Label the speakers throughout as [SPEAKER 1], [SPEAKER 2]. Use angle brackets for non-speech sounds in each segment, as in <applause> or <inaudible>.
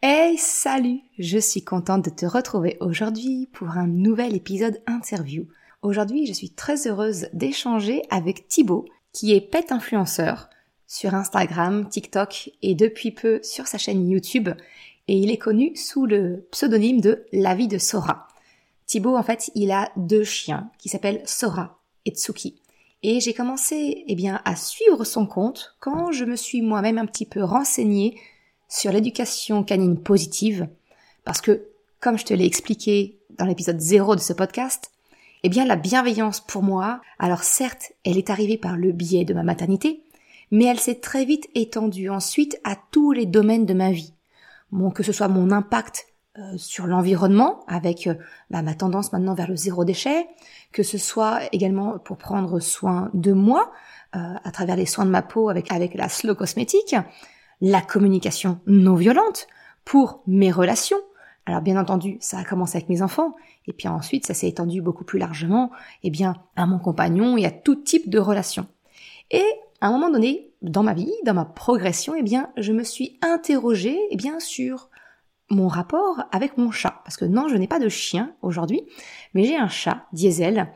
[SPEAKER 1] Hey, salut Je suis contente de te retrouver aujourd'hui pour un nouvel épisode interview. Aujourd'hui, je suis très heureuse d'échanger avec Thibaut, qui est pet influenceur sur Instagram, TikTok et depuis peu sur sa chaîne YouTube. Et il est connu sous le pseudonyme de La vie de Sora. Thibaut, en fait, il a deux chiens qui s'appellent Sora et Tsuki. Et j'ai commencé, eh bien, à suivre son compte quand je me suis moi-même un petit peu renseignée sur l'éducation canine positive, parce que, comme je te l'ai expliqué dans l'épisode 0 de ce podcast, eh bien la bienveillance pour moi, alors certes, elle est arrivée par le biais de ma maternité, mais elle s'est très vite étendue ensuite à tous les domaines de ma vie. Bon, que ce soit mon impact euh, sur l'environnement, avec euh, bah, ma tendance maintenant vers le zéro déchet, que ce soit également pour prendre soin de moi, euh, à travers les soins de ma peau avec, avec la slow cosmétique, la communication non violente pour mes relations. Alors bien entendu, ça a commencé avec mes enfants, et puis ensuite ça s'est étendu beaucoup plus largement, eh bien, à mon compagnon et à tout type de relations. Et à un moment donné, dans ma vie, dans ma progression, eh bien, je me suis interrogée, eh bien, sur mon rapport avec mon chat. Parce que non, je n'ai pas de chien aujourd'hui, mais j'ai un chat, Diesel,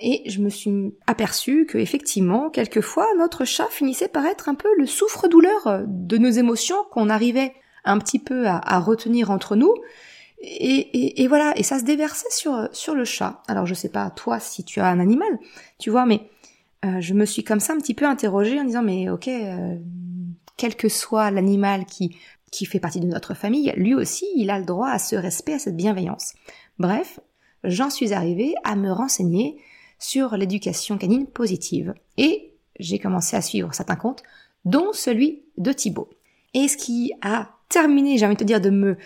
[SPEAKER 1] et je me suis aperçue que effectivement, quelquefois, notre chat finissait par être un peu le souffre-douleur euh, de nos émotions qu'on arrivait un petit peu à, retenir entre nous. Et, voilà, et ça se déversait sur sur le chat. Alors je sais pas toi si tu as un animal, tu vois, mais euh, je me suis comme ça un petit peu interrogée en disant mais ok, quel que soit l'animal qui qui fait partie de notre famille, lui aussi il a le droit à ce respect, à cette bienveillance. Bref, j'en suis arrivée à me renseigner sur l'éducation canine positive. Et j'ai commencé à suivre certains comptes, dont celui de Thibaut. Et ce qui a terminé, j'ai envie de te dire, de me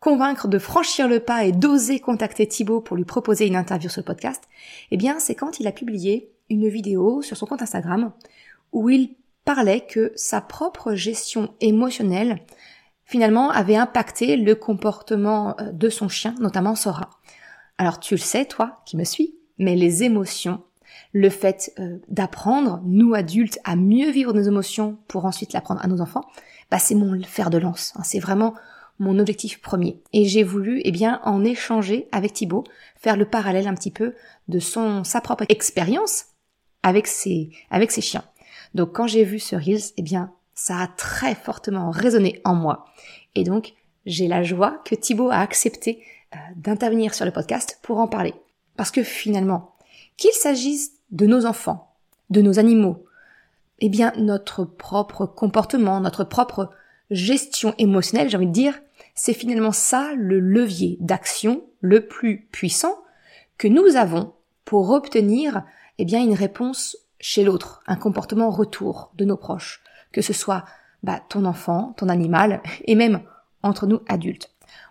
[SPEAKER 1] convaincre de franchir le pas et d'oser contacter Thibaut pour lui proposer une interview sur le podcast, eh bien, c'est quand il a publié une vidéo sur son compte Instagram où il parlait que sa propre gestion émotionnelle finalement avait impacté le comportement euh, de son chien, notamment Sora. Alors tu le sais, toi qui me suis, mais les émotions, le fait euh, d'apprendre, nous adultes, à mieux vivre nos émotions pour ensuite l'apprendre à nos enfants, bah c'est mon fer de lance. Hein. c'est vraiment mon objectif premier. Et j'ai voulu, eh bien, en échanger avec Thibaut, faire le parallèle un petit peu de son sa propre expérience avec ses avec ses chiens. Donc quand j'ai vu ce Reels, eh bien, ça a très fortement résonné en moi. Et donc, j'ai la joie que Thibaut a accepté d'intervenir sur le podcast pour en parler. Parce que finalement, qu'il s'agisse de nos enfants, de nos animaux, eh bien notre propre comportement, notre propre gestion émotionnelle, j'ai envie de dire, c'est finalement ça le levier d'action le plus puissant que nous avons pour obtenir eh bien une réponse chez l'autre, un comportement retour de nos proches, que ce soit bah, ton enfant, ton animal <laughs> et même entre nous adultes.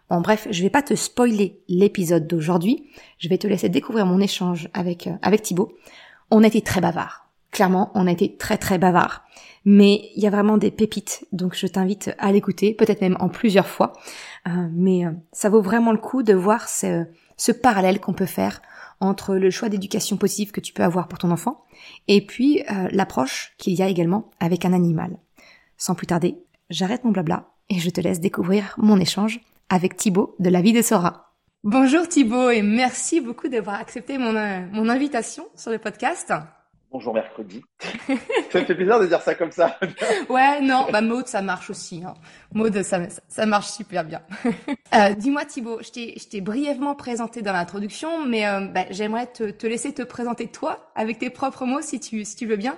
[SPEAKER 1] Bon bref, je vais pas te spoiler l'épisode d'aujourd'hui, je vais te laisser découvrir mon échange avec euh, avec Thibaut. On a été très bavard. Clairement, on a été très très bavard. Mais il y a vraiment des pépites, donc je t'invite à l'écouter, peut-être même en plusieurs fois. Euh, mais euh, ça vaut vraiment le coup de voir ce, ce parallèle qu'on peut faire entre le choix d'éducation positive que tu peux avoir pour ton enfant et puis l'approche qu'il y a également avec un animal. Sans plus tarder, j'arrête mon blabla et je te laisse découvrir mon échange avec Thibaut de la vie de Sora. Bonjour Thibaut et merci beaucoup d'avoir accepté mon, euh, mon invitation sur le podcast.
[SPEAKER 2] Bonjour mercredi. <laughs> ça me fait bizarre de dire ça comme ça. <laughs>
[SPEAKER 1] ouais, non, bah Maud, ça marche aussi. Hein. Maud, ça, ça marche super bien. <laughs> euh, Dis-moi Thibaut, je t'ai brièvement présenté dans l'introduction, mais euh, bah, j'aimerais te, te, laisser te présenter toi avec tes propres mots si tu, si tu veux bien.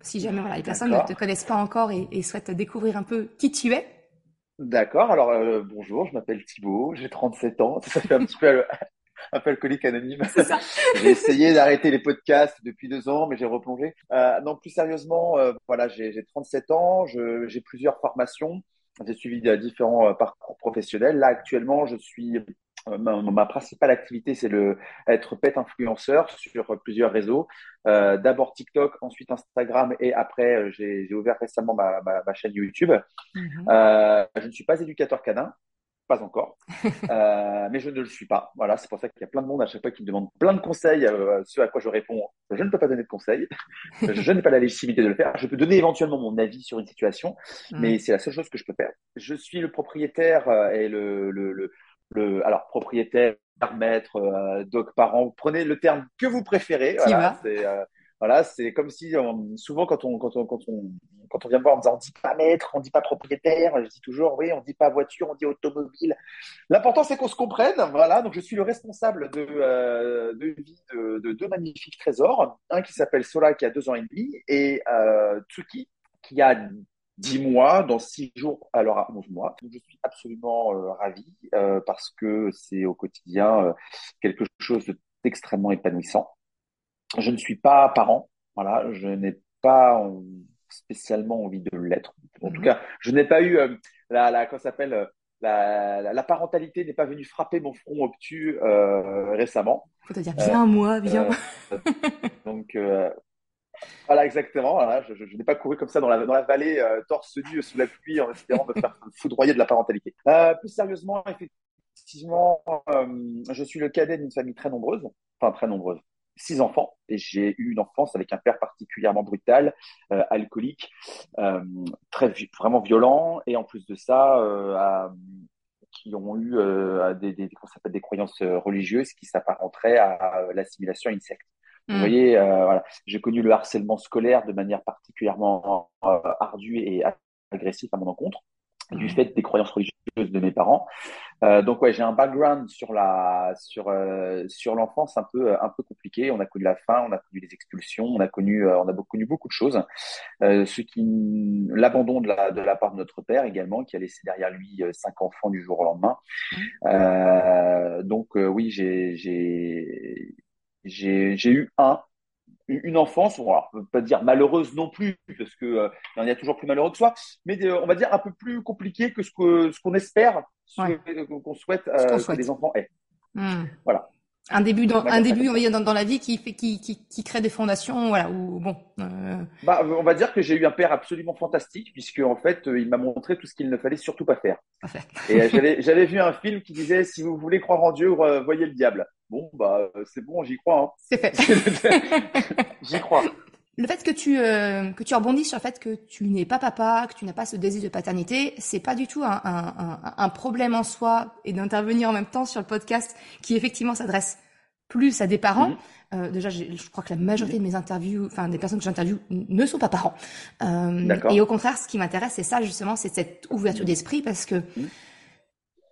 [SPEAKER 1] Si jamais voilà, les personnes ne te connaissent pas encore et, et souhaitent découvrir un peu qui tu es.
[SPEAKER 2] D'accord. Alors, euh, bonjour, je m'appelle Thibaut, j'ai 37 ans. <laughs> Ça fait un petit peu <laughs> un peu alcoolique anonyme. <laughs> j'ai essayé d'arrêter les podcasts depuis deux ans, mais j'ai replongé. Euh, non, plus sérieusement, euh, voilà, j'ai 37 ans, j'ai plusieurs formations. j'ai suivi différents parcours professionnels. Là, actuellement, je suis ma, principale activité, c'est le être pet influenceur sur plusieurs réseaux. D'abord TikTok, ensuite Instagram et après j'ai ouvert récemment ma, ma, chaîne YouTube. Mhm. je ne suis pas éducateur canin, pas encore, <laughs> euh, mais je ne le suis pas. Voilà, c'est pour ça qu'il y a plein de monde à chaque fois qui me demande plein de conseils, euh, ce à quoi je réponds, je ne peux pas donner de conseils, <laughs> je, n'ai pas la légitimité de le faire. Je peux donner éventuellement mon avis sur une situation, mm. mais c'est la seule chose que je peux faire. Je suis le propriétaire euh, et le, le, le, le, alors propriétaire, maître, euh, doc parent, prenez le terme que vous préférez. Voilà, c'est voilà, c'est comme si souvent quand on, quand on, quand on, quand on vient me voir en disant on dit pas maître, on dit pas propriétaire, je dis toujours oui, on dit pas voiture, on dit automobile. L'important c'est qu'on se comprenne. Voilà, donc je suis le responsable de, euh, de vie de, deux magnifiques trésors, un qui s'appelle Sola qui a deux ans et demi et euh, Tsuki qui a dix mois, dans six jours, alors à 11 mois. je suis absolument euh, ravi euh, parce que c'est au quotidien euh, quelque chose d'extrêmement épanouissant. Je ne suis pas parent, voilà, je n'ai pas spécialement envie de l'être. En tout mhm. cas, je n'ai pas eu la, la, s'appelle, la, la, parentalité n'est pas venue frapper mon front obtus récemment.
[SPEAKER 1] Faut te dire, viens moi, viens. <laughs>
[SPEAKER 2] donc voilà, exactement. Je, n'ai pas couru comme ça dans la, dans la vallée, torse nu sous la pluie, en espérant me faire <laughs> foudroyer de la parentalité. plus sérieusement, effectivement, je suis le cadet d'une famille très nombreuse, enfin très nombreuse six enfants et j'ai eu une enfance avec un père particulièrement brutal, euh, alcoolique, euh, très vraiment violent et en plus de ça, euh, qui ont eu des, des, des croyances religieuses qui s'apparenteraient à, l'assimilation insecte. Vous mmh. voyez, voilà. j'ai connu le harcèlement scolaire de manière particulièrement ardue et agressive à mon encontre du mmh. fait des croyances religieuses de mes parents. Euh, donc ouais, j'ai un background sur la sur euh, sur l'enfance un peu un peu compliqué. On a connu la faim, on a connu les expulsions, on a connu euh, on a connu beaucoup de choses. Euh, ce qui l'abandon de la de la part de notre père également, qui a laissé derrière lui cinq enfants du jour au lendemain. Mmh. donc oui, j'ai j'ai j'ai eu un une enfance, on ne peut pas dire malheureuse non plus, parce que euh, il y a toujours plus malheureux que soi, mais on va dire un peu plus compliqué que ce qu'on espère, qu'on souhaite, euh, que les enfants aient.
[SPEAKER 1] Hmm. Voilà. Un début, dans, un début, on va dire, dans, la vie qui fait, qui, qui, qui, crée des fondations, voilà, ou bon.
[SPEAKER 2] Euh... Bah, on va dire que j'ai eu un père absolument fantastique, puisque en fait, il m'a montré tout ce qu'il ne fallait surtout pas faire. Et euh, j'avais vu un film qui disait, si vous voulez croire en Dieu, voyez le diable. Bon, bah, c'est bon, j'y crois. Hein.
[SPEAKER 1] C'est fait. <laughs>
[SPEAKER 2] j'y crois.
[SPEAKER 1] Le fait que tu euh, que tu rebondis sur le fait que tu n'es pas papa, que tu n'as pas ce désir de paternité, c'est pas du tout un, un, un, problème en soi et d'intervenir en même temps sur le podcast qui effectivement s'adresse plus à des parents. Mhm. Euh, déjà, je crois que la majorité de mes interviews, enfin des personnes que j'interviewe, ne sont pas parents. Euh, et au contraire, ce qui m'intéresse, c'est ça justement, c'est cette ouverture d'esprit parce que mhm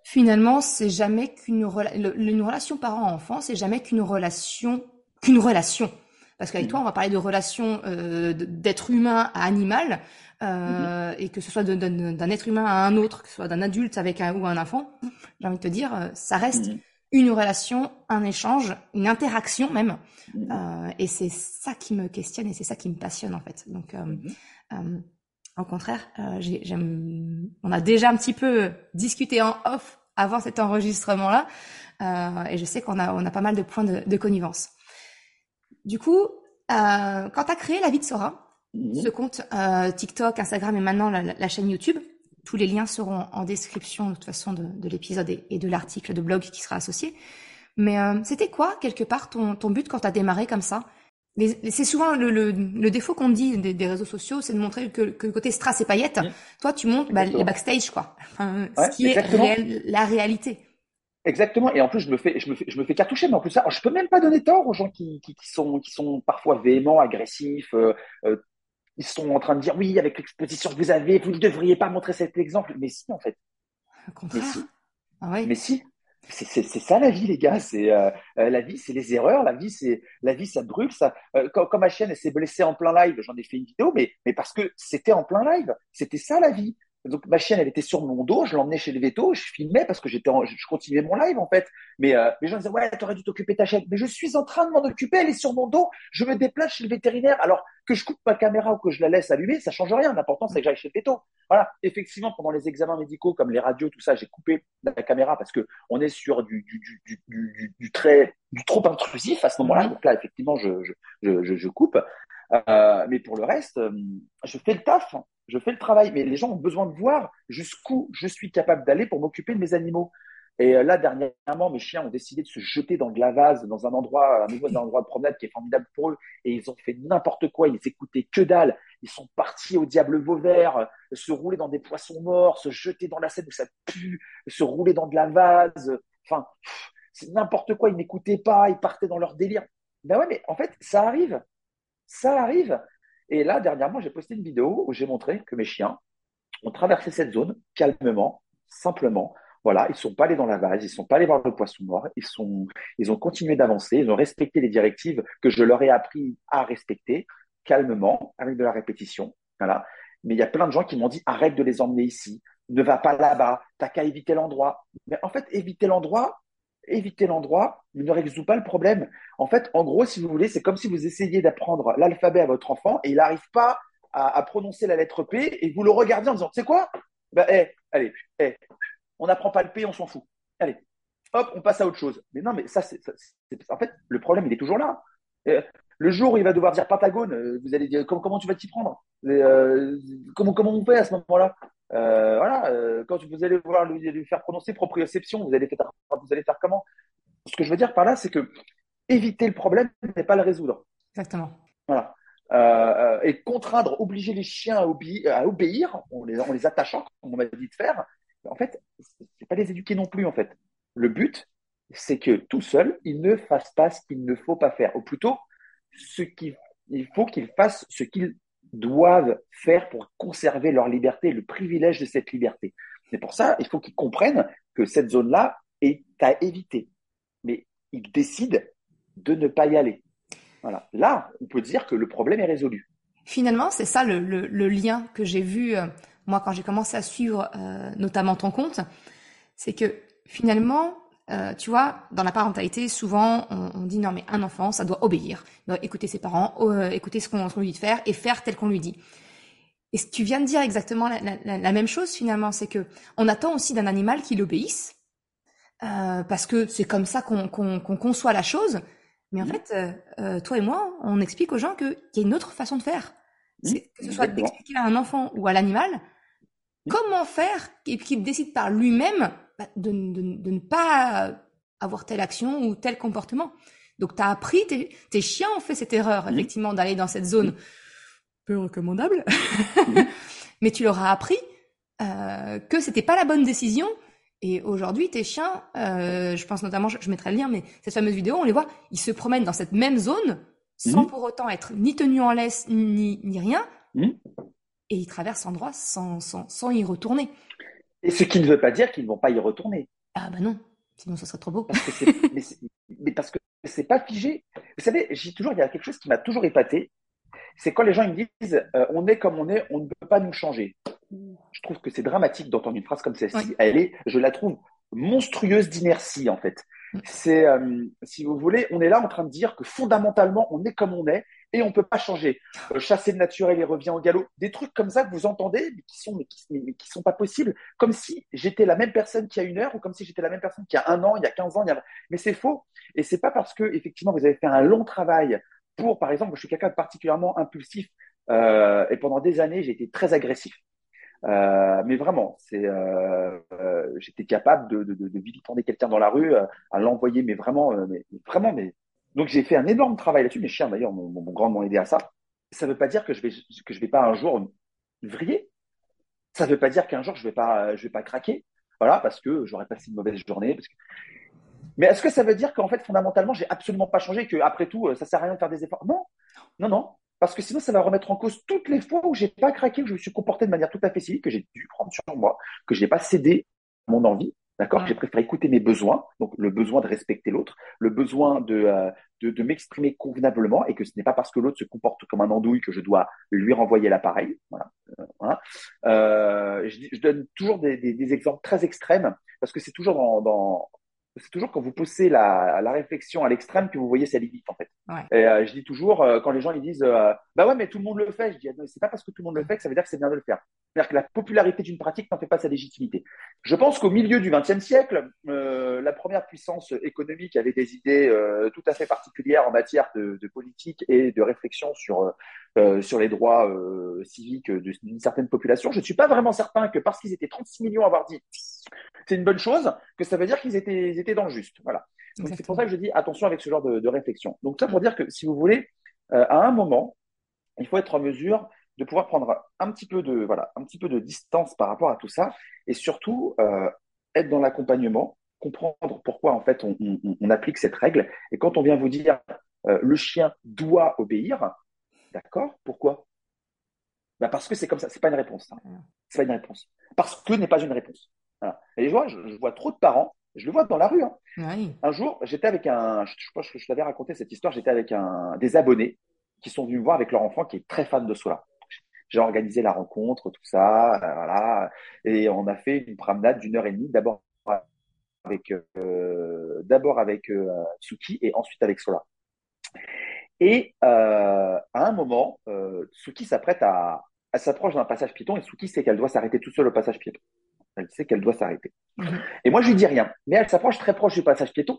[SPEAKER 1] finalement, c'est jamais qu'une une relation parent-enfant, c'est jamais qu'une relation qu'une relation. Parce qu'avec toi, on va parler de relation euh, d'être humain à animal, euh, et que ce soit d'un être humain à un autre, que ce soit d'un adulte avec un ou un enfant. J'ai envie de te dire, euh, ça reste une relation, un échange, une interaction même. Euh, et c'est ça qui me questionne et c'est ça qui me passionne en fait. Donc, euh, euh, au contraire, j'aime. On a déjà un petit peu discuté en off avant cet enregistrement-là. Euh, et je sais qu'on a, on a pas mal de points de, de connivence. Du coup, euh, quand tu as créé La vie de Sora, mhm. ce compte euh, TikTok, Instagram et maintenant la, la, chaîne YouTube, tous les liens seront en description de toute façon de, de l'épisode et, de l'article de blog qui sera associé. Mais euh, c'était quoi, quelque part, ton, ton but quand tu as démarré comme ça? C'est souvent le, le, le défaut qu'on dit des, des, réseaux sociaux, c'est de montrer que, que le côté strass et paillettes. Toi, tu montres bah, les backstage, quoi. Enfin, ce qui est réel, la réalité.
[SPEAKER 2] Exactement. Et en plus, je me fais, je me fais, je me fais cartoucher. Mais en plus, ça, je peux même pas donner tort aux gens qui, qui, qui sont, qui sont parfois véhéments, agressifs. Euh, euh, ils sont en train de dire oui, avec l'exposition que vous avez, vous ne devriez pas montrer cet exemple. Mais si, en fait.
[SPEAKER 1] Au contraire.
[SPEAKER 2] Mais si.
[SPEAKER 1] Ah ouais.
[SPEAKER 2] Mais si. C'est ça la vie, les gars. C'est euh, euh, la vie, c'est les erreurs. La vie, c'est la vie, ça brûle. Ça, euh, ma chaîne s'est blessée en plein live, j'en ai fait une vidéo, mais mais parce que c'était en plein live. C'était ça la vie. Donc ma chienne, elle était sur mon dos, je l'emmenais chez le veto, je filmais parce que j'étais, je continuais mon live en fait. Mais euh, les gens disaient ouais, t'aurais dû t'occuper de ta chienne. Mais je suis en train de m'en occuper, elle est sur mon dos, je me déplace chez le vétérinaire. Alors que je coupe ma caméra ou que je la laisse allumer, ça change rien. L'important c'est que j'aille chez le veto. Voilà. Effectivement, pendant les examens médicaux comme les radios, tout ça, j'ai coupé la caméra parce que on est sur du du du du, du, très du trop intrusif à ce moment-là. Donc là, effectivement, je je je, je coupe. Euh, mais pour le reste, euh, je fais le taf, je fais le travail. Mais les gens ont besoin de voir jusqu'où je suis capable d'aller pour m'occuper de mes animaux. Et euh, là, dernièrement, mes chiens ont décidé de se jeter dans de la vase, dans un endroit, un nouveau endroit de promenade qui est formidable pour eux. Et ils ont fait n'importe quoi. Ils écoutaient que dalle. Ils sont partis au diable Vauvert, se rouler dans des poissons morts, se jeter dans la scène où ça pue, se rouler dans de la vase. Enfin, c'est n'importe quoi. Ils n'écoutaient pas. Ils partaient dans leur délire. Ben ouais, mais en fait, ça arrive. Ça arrive. Et là, dernièrement, j'ai posté une vidéo où j'ai montré que mes chiens ont traversé cette zone calmement, simplement. Voilà, ils sont pas allés dans la vase, ils sont pas allés voir le poisson mort, ils ont continué d'avancer, ils ont respecté les directives que je leur ai appris à respecter calmement, avec de la répétition. Voilà. Mais il y a plein de gens qui m'ont dit arrête de les emmener ici, ne va pas là-bas, t'as qu'à éviter l'endroit. Mais en fait, éviter l'endroit, éviter l'endroit, mais ne résout pas le problème. En fait, en gros, si vous voulez, c'est comme si vous essayiez d'apprendre l'alphabet à votre enfant et il n'arrive pas à, prononcer la lettre P et vous le regardez en disant, sais quoi? Ben, allez, on n'apprend pas le P, on s'en fout. Allez, hop, on passe à autre chose. Mais non, mais ça, c'est, en fait, le problème, il est toujours là. le jour où il va devoir dire Pentagone, euh, vous allez dire comment, comment tu vas t'y prendre? Euh, comment, comment on fait à ce moment-là? Euh, voilà, euh, quand vous allez vouloir lui, faire prononcer proprioception, vous allez, vous allez faire comment? Ce que je veux dire par là, c'est que éviter le problème n'est pas le résoudre.
[SPEAKER 1] Exactement.
[SPEAKER 2] Voilà. Euh, et contraindre, obliger les chiens à, à obéir en les, en les, attachant, comme on m'a dit de faire, en fait, c'est pas les éduquer non plus, en fait. Le but, c'est que tout seul, ils ne fassent pas ce qu'il ne faut pas faire. Ou plutôt, ce qu'il il faut qu'ils fassent ce qu'ils doivent faire pour conserver leur liberté, le privilège de cette liberté. C'est pour ça, il faut qu'ils comprennent que cette zone-là est à éviter. Mais ils décident de ne pas y aller. Voilà. Là, on peut dire que le problème est résolu.
[SPEAKER 1] Finalement, c'est ça le, lien que j'ai vu, euh, moi, quand j'ai commencé à suivre euh, notamment ton compte. C'est que finalement, euh, tu vois, dans la parentalité, souvent, on, dit non, mais un enfant, ça doit obéir, il doit écouter ses parents, écouter ce qu'on lui dit de faire et faire tel qu'on lui dit. Et tu viens de dire exactement la, même chose finalement, c'est que on attend aussi d'un animal qu'il obéisse, euh, parce que c'est comme ça qu'on conçoit la chose. Mais en mmh. fait, toi et moi, on explique aux gens qu'il y a une autre façon de faire. Mmh. Que ce soit d'expliquer à un enfant ou à l'animal mmh. comment faire et qu'il décide par lui-même bah, de, ne pas avoir telle action ou tel comportement. Donc, tu as appris, tes, chiens ont fait cette erreur, effectivement, d'aller dans cette zone peu recommandable. <laughs> Mais tu leur as appris euh, que c'était pas la bonne décision. Et aujourd'hui, tes chiens, euh, je pense notamment, je, mettrai le lien, mais cette fameuse vidéo, on les voit, ils se promènent dans cette même zone sans pour autant être ni tenus en laisse ni, ni rien. Et ils traversent l'endroit sans, sans, sans y retourner.
[SPEAKER 2] Et ce qui ne veut pas dire qu'ils ne vont pas y retourner.
[SPEAKER 1] Ah bah non, sinon ce serait trop beau.
[SPEAKER 2] Parce que <laughs> mais, mais, parce que c'est pas figé. Vous savez, j'ai toujours, il y a quelque chose qui m'a toujours épaté. C'est quand les gens ils me disent euh, on est comme on est, on ne peut pas nous changer. Je trouve que c'est dramatique d'entendre une phrase comme celle-ci. Elle est, je la trouve monstrueuse d'inertie en fait. C'est, euh, si vous voulez, on est là en train de dire que fondamentalement on est comme on est et on peut pas changer. Euh, chasser le naturel et revient au galop. Des trucs comme ça que vous entendez, mais qui sont, mais qui, mais qui sont pas possibles. Comme si j'étais la même personne qui a une heure ou comme si j'étais la même personne qui a un an, il y a 15 ans. Il y a... Mais c'est faux. Et c'est pas parce que, effectivement, vous avez fait un long travail pour, par exemple, je suis quelqu'un de particulièrement impulsif euh, et pendant des années, j'ai été très agressif. Euh, mais vraiment, c'est, euh, euh, j'étais capable de, de, de, de quelqu'un dans la rue, à l'envoyer, mais vraiment, vraiment, mais donc j'ai fait un énorme travail là-dessus. Mes chiens d'ailleurs m'ont grandement aidé à ça. Ça ne veut pas dire que je vais que je vais pas un jour vriller. Ça ne veut pas dire qu'un jour je vais pas je vais pas craquer. Voilà, parce que j'aurais passé une mauvaise journée. Mais est-ce que ça veut dire qu'en fait fondamentalement j'ai absolument pas changé, que après tout ça sert à rien de faire des efforts? Non, non, non. Parce que sinon, ça va remettre en cause toutes les fois où j'ai pas craqué, où je me suis comporté de manière tout à fait civique, que j'ai dû prendre sur moi, que je n'ai pas cédé à mon envie. D'accord? J'ai préféré écouter mes besoins, donc le besoin de respecter l'autre, le besoin de, euh, de, de m'exprimer convenablement et que ce n'est pas parce que l'autre se comporte comme un andouille que je dois lui renvoyer l'appareil. Voilà. Euh, voilà. Euh, je, je, donne toujours des, des, des, exemples très extrêmes parce que c'est toujours dans, dans, c'est toujours quand vous poussez la, la réflexion à l'extrême que vous voyez sa limite en fait. Ouais. Et euh, je dis toujours euh, quand les gens ils disent euh, bah ouais mais tout le monde le fait, je dis c'est pas parce que tout le monde le fait que ça veut dire que c'est bien de le faire. C'est-à-dire que la popularité d'une pratique n'en fait pas sa légitimité. Je pense qu'au milieu du XXe siècle, euh, la première puissance économique avait des idées tout à fait particulières en matière de, de politique et de réflexion sur sur les droits civiques d'une certaine population. Je ne suis pas vraiment certain que parce qu'ils étaient 36 millions à avoir dit c'est une bonne chose, que ça veut dire qu'ils étaient, ils étaient dans le juste. Voilà. Donc c'est pour ça que je dis attention avec ce genre de, de réflexion. Donc ça pour dire que si vous voulez, euh, à un moment, il faut être en mesure de pouvoir prendre un petit peu de voilà, un petit peu de distance par rapport à tout ça, et surtout euh, être dans l'accompagnement, comprendre pourquoi en fait on, on, on, applique cette règle. Et quand on vient vous dire euh, le chien doit obéir, d'accord Pourquoi? Bah parce que c'est comme ça, c'est pas une réponse. Hein. C'est pas une réponse. Parce que n'est pas une réponse. Voilà. Et je vois, je, je, vois trop de parents, je le vois dans la rue. Hein.
[SPEAKER 1] Oui.
[SPEAKER 2] Un jour, j'étais avec un, je, je pense que je t'avais raconté cette histoire, j'étais avec un, des abonnés qui sont venus me voir avec leur enfant qui est très fan de Sola. J'ai organisé la rencontre, tout ça, euh, voilà, et on a fait une promenade d'une heure et demie, d'abord avec, euh, d'abord avec euh, Tsuki et ensuite avec Sola. Et euh, à un moment, euh, Tsuki s'apprête à, elle s'approche d'un passage piéton et Tsuki sait qu'elle doit s'arrêter tout seul au passage piéton. Elle sait qu'elle doit s'arrêter.
[SPEAKER 1] Mhm.
[SPEAKER 2] Et moi, je lui dis rien. Mais elle s'approche très proche du passage piéton.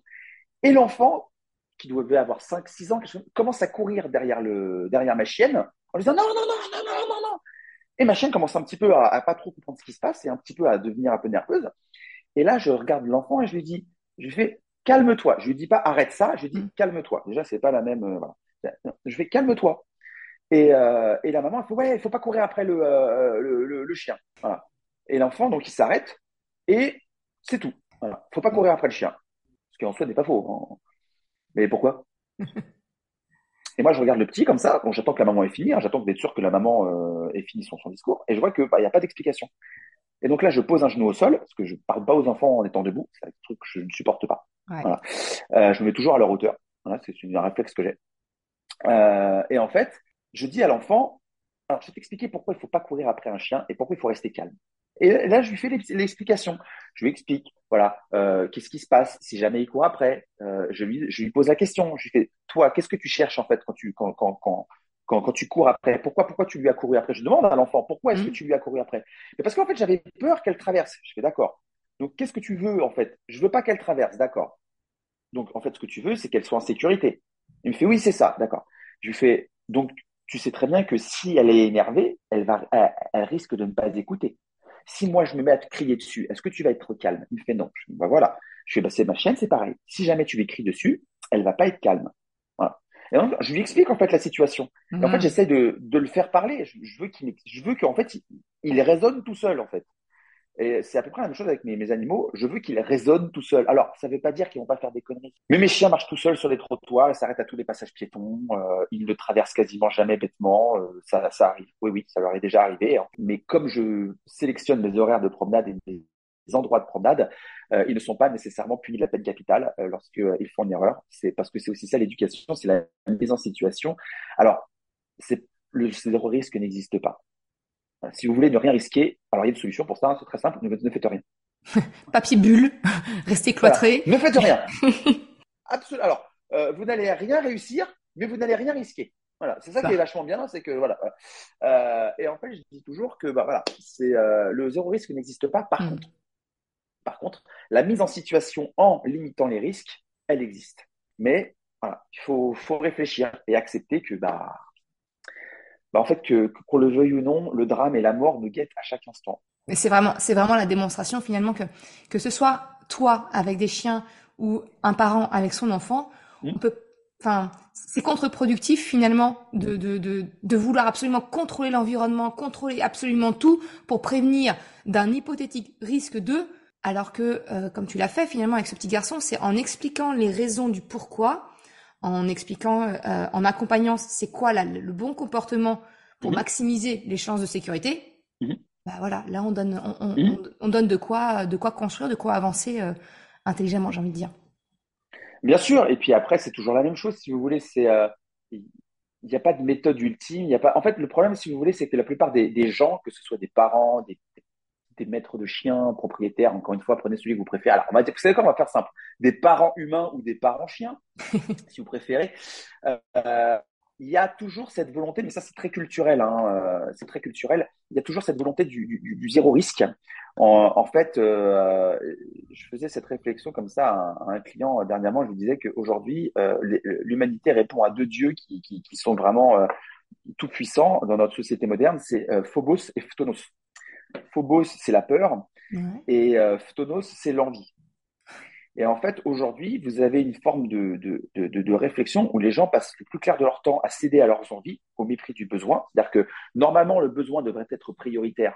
[SPEAKER 2] Et l'enfant, qui devait avoir 5, 6 ans, commence à courir derrière, le, derrière ma chienne en lui disant non, non, non, non, non, non, non. Et ma chienne commence un petit peu à, à pas trop comprendre ce qui se passe et un petit peu à devenir un peu nerveuse. Et là, je regarde l'enfant et je lui dis, je lui fais calme-toi. Je lui dis pas arrête ça, je lui dis calme-toi. Déjà, c'est pas la même. Euh, voilà. Je fais calme-toi. Et, euh, et la maman, elle fait ouais, il faut pas courir après le, euh, le, le, le chien. Voilà. Et l'enfant, donc, il s'arrête et c'est tout. Voilà. Faut pas courir après le chien. Ce qui en soi n'est pas faux. Hein. Mais pourquoi? <laughs> Et moi, je regarde le petit comme ça. Bon, j'attends que la maman ait fini. Hein. J'attends d'être sûr que la maman euh, ait fini son, son discours. Et je vois que bah, n'y a pas d'explication. Et donc là, je pose un genou au sol parce que je parle pas aux enfants en étant debout. C'est un truc que je ne supporte pas.
[SPEAKER 1] Ouais.
[SPEAKER 2] Voilà. Euh, je me mets toujours à leur hauteur. Voilà, c'est un réflexe que j'ai. Euh, et en fait, je dis à l'enfant, alors je vais t'expliquer pourquoi il ne faut pas courir après un chien et pourquoi il faut rester calme. Et là, je lui fais l'explication. Je lui explique, voilà, euh, qu'est-ce qui se passe si jamais il court après. Euh, je lui, je lui pose la question. Je lui fais, toi, qu'est-ce que tu cherches en fait quand tu, quand, quand, quand, quand, quand tu cours après? Pourquoi, pourquoi tu lui as couru après? Je demande à l'enfant, pourquoi est-ce que tu lui as couru après? Mais parce qu'en fait, j'avais peur qu'elle traverse. Je fais, d'accord. Donc, qu'est-ce que tu veux en fait? Je veux pas qu'elle traverse, d'accord. Donc, en fait, ce que tu veux, c'est qu'elle soit en sécurité. Il me fait, oui, c'est ça, d'accord. Je lui fais, donc, tu sais très bien que si elle est énervée, elle va, elle, elle risque de ne pas écouter. Si moi je me mets à te crier dessus, est-ce que tu vas être calme? Il me fait non. Je dis, bah voilà. Je fais, bah c'est ma chienne, c'est pareil. Si jamais tu lui cries dessus, elle va pas être calme. Voilà. Et donc, je lui explique en fait la situation.
[SPEAKER 1] Mhm.
[SPEAKER 2] Et en fait, j'essaie de, de le faire parler. Je, je veux qu'il, je veux qu'en fait, il, il raisonne tout seul en fait. Et c'est à peu près la même chose avec mes, mes animaux. Je veux qu'ils raisonnent tout seuls. Alors, ça ne veut pas dire qu'ils vont pas faire des conneries. Mais mes chiens marchent tout seuls sur les trottoirs, ils s'arrêtent à tous les passages piétons, euh, ils ne traversent quasiment jamais bêtement. Euh, ça, ça arrive. Oui, oui, ça leur est déjà arrivé. Hein. Mais comme je sélectionne mes horaires de promenade et mes endroits de promenade, euh, ils ne sont pas nécessairement punis de la peine capitale euh, lorsqu'ils font une erreur. C'est parce que c'est aussi ça l'éducation, c'est la mise en situation. Alors, c'est le zéro risque n'existe pas. Si vous voulez ne rien risquer, alors il y a une solution pour ça, hein, c'est très simple, ne, ne, faites rien. <laughs>
[SPEAKER 1] Papier bulle, <laughs> restez cloîtré.
[SPEAKER 2] Voilà. Ne faites rien. <laughs> Absolument. Alors, euh, vous n'allez rien réussir, mais vous n'allez rien risquer. Voilà, c'est ça, ça, qui est vachement bien, c'est que voilà. Euh, et en fait, je dis toujours que bah voilà, c'est euh, le zéro risque n'existe pas. Par mm. contre, par contre, la mise en situation en limitant les risques, elle existe. Mais voilà, il faut, faut réfléchir et accepter que bah bah en fait, que, qu'on le veuille ou non, le drame et la mort nous guettent à chaque instant.
[SPEAKER 1] Mais c'est vraiment, c'est vraiment la démonstration finalement que que ce soit toi avec des chiens ou un parent avec son enfant, mmh. on peut, enfin, c'est contre-productif finalement de, de, de, de vouloir absolument contrôler l'environnement, contrôler absolument tout pour prévenir d'un hypothétique risque de, alors que, euh, comme tu l'as fait finalement avec ce petit garçon, c'est en expliquant les raisons du pourquoi en expliquant, euh, en accompagnant c'est quoi la, le bon comportement pour mmh. maximiser les chances de sécurité.
[SPEAKER 2] Mmh.
[SPEAKER 1] bah voilà, là on donne, on, donne de quoi, de quoi construire, de quoi avancer euh, intelligemment, j'ai envie de dire.
[SPEAKER 2] Bien sûr, et puis après c'est toujours la même chose, si vous voulez, c'est euh, il n'y a pas de méthode ultime, il y a pas. En fait, le problème, si vous voulez, c'est que la plupart des, gens, que ce soit des parents, des, maîtres de chiens, propriétaires, encore une fois, prenez celui que vous préférez. Alors, on va dire, vous savez quoi, on va faire simple. Des parents humains ou des parents chiens, <laughs> si vous préférez. Euh, il y a toujours cette volonté, mais ça c'est très culturel, hein, euh, c'est très culturel. Il y a toujours cette volonté du, du, du zéro risque. En, en fait, euh, je faisais cette réflexion comme ça à un, client dernièrement. Je lui disais qu'aujourd'hui, euh, l'humanité répond à deux dieux qui, qui, qui sont vraiment euh, tout puissants dans notre société moderne. C'est Phobos et Phtonos. Phobos, c'est la peur, et Phtonos, c'est l'envie. Et en fait, aujourd'hui, vous avez une forme de, de, de, de, réflexion où les gens passent le plus clair de leur temps à céder à leurs envies au mépris du besoin. C'est-à-dire que normalement, le besoin devrait être prioritaire.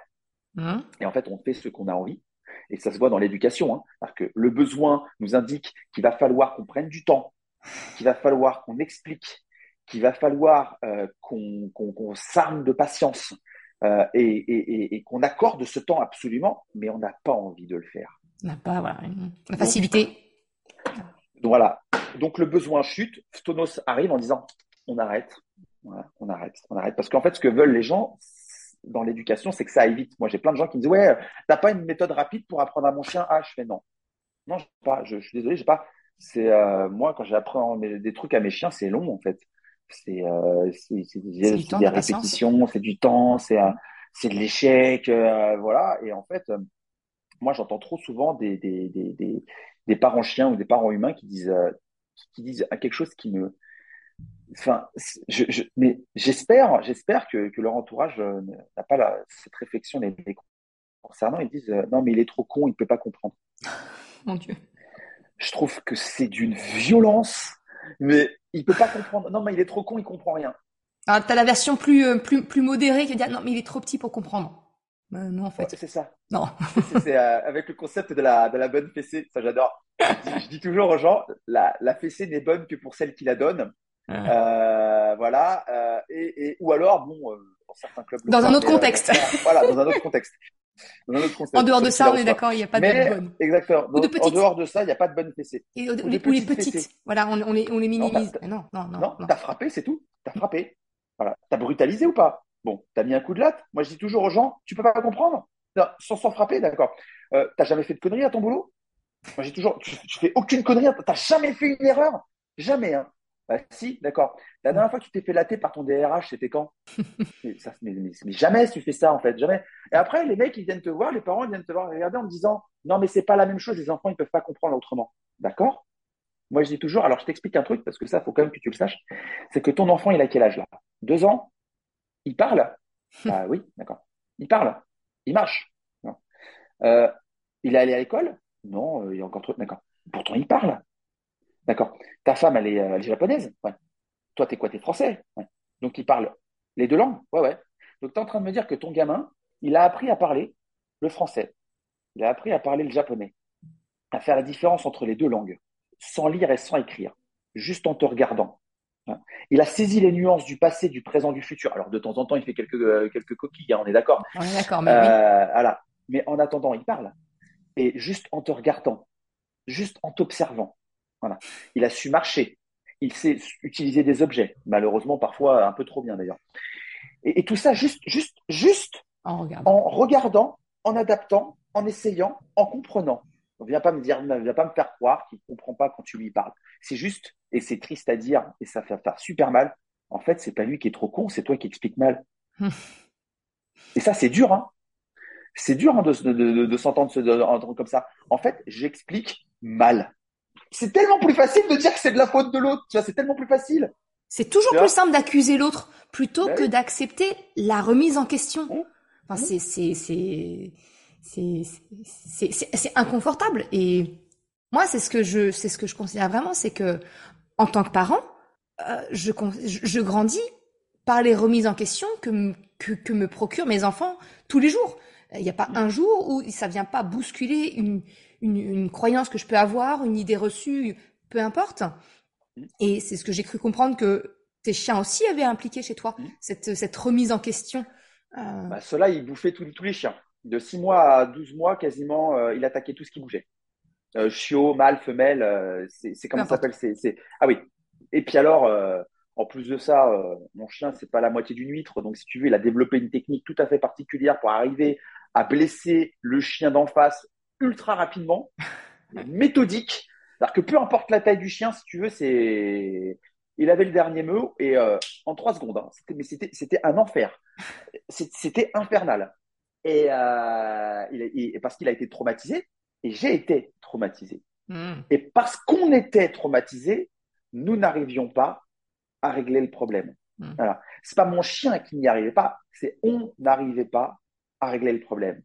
[SPEAKER 2] Mmh. Et en fait, on fait ce qu'on a envie. Et ça se voit dans l'éducation. Hein. C'est-à-dire que le besoin nous indique qu'il va falloir qu'on prenne du temps, qu'il va falloir qu'on explique, qu'il va falloir euh, qu'on qu'on s'arme de patience euh, et, et, et qu'on accorde ce temps absolument, mais on n'a pas envie de le faire
[SPEAKER 1] n'a pas voilà, la facilité.
[SPEAKER 2] Donc, voilà. Donc le besoin chute. Stonos arrive en disant on arrête, on arrête, on arrête. Parce qu'en fait, ce que veulent les gens dans l'éducation, c'est que ça aille vite. Moi, j'ai plein de gens qui me disent ouais, t'as pas une méthode rapide pour apprendre à mon chien Ah, je fais non, non, je pas. Je, suis désolé, j'ai pas. C'est euh, moi quand j'apprends des trucs à mes chiens, c'est long en fait. C'est euh, des répétitions, c'est du temps, c'est c'est de l'échec, euh, voilà. Et en fait, moi, j'entends trop souvent des, des, des, des, parents chiens ou des parents humains qui disent, euh, qui disent quelque chose qui me. Enfin, je, je, mais j'espère, j'espère que, que leur entourage euh, n'a pas la, cette réflexion les, concernant. Ils disent euh, non, mais il est trop con, il peut pas comprendre. <laughs>
[SPEAKER 1] Mon Dieu.
[SPEAKER 2] Je trouve que c'est d'une violence, mais il peut pas comprendre. Non, mais il est trop con, il comprend rien.
[SPEAKER 1] Ah, tu as la version plus, plus, plus modérée qui dit non, mais il est trop petit pour comprendre. Euh, non, en fait.
[SPEAKER 2] c'est ça.
[SPEAKER 1] Non.
[SPEAKER 2] c'est euh, avec le concept de la, de la bonne fessée. Ça, j'adore. Je, dis toujours aux gens, la, la fessée n'est bonne que pour celle qui la donne. Euh, voilà. Euh, et, et, ou alors, bon, dans certains clubs.
[SPEAKER 1] Dans un autre contexte.
[SPEAKER 2] voilà, dans un autre contexte. Dans.
[SPEAKER 1] En dehors de ça, on est d'accord, il n'y a pas de bonne.
[SPEAKER 2] Exactement. Ou de En dehors de ça, il n'y a pas de bonne fessée.
[SPEAKER 1] Et ou, les, petites. Voilà, on, on, les, on les minimise. Non, non, non.
[SPEAKER 2] Non, t'as frappé, c'est tout. T'as frappé. Voilà. T'as brutalisé ou pas? Bon, t'as mis un coup de latte. Moi, je dis toujours aux gens, tu peux pas comprendre? Sans s'en frapper, d'accord. Euh, t'as jamais fait de conneries à ton boulot? Moi, j'ai toujours, tu, fais aucune connerie. T'as jamais fait une erreur? Jamais, hein. Bah, si, d'accord. La dernière fois que tu t'es fait latter par ton DRH, c'était quand? <laughs> Ça, mais, jamais tu fais ça, en fait, jamais. Et après, les mecs, ils viennent te voir, les parents, ils viennent te voir regarder en me disant, non, mais c'est pas la même chose, les enfants, ils peuvent pas comprendre autrement. D'accord? Moi, je dis toujours, alors je t'explique un truc, parce que ça, faut quand même que tu le saches, c'est que ton enfant, il a quel âge là? Deux ans? Il parle? <laughs> Ah oui, d'accord. Il parle? Il marche? Euh, il est allé à l'école? Non, euh, il est encore trop. D'accord. Pourtant, il parle. D'accord. Ta femme, elle est, euh, japonaise? Ouais. Toi, t'es quoi? T'es français? Ouais. Donc, il parle les deux langues? Ouais, ouais. Donc, tu es en train de me dire que ton gamin, il a appris à parler le français. Il a appris à parler le japonais. À faire la différence entre les deux langues, sans lire et sans écrire, juste en te regardant. Il a saisi les nuances du passé, du présent, du futur. Alors de temps en temps, il fait quelques euh, quelques coquilles, hein, on est d'accord.
[SPEAKER 1] On est d'accord, mais euh,
[SPEAKER 2] voilà. Mais en attendant, il parle. Et juste en te regardant, juste en t'observant, voilà. Il a su marcher. Il sait utiliser des objets. Malheureusement, parfois un peu trop bien d'ailleurs. Et, tout ça juste, juste, juste
[SPEAKER 1] en regardant.
[SPEAKER 2] en regardant, en adaptant, en essayant, en comprenant. On vient pas me dire, vient pas me faire croire qu'il comprend pas quand tu lui parles. C'est juste, et c'est triste à dire, et ça fait faire super mal. En fait, c'est pas lui qui est trop con, c'est toi qui expliques mal. <laughs> et ça, c'est dur, hein. C'est dur hein, de, de, de, s'entendre comme ça. En fait, j'explique mal. C'est tellement plus facile de dire que c'est de la faute de l'autre. Tu vois, c'est tellement plus facile.
[SPEAKER 1] C'est toujours plus simple d'accuser l'autre plutôt bah que d'accepter la remise en question. Mmh. Enfin, mmh. c'est, c'est, c'est, c'est inconfortable. Et moi, c'est ce que je, c'est ce que je considère vraiment, c'est que en tant que parent, euh, je, je grandis par les remises en question que, que, que me procurent mes enfants tous les jours. Il n'y a pas un jour où ça vient pas bousculer une, une, une, croyance que je peux avoir, une idée reçue, peu importe. Et c'est ce que j'ai cru comprendre que tes chiens aussi avaient impliqué chez toi, cette, cette remise en question
[SPEAKER 2] euh... bah, Cela, il bouffait tous, les chiens. De 6 mois à 12 mois, quasiment, euh, il attaquait tout ce qui bougeait. Euh, chiot, mâle, femelle, euh, c'est comment ça s'appelle c'est Ah oui. Et puis alors, en plus de ça, mon chien, c'est pas la moitié d'une huître. Donc, si tu veux, il a développé une technique tout à fait particulière pour arriver à blesser le chien d'en face ultra rapidement, <laughs> méthodique. C'est-à-dire que peu importe la taille du chien, si tu veux, c'est il avait le dernier mot et euh, en trois secondes. Hein, c'était, mais c'était, c'était un enfer. C'était infernal. Et, euh, il, il, parce qu'il a été traumatisé et j'ai été traumatisé. Mm. Et parce qu'on était traumatisé, nous n'arrivions pas à régler le problème. Mm. Voilà. C'est pas mon chien qui n'y arrivait pas, c'est on n'arrivait pas à régler le problème.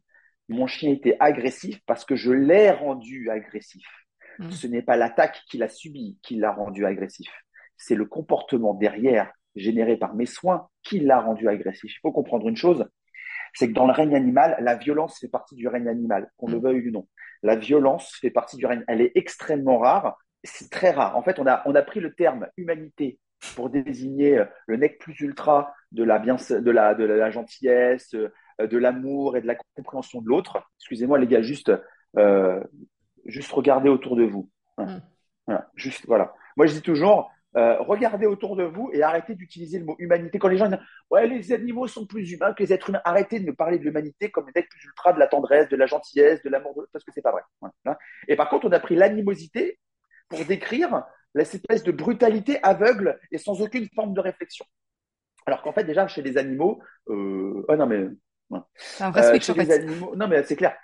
[SPEAKER 2] Mon chien était agressif parce que je l'ai rendu agressif. Mm. Ce n'est pas l'attaque qu'il a subie qui l'a rendu agressif c'est le comportement derrière généré par mes soins qui l'a rendu agressif. Il faut comprendre une chose, c'est que dans le règne animal, la violence fait partie du règne animal, qu'on le veuille ou non. La violence fait partie du règne. Elle est extrêmement rare. C'est très rare. En fait, on a, on a pris le terme humanité pour désigner le nec plus ultra de la, bien, de la, de la gentillesse, de l'amour et de la compréhension de l'autre. Excusez-moi, les gars, juste, euh, juste regardez autour de vous. Hein. Voilà. Juste, voilà. Moi, je dis toujours, euh, regardez autour de vous et arrêtez d'utiliser le mot humanité. Quand les gens disent ouais les animaux sont plus humains que les êtres humains, arrêtez de me parler de l'humanité comme d'être plus ultra de la tendresse, de la gentillesse, de l'amour, parce que c'est pas vrai. Voilà. Et par contre, on a pris l'animosité pour décrire cette espèce de brutalité aveugle et sans aucune forme de réflexion. Alors qu'en fait déjà chez les animaux, euh... oh non mais
[SPEAKER 1] ouais. euh,
[SPEAKER 2] chez les animaux, non mais c'est clair.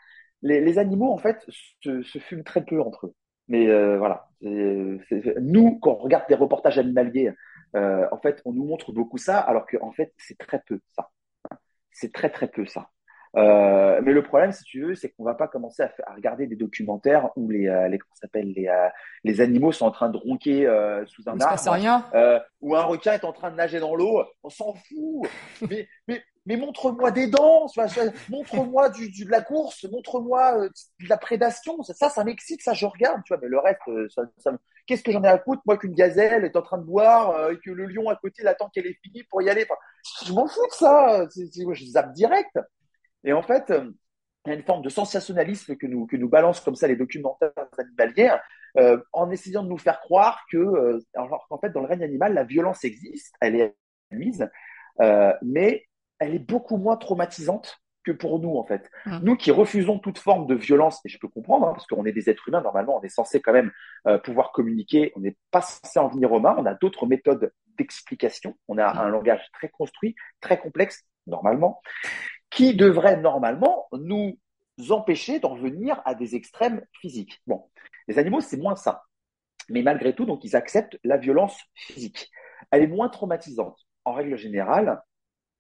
[SPEAKER 2] Les, les, animaux en fait se, se fument très peu entre eux. Mais euh, voilà, nous, quand on regarde des reportages animaliers, euh, en fait, on nous montre beaucoup ça, alors qu'en en fait, c'est très peu ça. C'est très très peu ça. Euh, mais le problème, si tu veux, c'est qu'on va pas commencer à, à, regarder des documentaires où les, euh, les s'appelle les, euh, les animaux sont en train de ronquer euh, sous un arbre,
[SPEAKER 1] rien.
[SPEAKER 2] ou un requin est en train de nager dans l'eau. On s'en fout. <laughs> mais, mais, mais montre-moi des dents, montre-moi de la course, montre-moi de la prédation. Ça, ça, m'excite, ça je regarde, tu vois. Mais le reste, ça qu'est-ce que j'en ai à foutre moi qu'une gazelle est en train de boire et que le lion à côté l'attend qu'elle ait fini pour y aller. Je m'en fous de ça. Je zappe direct. Et en fait, euh, il y a une forme de sensationnalisme que nous, que nous balancent comme ça les documentaires animaliers, euh, en essayant de nous faire croire que, euh, alors qu'en fait, dans le règne animal, la violence existe, elle est admise, euh, mais elle est beaucoup moins traumatisante que pour nous, en fait. Mmh. Nous qui refusons toute forme de violence, et je peux comprendre, hein, parce qu'on est des êtres humains, normalement, on est censé quand même euh, pouvoir communiquer, on n'est pas censé en venir aux mains, on a d'autres méthodes d'explication, on a mmh. un langage très construit, très complexe, normalement qui devrait normalement nous empêcher d'en venir à des extrêmes physiques. Bon, les animaux, c'est moins ça. Mais malgré tout, donc, ils acceptent la violence physique. Elle est moins traumatisante. En règle générale,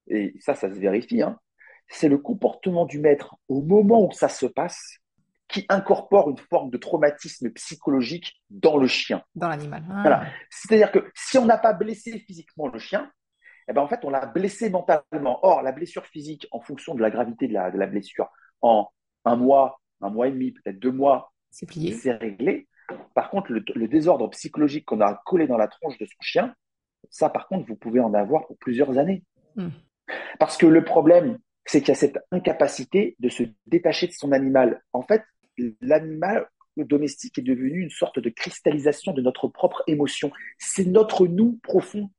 [SPEAKER 2] et ça, ça se vérifie, hein, c'est le comportement du maître au moment où ça se passe qui incorpore une forme de traumatisme psychologique dans le chien.
[SPEAKER 1] Dans l'animal. Ah.
[SPEAKER 2] Voilà. C'est-à-dire que si on n'a pas blessé physiquement le chien, eh ben, en fait, on l'a blessé mentalement. Or, la blessure physique, en fonction de la gravité de la, de la blessure, en un mois, un mois et demi, peut-être deux mois,
[SPEAKER 1] c'est plié.
[SPEAKER 2] C'est réglé. Par contre, le, le désordre psychologique qu'on a collé dans la tronche de son chien, ça, par contre, vous pouvez en avoir pour plusieurs années. Mm. Parce que le problème, c'est qu'il y a cette incapacité de se détacher de son animal. En fait, l'animal domestique est devenu une sorte de cristallisation de notre propre émotion. C'est notre nous profond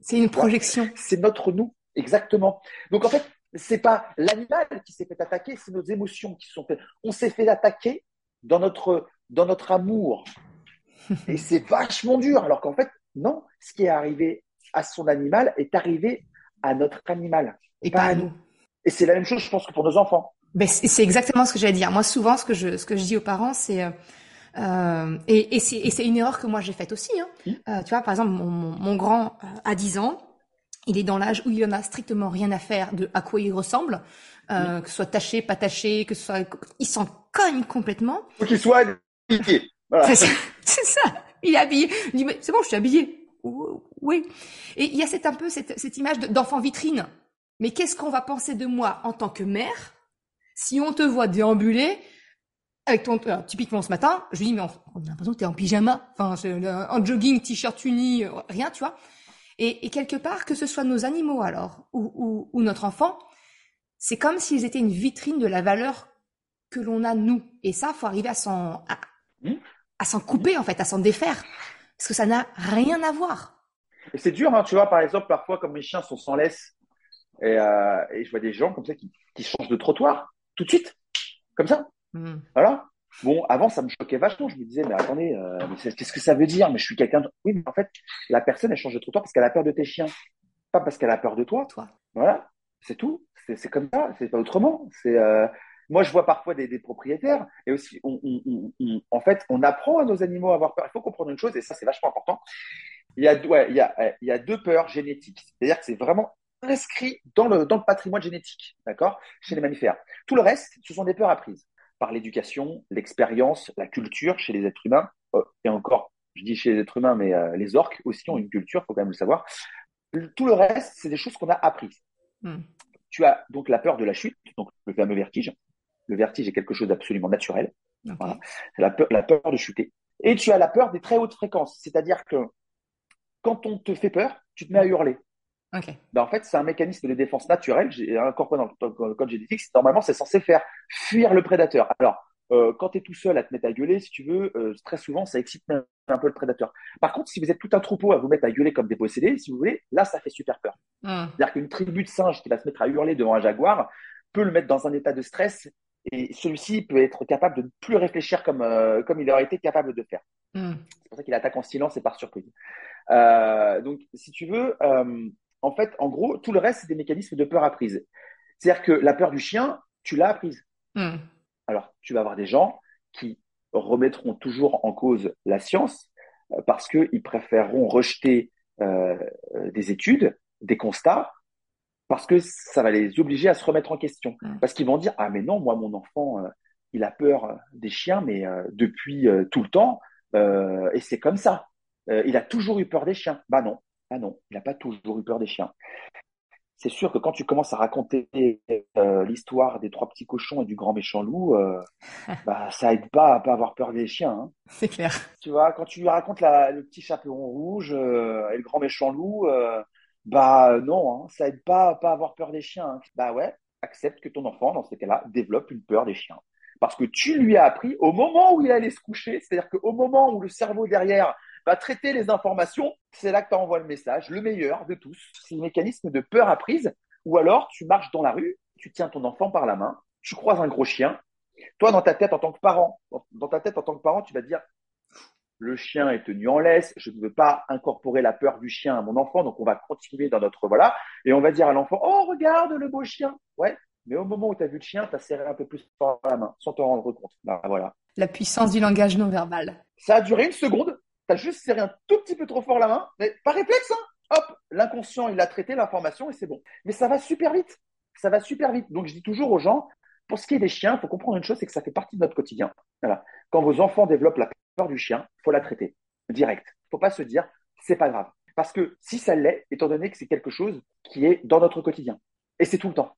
[SPEAKER 1] c'est une projection.
[SPEAKER 2] C'est notre nous, exactement. Donc en fait, c'est pas l'animal qui s'est fait attaquer, c'est nos émotions qui sont faites. On s'est fait attaquer dans notre dans notre amour. <laughs> Et c'est vachement dur. Alors qu'en fait, non, ce qui est arrivé à son animal est arrivé à notre animal.
[SPEAKER 1] Et pas à nous.
[SPEAKER 2] Et c'est la même chose, je pense, que pour nos enfants.
[SPEAKER 1] Ben, c'est exactement ce que j'allais dire. Moi, souvent, ce que je, ce que je dis aux parents, c'est euh, euh, et, et c'est une erreur que moi j'ai faite aussi. Hein. Euh, tu vois, par exemple, mon, mon, mon grand euh, a 10 ans, il est dans l'âge où il en a strictement rien à faire de à quoi il ressemble, euh, que ce soit taché, pas taché, que ce soit, il s'en cogne complètement.
[SPEAKER 2] Faut qu'il soit habillé. Voilà.
[SPEAKER 1] C'est ça, <laughs> Il est habillé. Il dit c'est bon, je suis habillé. Oui. Et il y a cette un peu cette, cette image d'enfant vitrine. Mais qu'est-ce qu'on va penser de moi en tant que mère si on te voit déambuler avec ton, euh, typiquement ce matin, je lui dis, mais on, on a l'impression que t'es en pyjama, enfin, en jogging, t-shirt uni, euh, rien, tu vois. Et, et, quelque part, que ce soit nos animaux alors, ou, ou, ou notre enfant, c'est comme s'ils étaient une vitrine de la valeur que l'on a nous. Et ça, faut arriver à s'en à,
[SPEAKER 2] Mmh.
[SPEAKER 1] à s'en couper en fait, à s'en défaire, parce que ça n'a rien à voir.
[SPEAKER 2] Et c'est dur, hein, tu vois, par exemple, parfois, comme mes chiens sont sans laisse, et, euh, et je vois des gens comme ça qui, qui changent de trottoir tout de suite, comme ça.
[SPEAKER 1] Hmm.
[SPEAKER 2] Voilà. Bon, avant, ça me choquait vachement. Je me disais, mais attendez, euh, qu'est-ce que ça veut dire Mais je suis quelqu'un. De... Oui, mais en fait, la personne, elle change de trottoir parce qu'elle a peur de tes chiens, pas parce qu'elle a peur de toi.
[SPEAKER 1] Toi.
[SPEAKER 2] Voilà, c'est tout. C'est c'est comme ça. C'est pas autrement. C'est euh, moi, je vois parfois des, des propriétaires et aussi, on, on- on- on- en fait, on apprend à nos animaux à avoir peur. Il faut comprendre une chose et ça, c'est vachement important. Il y a, ouais, il y a, euh, il y a deux peurs génétiques. C'est-à-dire que c'est vraiment inscrit dans le, dans le patrimoine génétique, d'accord, chez les mammifères. Tout le reste, ce sont des peurs apprises par l'éducation, l'expérience, la culture chez les êtres humains. Euh, et encore, je dis chez les êtres humains, mais euh, les orques aussi ont une culture, faut quand même le savoir. Tout le reste, c'est des choses qu'on a apprises.
[SPEAKER 1] Hmm.
[SPEAKER 2] Tu as donc la peur de la chute, donc le fameux vertige. Le vertige est quelque chose d'absolument naturel. Voilà. C'est la peur, la peur de chuter. Et tu as la peur des très hautes fréquences, c'est-à-dire que quand on te fait peur, tu te mets à hurler.
[SPEAKER 1] Ok.
[SPEAKER 2] Ben, en fait, c'est un mécanisme de défense naturel, j'ai incorporé dans le, code génétique. Normalement, c'est censé faire fuir le prédateur. Alors, euh, quand tu es tout seul à te mettre à gueuler, si tu veux, euh, très souvent, ça excite même un peu le prédateur. Par contre, si vous êtes tout un troupeau à vous mettre à gueuler comme des possédés, si vous voulez, là, ça fait super peur.
[SPEAKER 1] Hmm.
[SPEAKER 2] C'est-à-dire qu'une tribu de singes qui va se mettre à hurler devant un jaguar peut le mettre dans un état de stress et celui-ci peut être capable de ne plus réfléchir comme, euh, comme il aurait été capable de faire.
[SPEAKER 1] Hmm.
[SPEAKER 2] C'est pour ça qu'il attaque en silence et par surprise. Euh, donc, si tu veux, euh, en fait, en gros, tout le reste, c'est des mécanismes de peur apprise. C'est-à-dire que la peur du chien, tu l'as apprise.
[SPEAKER 1] Hmm.
[SPEAKER 2] Alors, tu vas avoir des gens qui remettront toujours en cause la science parce qu'ils préféreront rejeter des études, des constats, parce que ça va les obliger à se remettre en question. Parce qu'ils vont dire, ah mais non, moi, mon enfant, euh, il a peur euh, des chiens, mais euh, depuis euh, tout le temps, et c'est comme ça. Il a toujours eu peur des chiens. Bah non, bah non, il n'a pas toujours eu peur des chiens. C'est sûr que quand tu commences à raconter l'histoire des trois petits cochons et du grand méchant loup, <laughs> bah ça aide pas à pas avoir peur des chiens. hein.
[SPEAKER 1] C'est clair.
[SPEAKER 2] Tu vois, quand tu lui racontes la, le petit chaperon rouge et le grand méchant loup, bah euh, non, hein, ça aide pas à pas avoir peur des chiens. hein. Bah ouais, accepte que ton enfant, dans ces cas-là, développe une peur des chiens. Parce que tu lui as appris au moment où il allait se coucher, c'est-à-dire qu'au moment où le cerveau derrière va traiter les informations, c'est là que tu le message, le meilleur de tous. C'est le mécanisme de peur apprise. Ou alors, tu marches dans la rue, tu tiens ton enfant par la main, tu croises un gros chien. Toi, dans ta tête, en tant que parent, dans ta tête, en tant que parent, tu vas te dire, le chien est tenu en laisse, je ne veux pas incorporer la peur du chien à mon enfant, donc on va continuer dans notre voilà, et on va dire à l'enfant, oh, regarde le beau chien. Ouais, mais au moment où tu as vu le chien, tu as serré un peu plus fort la main, sans te rendre compte. Bah, voilà.
[SPEAKER 1] La puissance du langage non verbal.
[SPEAKER 2] Ça a duré une seconde, tu as juste serré un tout petit peu trop fort la main, mais pas réflexe, hein. Hop, l'inconscient, il a traité l'information et c'est bon. Mais ça va super vite. Ça va super vite. Donc je dis toujours aux gens, pour ce qui est des chiens, il faut comprendre une chose, c'est que ça fait partie de notre quotidien. Voilà. Quand vos enfants développent la peur du chien, faut la traiter direct. Faut pas se dire c'est pas grave, parce que si ça l'est, étant donné que c'est quelque chose qui est dans notre quotidien, et c'est tout le temps.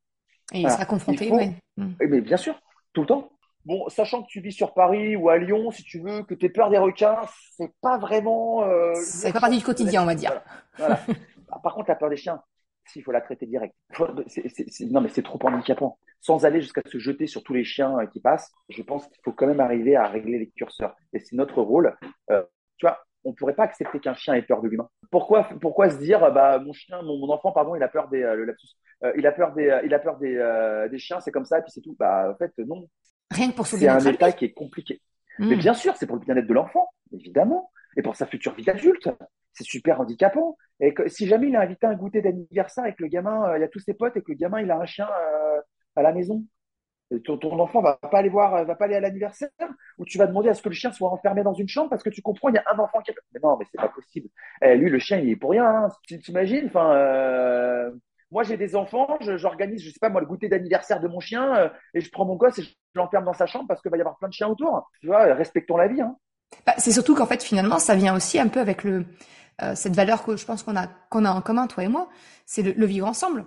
[SPEAKER 1] Et il
[SPEAKER 2] Voilà.
[SPEAKER 1] sera confronté,
[SPEAKER 2] Il faut-
[SPEAKER 1] ouais. Hmm.
[SPEAKER 2] Eh, Mais bien sûr, tout le temps. Bon, sachant que tu vis sur Paris ou à Lyon, si tu veux, que tu aies peur des requins, c'est pas vraiment. Euh,
[SPEAKER 1] Ça fait pas partie du quotidien, on va dire.
[SPEAKER 2] Voilà. Voilà. <laughs> Par contre, la peur des chiens, s'il faut la traiter direct. Non, mais c'est trop handicapant. Sans aller jusqu'à se jeter sur tous les chiens euh, qui passent, je pense qu'il faut quand même arriver à régler les curseurs. Et c'est notre rôle. Euh, tu vois, on pourrait pas accepter qu'un chien ait peur de l'humain. Pourquoi, pourquoi se dire, bah, mon chien, mon, mon enfant, pardon, il a peur des, euh, le lapsus, Euh, il a peur des, il a peur des, des chiens, c'est comme ça, et puis c'est tout. Bah, en fait, non.
[SPEAKER 1] Rien que pour
[SPEAKER 2] C'est un état qui est compliqué.
[SPEAKER 1] Hmm.
[SPEAKER 2] Mais bien sûr, c'est pour le bien-être de l'enfant, évidemment, et pour sa future vie d'adulte. C'est super handicapant. Et que, si jamais il a invité un goûter d'anniversaire et que le gamin, euh, il y a tous ses potes et que le gamin, il a un chien euh, à la maison, et ton, ton enfant va pas aller voir, euh, va pas aller à l'anniversaire, ou tu vas demander à ce que le chien soit enfermé dans une chambre parce que tu comprends, il y a un enfant qui. Mais non, mais c'est pas possible. Eh, lui, le chien, il est pour rien. Hein. Tu t'imagines Enfin, euh, moi, j'ai des enfants, je- j'organise, je sais pas moi, le goûter d'anniversaire de mon chien, euh, et je prends mon gosse et je l'enferme dans sa chambre parce qu'il va y avoir plein de chiens autour. Tu vois, respectons la vie. Hein.
[SPEAKER 1] Bah, c'est surtout qu'en fait, finalement, ça vient aussi un peu avec le, euh, cette valeur que je pense qu'on a, qu'on a en commun, toi et moi, c'est le, le vivre ensemble,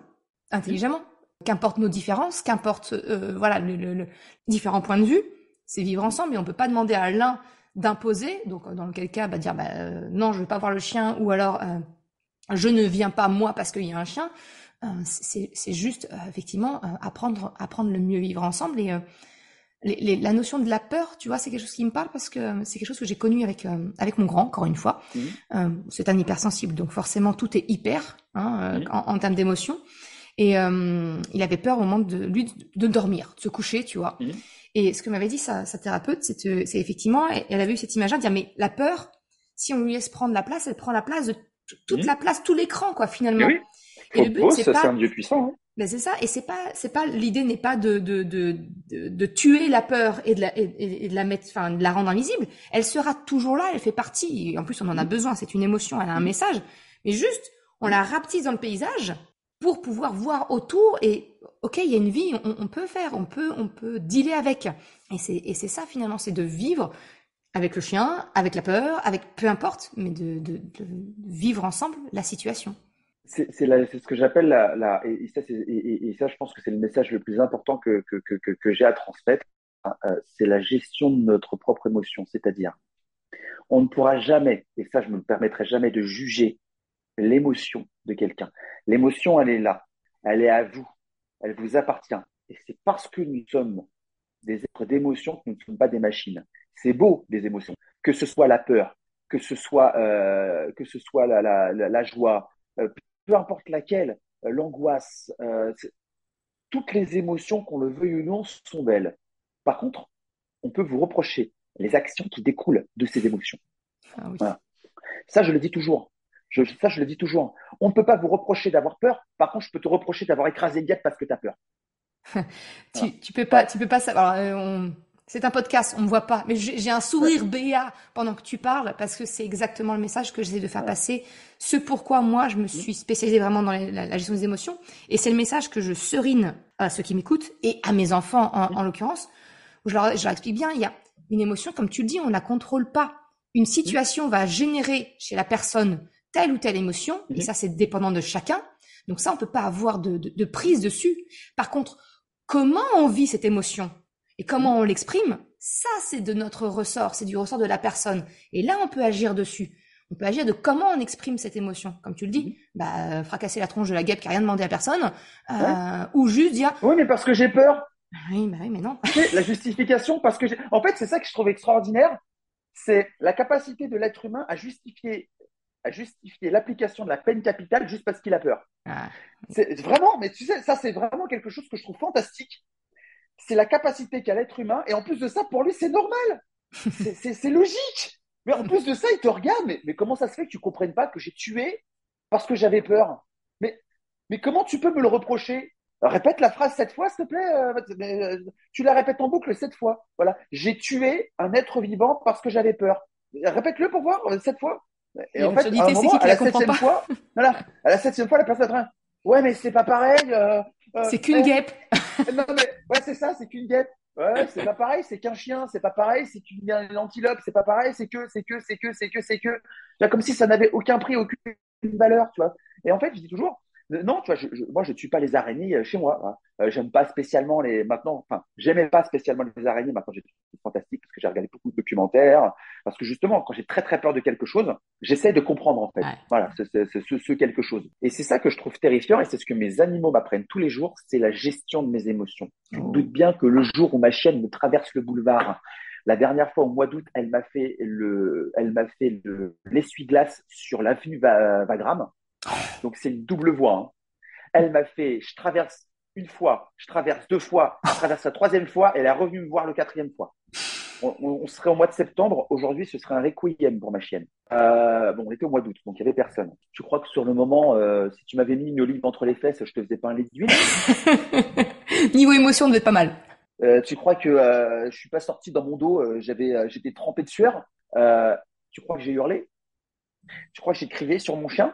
[SPEAKER 1] intelligemment. Qu'importe nos différences, qu'importe, euh, voilà, le, le- le- différents points de vue, c'est vivre ensemble et on peut pas demander à l'un d'imposer, donc dans lequel cas, bah, dire, bah, euh, non, je veux pas voir le chien, ou alors, euh, je ne viens pas moi parce qu'il y a un chien. c'est juste effectivement apprendre apprendre le mieux vivre ensemble et les, la notion de la peur, tu vois, c'est quelque chose qui me parle parce que c'est quelque chose que j'ai connu avec avec mon grand, encore une fois. Mmh. c'est un hypersensible, donc forcément tout est hyper hein, mmh. en, en, termes d'émotion. Et il avait peur au moment de lui de, dormir, de se coucher, tu vois. Mmh. Et ce que m'avait dit sa, sa thérapeute, c'est effectivement, elle avait eu cette image-là, de dire mais la peur, si on lui laisse prendre la place, elle prend la place de toute la place, tout l'écran, quoi, finalement.
[SPEAKER 2] Et, oui. et le but, c'est pas. C'est un dieu puissant. Hein.
[SPEAKER 1] Ben c'est ça, et c'est pas, c'est pas l'idée n'est pas de de, de de, de tuer la peur et de la et, de la mettre, enfin de la rendre invisible. Elle sera toujours là, elle fait partie. Et en plus, on en a besoin. C'est une émotion, elle a un message. Mais juste, on la rapetisse dans le paysage pour pouvoir voir autour et ok, il y a une vie, on, on, peut faire, on peut on peut dealer avec. Et c'est et c'est ça finalement, c'est de vivre avec le chien, avec la peur, avec peu importe, mais de, de, de vivre ensemble la situation
[SPEAKER 2] c'est ce que j'appelle la, et, ça, et, ça, je pense que c'est le message le plus important que, que, que, que j'ai à transmettre. Euh, c'est la gestion de notre propre émotion, c'est-à-dire, on ne pourra jamais, et ça, je ne me permettrai jamais de juger l'émotion de quelqu'un. L'émotion, elle est là, elle est à vous, elle vous appartient. Et c'est parce que nous sommes des êtres d'émotion que nous ne sommes pas des machines. C'est beau, des émotions. Que ce soit la peur, que ce soit, euh, que ce soit la, la joie, euh, peu importe laquelle, euh, l'angoisse, euh, toutes les émotions, qu'on le veuille ou non, sont belles. Par contre, on peut vous reprocher les actions qui découlent de ces émotions. Ah ça, je le dis toujours. Je, ça, je le dis toujours. On ne peut pas vous reprocher d'avoir peur. Par contre, je peux te reprocher d'avoir écrasé une parce que <laughs> tu as peur.
[SPEAKER 1] tu, tu peux pas, tu peux pas savoir. Euh, c'est un podcast, on me voit pas, mais j'ai un sourire béat pendant que tu parles parce que c'est exactement le message que j'essaie de faire passer. Ce pourquoi moi je me suis spécialisée vraiment dans la, gestion des émotions, et c'est le message que je serine à ceux qui m'écoutent et à mes enfants en, l'occurrence. Où je leur, je leur explique bien, il y a une émotion, comme tu le dis, on la contrôle pas. Une situation va générer chez la personne telle ou telle émotion, et ça c'est dépendant de chacun. Donc ça, on peut pas avoir de, de, de prise dessus. Par contre, comment on vit cette émotion? Et comment on l'exprime, ça c'est de notre ressort, c'est du ressort de la personne. Et là, on peut agir dessus. On peut agir de comment on exprime cette émotion, comme tu le dis, mhm. bah, fracasser la tronche de la guêpe qui a rien demandé à personne, euh, ou juste dire.
[SPEAKER 2] Oui, mais parce que j'ai peur.
[SPEAKER 1] Oui, bah oui, mais non.
[SPEAKER 2] la justification, parce que j'ai. En fait, c'est ça que je trouve extraordinaire, c'est la capacité de l'être humain à justifier à justifier l'application de la peine capitale juste parce qu'il a peur. Ah. C'est vraiment, mais tu sais, ça c'est vraiment quelque chose que je trouve fantastique c'est la capacité qu'a l'être humain. Et en plus de ça, pour lui, c'est normal. <laughs> C'est logique. Mais en plus de ça, il te regarde. Mais, mais comment ça se fait que tu comprennes pas que j'ai tué parce que j'avais peur? Mais, mais comment tu peux me le reprocher? Répète la phrase sept fois, s'il te plaît. Euh, euh, tu la répètes en boucle sept fois. Voilà. J'ai tué un être vivant parce que j'avais peur. Répète-le pour voir euh, sept fois.
[SPEAKER 1] Et, en fait, à, un moment, à la septième
[SPEAKER 2] fois, voilà, à la septième fois, la personne a Ouais, mais c'est pas pareil.
[SPEAKER 1] c'est qu'une guêpe. <laughs>
[SPEAKER 2] non, mais ouais, c'est ça, c'est qu'une guêpe. Ouais, c'est pas pareil, c'est qu'un chien, c'est pas pareil, c'est qu'une antilope, c'est pas pareil, c'est que, c'est que, c'est que, c'est que, c'est que. Comme si ça n'avait aucun prix, aucune valeur, tu vois. Et en fait, je dis toujours, non, tu vois, je, je, moi, je tue pas les araignées euh, chez moi. Hein. Euh, j'aime pas spécialement les. Maintenant, enfin, j'aimais pas spécialement les araignées. Maintenant, j'ai fantastique parce que j'ai regardé beaucoup de documentaires. Parce que justement, quand j'ai très très peur de quelque chose, j'essaie de comprendre en fait. Voilà, c'est ce, ce, quelque chose. Et c'est ça que je trouve terrifiant et c'est ce que mes animaux m'apprennent tous les jours, c'est la gestion de mes émotions. Je me oh. doute bien que le jour où ma chienne me traverse le boulevard, la dernière fois au mois d'août, elle m'a fait le, elle m'a fait le l'essuie-glace sur l'avenue Vagram. Donc c'est une double voie. Hein. Elle m'a fait, je traverse une fois, je traverse deux fois, je traverse la troisième fois, et elle est revenue me voir le quatrième fois. On, serait au mois de septembre, aujourd'hui ce serait un requiem pour ma chienne. Euh, bon, on était au mois d'août, donc il y avait personne. Je crois que sur le moment, euh, si tu m'avais mis une olive entre les fesses, je te faisais pas un lit d'huile. <laughs>
[SPEAKER 1] Niveau émotion, on devait être pas mal.
[SPEAKER 2] Euh, tu crois que je suis pas sorti dans mon dos, j'avais, j'étais trempé de sueur. tu crois que j'ai hurlé? Tu crois que j'ai crié sur mon chien?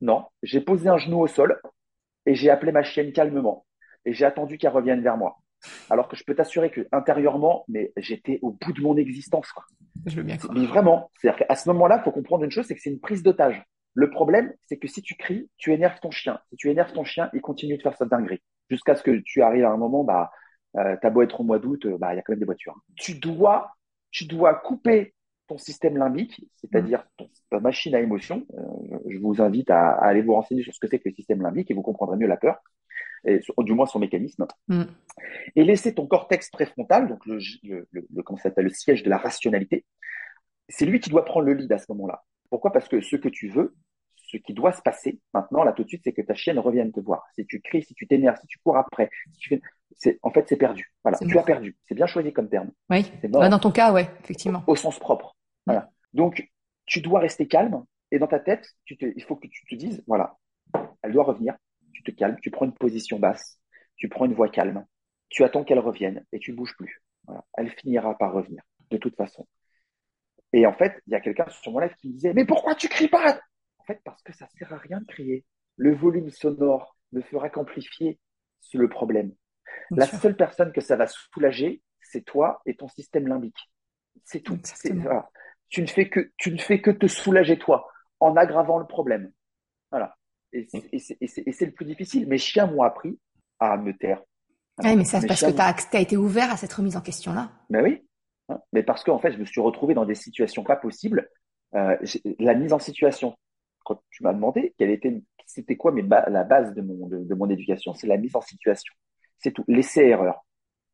[SPEAKER 2] Non, j'ai posé un genou au sol et j'ai appelé ma chienne calmement et j'ai attendu qu'elle revienne vers moi. Alors que je peux t'assurer que intérieurement, mais j'étais au bout de mon existence.
[SPEAKER 1] Je veux bien
[SPEAKER 2] Mais vraiment, c'est-à-dire qu'à ce moment-là, il faut comprendre une chose, c'est que c'est une prise d'otage. Le problème, c'est que si tu cries, tu énerves ton chien. Si tu énerves ton chien, il continue de faire sa dinguerie. Jusqu'à ce que tu arrives à un moment, bah, euh, t'as beau être au mois d'août, euh, bah, il y a quand même des voitures. Tu dois, tu dois couper ton système limbique, c'est-à-dire mmh. ta machine à émotion. Euh, je vous invite à, aller vous renseigner sur ce que c'est que le système limbique et vous comprendrez mieux la peur, et du moins son mécanisme. Mmh. Et laisser ton cortex préfrontal, donc le, le, le comment le siège de la rationalité, c'est lui qui doit prendre le lead à ce moment-là. Pourquoi? Parce que ce que tu veux, ce qui doit se passer maintenant, là tout de suite, c'est que ta chienne revienne te voir. Si tu cries, si tu t'énerves, si tu cours après, si tu fais... en fait, c'est perdu. Voilà, tu as perdu. C'est bien choisi comme terme.
[SPEAKER 1] Oui. dans ton cas, ouais, effectivement.
[SPEAKER 2] Au, sens propre. Voilà. Donc, tu dois rester calme et dans ta tête, tu te... il faut que tu te dises, voilà, elle doit revenir. Tu te calmes, tu prends une position basse, tu prends une voix calme, tu attends qu'elle revienne et tu bouges plus. Voilà. Elle finira par revenir, de toute façon. Et en fait, il y a quelqu'un sur mon live qui me disait, mais pourquoi tu cries pas? Fait, parce que ça sert à rien de crier. Le volume sonore ne fera qu'amplifier le problème. la seule personne que ça va soulager, c'est toi et ton système limbique. C'est tout. Tu ne fais que tu ne fais que te soulager toi en aggravant le problème. Voilà. Et c'est le plus difficile. Mes chiens m'ont appris à me taire.
[SPEAKER 1] Oui, mais ça, c'est parce que tu as, été ouvert à cette remise en question-là.
[SPEAKER 2] Mais ben oui. Hein. Mais parce qu'en fait, je me suis retrouvé dans des situations pas possibles. Euh, la mise en situation, quand tu m'as demandé quelle était, c'était quoi mais la base de mon, de, mon éducation, c'est la mise en situation. C'est tout. Laisser erreur.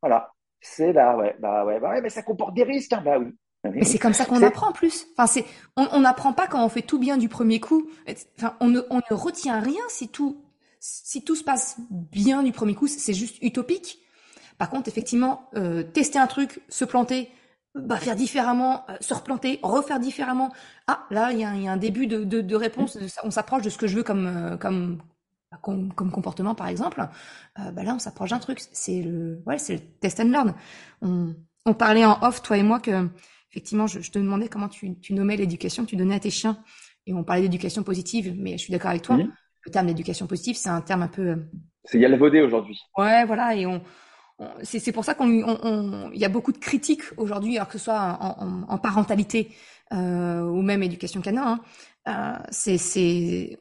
[SPEAKER 2] Voilà. C'est là, ouais, bah ouais, bah ouais, mais ça comporte des risques, hein, bah oui.
[SPEAKER 1] Mais c'est comme ça qu'on apprend en plus. Enfin, c'est, on n'apprend pas quand on fait tout bien du premier coup. Enfin, on ne, on ne retient rien si tout, si tout se passe bien du premier coup. C'est juste utopique. Par contre, effectivement, euh, tester un truc, se planter, bah, faire différemment, euh, se replanter, refaire différemment. Ah, là, il y, a un début de, de, réponse. On s'approche de ce que je veux comme, euh, comme, comme, comme comportement, par exemple. Euh, bah là, on s'approche d'un truc. C'est le, ouais, c'est le test and learn. On, on parlait en off, toi et moi, que effectivement, je, te demandais comment tu, tu nommais l'éducation que tu donnais à tes chiens. Et on parlait d'éducation positive, mais je suis d'accord avec toi. Le terme d'éducation positive, c'est un terme un peu.
[SPEAKER 2] C'est galvaudé aujourd'hui.
[SPEAKER 1] Ouais, voilà, et on, c'est pour ça qu'il y a beaucoup de critiques aujourd'hui, alors que ce soit en, parentalité euh, ou même éducation canin. Hein. Euh, c'est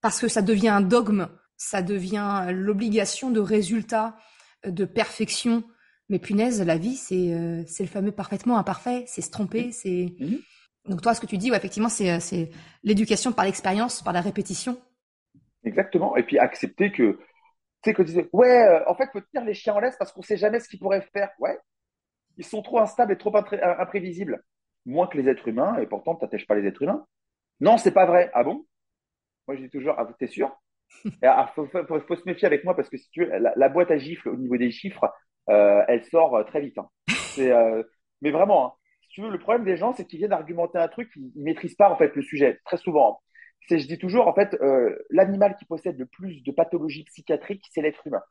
[SPEAKER 1] parce que ça devient un dogme, ça devient l'obligation de résultat, de perfection. Mais punaise, la vie, c'est euh, le fameux parfaitement imparfait, c'est se tromper, c'est. Mmh. Donc toi, ce que tu dis, effectivement, c'est l'éducation par l'expérience, par la répétition.
[SPEAKER 2] Exactement. Et puis accepter que sais, que disait, ouais, euh, en fait, faut tenir les chiens en laisse parce qu'on sait jamais ce qu'ils pourraient faire. Ouais. Ils sont trop instables et trop euh, imprévisibles. Moins que les êtres humains, et pourtant, tu n'attèches pas les êtres humains. Non, c'est pas vrai. Ah bon? Moi, je dis toujours, ah, t'es sûr? <laughs> Il ah, faut, se méfier avec moi parce que si tu veux, la, boîte à gifles au niveau des chiffres, euh, elle sort très vite. Hein. mais vraiment, hein. si tu veux, le problème des gens, c'est qu'ils viennent argumenter un truc, ils, ne maîtrisent pas en fait le sujet très souvent. Hein c'est, je dis toujours, en fait, euh, l'animal qui possède le plus de pathologies psychiatriques, c'est l'être humain.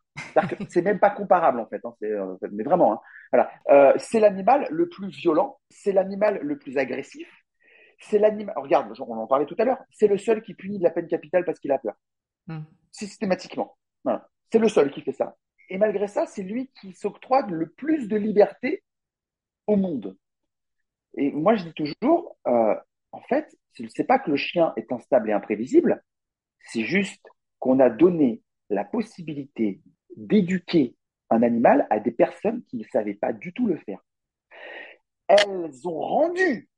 [SPEAKER 2] C'est même pas comparable, en fait. Hein, c'est, euh, mais vraiment, voilà. Euh, c'est l'animal le plus violent, c'est l'animal le plus agressif, c'est l'animal. Regarde, on en parlait tout à l'heure. C'est le seul qui punit de la peine capitale parce qu'il a peur, hmm. systématiquement. Voilà. C'est le seul qui fait ça. Et malgré ça, c'est lui qui s'octroie le plus de liberté au monde. Et moi, je dis toujours, euh, en fait, ce n'est pas que le chien est instable et imprévisible, c'est juste qu'on a donné la possibilité d'éduquer un animal à des personnes qui ne savaient pas du tout le faire. Elles ont rendu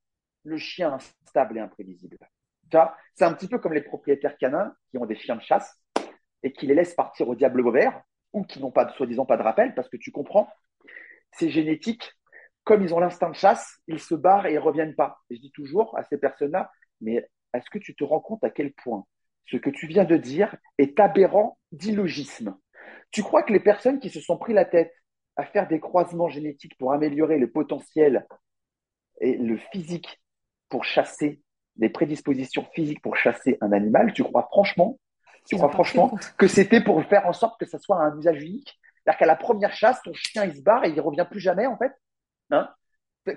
[SPEAKER 2] le chien stable et imprévisible. C'est un petit peu comme les propriétaires canins qui ont des chiens de chasse et qui les laissent partir au diable vert qui n'ont pas, soi-disant, pas de rappel parce que tu comprends, c'est génétique. Comme ils ont l'instinct de chasse, ils se barrent et ils reviennent pas. Je dis toujours à ces personnes-là, mais est-ce que tu te rends compte à quel point ce que tu viens de dire est aberrant d'illogisme? Tu crois que les personnes qui se sont pris la tête à faire des croisements génétiques pour améliorer le potentiel et le physique pour chasser, les prédispositions physiques pour chasser un animal, tu crois franchement, crois franchement que c'était pour faire en sorte que ça soit un usage unique C'est-à-dire qu'à la première chasse, ton chien il se barre et il revient plus jamais en fait hein?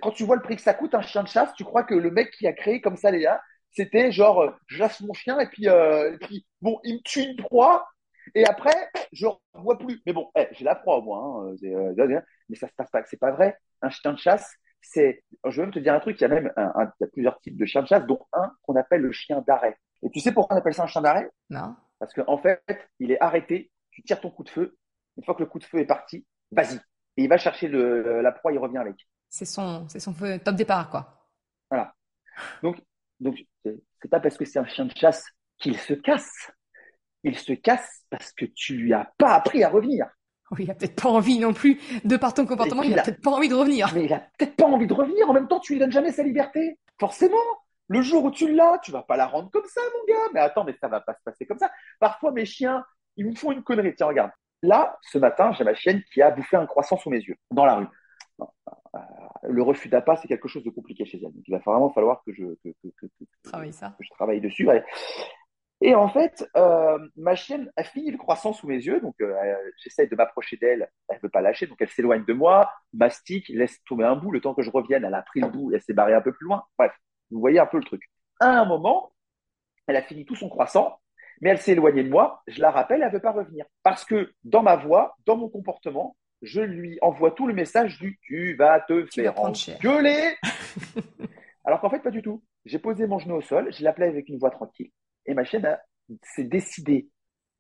[SPEAKER 2] Quand tu vois le prix que ça coûte un chien de chasse, tu crois que le mec qui a créé comme ça gars, c'était genre, euh, je laisse mon chien et puis, euh, et puis, bon, il me tue une proie et après, je ne vois plus. Mais bon, eh, j'ai la proie au moins. Hein, euh, mais ça se passe pas. C'est pas vrai. Un chien de chasse, c'est. Je vais même te dire un truc. Il y a même un, il y a plusieurs types de chiens de chasse, dont un qu'on appelle le chien d'arrêt. Et tu sais pourquoi on appelle ça un chien d'arrêt?
[SPEAKER 1] Non.
[SPEAKER 2] Parce qu'en en fait, il est arrêté. Tu tires ton coup de feu. Une fois que le coup de feu est parti, vas-y. Et il va chercher le, la proie. Il revient avec.
[SPEAKER 1] C'est son, c'est son top départ, quoi.
[SPEAKER 2] Voilà. Donc, donc c'est pas parce que c'est un chien de chasse qu'il se casse. Il se casse parce que tu lui as pas appris à revenir.
[SPEAKER 1] Oui, il a peut-être pas envie non plus, de par ton comportement, il, a, peut-être pas envie de revenir.
[SPEAKER 2] Mais il a peut-être pas envie de revenir. En même temps, tu lui donnes jamais sa liberté. Forcément. Le jour où tu l'as, tu vas pas la rendre comme ça, mon gars. Mais attends, mais ça va pas se passer comme ça. Parfois, mes chiens, ils me font une connerie. Tiens, regarde. Là, ce matin, j'ai ma chienne qui a bouffé un croissant sous mes yeux, dans la rue. Euh, le refus d'appât, c'est quelque chose de compliqué chez elle. Donc, il va vraiment falloir que je, que,
[SPEAKER 1] ça.
[SPEAKER 2] je travaille dessus. Et en fait, euh, ma chienne a fini le croissant sous mes yeux, donc euh, j'essaie de m'approcher d'elle, elle ne veut pas lâcher, donc elle s'éloigne de moi, mastique, laisse tomber un bout, le temps que je revienne, elle a pris le bout, elle s'est barrée un peu plus loin. Bref, vous voyez un peu le truc. À un moment, elle a fini tout son croissant, mais elle s'est éloignée de moi, je la rappelle, elle ne veut pas revenir. Parce que dans ma voix, dans mon comportement, je lui envoie tout le message du tu vas te faire engueuler. <laughs> Alors qu'en fait, pas du tout. J'ai posé mon genou au sol, je l'appelais avec une voix tranquille. Et ma chienne s'est décidée.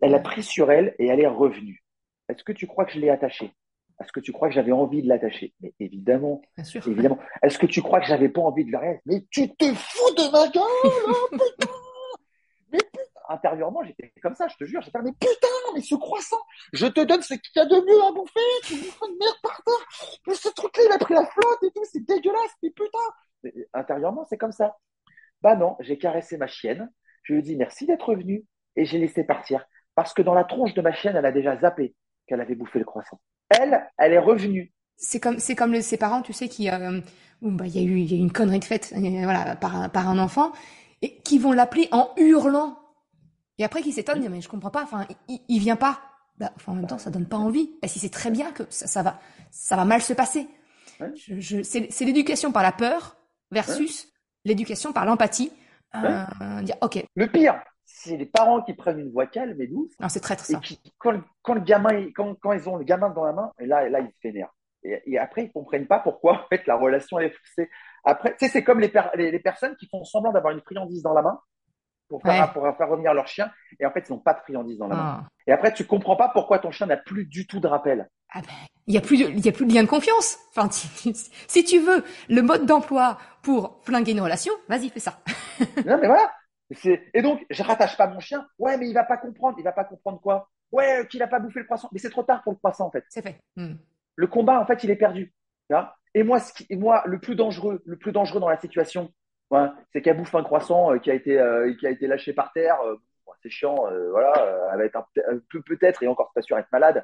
[SPEAKER 2] Elle a pris sur elle et elle est revenue. Est-ce que tu crois que je l'ai attachée? Est-ce que tu crois que j'avais envie de l'attacher Mais évidemment.
[SPEAKER 1] Bien sûr.
[SPEAKER 2] Évidemment. Est-ce que tu crois que j'avais pas envie de la Mais tu te fous de ma gueule hein, putain Mais putain intérieurement, j'étais comme ça, je te jure. J'étais mais putain, mais ce croissant, je te donne ce qu'il y a de mieux à bouffer, tu bouffes une merde par terre. Mais ce truc-là, il a pris la flotte et tout, c'est dégueulasse, mais putain. intérieurement, c'est comme ça. Bah non, j'ai caressé ma chienne, je lui ai dit merci d'être venu et j'ai laissé partir. Parce que dans la tronche de ma chienne, elle a déjà zappé qu'elle avait bouffé le croissant. Elle, elle est revenue.
[SPEAKER 1] C'est comme, c'est comme ses parents, tu sais, qui, euh, bah, il y a eu, il y a une connerie de faite, euh, voilà, par, par un enfant, et qui vont l'appeler en hurlant et après, qui s'étonne, mais je comprends pas. Enfin, il, il vient pas. Bah, enfin, en même temps, ça donne pas envie. Parce qu'il sait très bien que ça, ça, va, ça va mal se passer. Je, je, c'est l'éducation par la peur versus l'éducation par l'empathie. Euh, dire, ok.
[SPEAKER 2] Le pire, c'est les parents qui prennent une voix calme et douce.
[SPEAKER 1] Non, c'est très très ça.
[SPEAKER 2] quand, quand, le gamin, quand, quand, ils ont le gamin dans la main, et là, là, ils se vénèrent. Et, et, après, ils comprennent pas pourquoi en fait la relation elle est. Après, tu sais, c'est comme les, les, les, personnes qui font semblant d'avoir une friandise dans la main pour faire, pour faire revenir leur chien. Et en fait, ils n'ont pas de friandise dans la main. Ah. Et après, tu comprends pas pourquoi ton chien n'a plus du tout de rappel.
[SPEAKER 1] Ah ben, il y a plus de, il y a plus de lien de confiance. Enfin, <laughs> si tu veux le mode d'emploi pour flinguer une relation, vas-y, fais ça.
[SPEAKER 2] non, mais voilà. Et donc, je rattache pas mon chien. Ouais, mais il va pas comprendre. Il va pas comprendre quoi? Ouais, qu'il a pas bouffé le croissant. Mais c'est trop tard pour le croissant, en fait.
[SPEAKER 1] C'est fait. Hmm.
[SPEAKER 2] Le combat, en fait, il est perdu. Et moi, ce qui, et moi, le plus dangereux, le plus dangereux dans la situation, Ouais, c'est qu'elle bouffe un croissant euh, qui a été euh, qui a été lâché par terre. Euh, c'est chiant, voilà. elle va être un, peu peut-être et encore pas sûr être malade.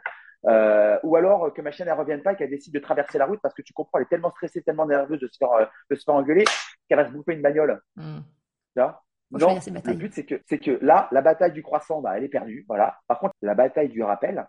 [SPEAKER 2] ou alors que ma chienne elle revienne pas et qu'elle décide de traverser la route parce que tu comprends, elle est tellement stressée, tellement nerveuse de se faire de se faire engueuler qu'elle va se bouffer une bagnole. Mmh. Non, le but c'est que c'est que là, la bataille du croissant, bah, elle est perdue. Voilà. Par contre, la bataille du rappel,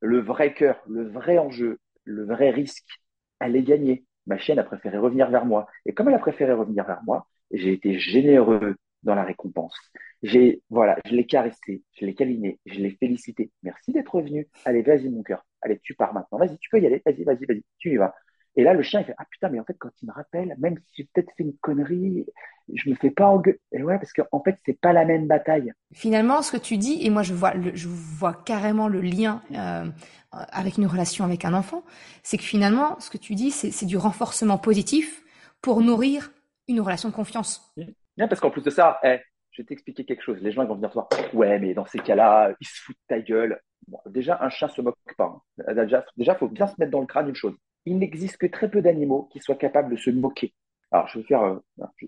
[SPEAKER 2] le vrai cœur, le vrai enjeu, le vrai risque, elle est gagnée ma chienne a préféré revenir vers moi. Et comme elle a préféré revenir vers moi, j'ai été généreux dans la récompense. J'ai, voilà, je l'ai caressé, je l'ai câliné, je l'ai félicité. Merci d'être revenu. Allez, vas-y, mon cœur. Allez, tu pars maintenant. Vas-y, tu peux y aller. Vas-y, vas-y, vas-y. Tu y vas. Et là, le chien, il fait, ah putain, mais en fait, quand il me rappelle, même si j'ai peut-être fait une connerie, je me fais pas engueuler. Et ouais, parce qu'en en fait, c'est pas la même bataille.
[SPEAKER 1] Finalement, ce que tu dis, et moi, je vois, je vois carrément le lien euh, avec une relation avec un enfant, c'est que finalement, ce que tu dis, c'est du renforcement positif pour nourrir une relation de confiance.
[SPEAKER 2] Bien, parce qu'en plus de ça, eh, je vais t'expliquer quelque chose. Les gens ils vont venir te voir. Ouais, mais dans ces cas-là, ils se foutent de ta gueule. déjà, un chat se moque pas. Hein. Déjà, déjà, faut bien se mettre dans le crâne une chose il n'existe que très peu d'animaux qui soient capables de se moquer. Alors, je vais faire, euh,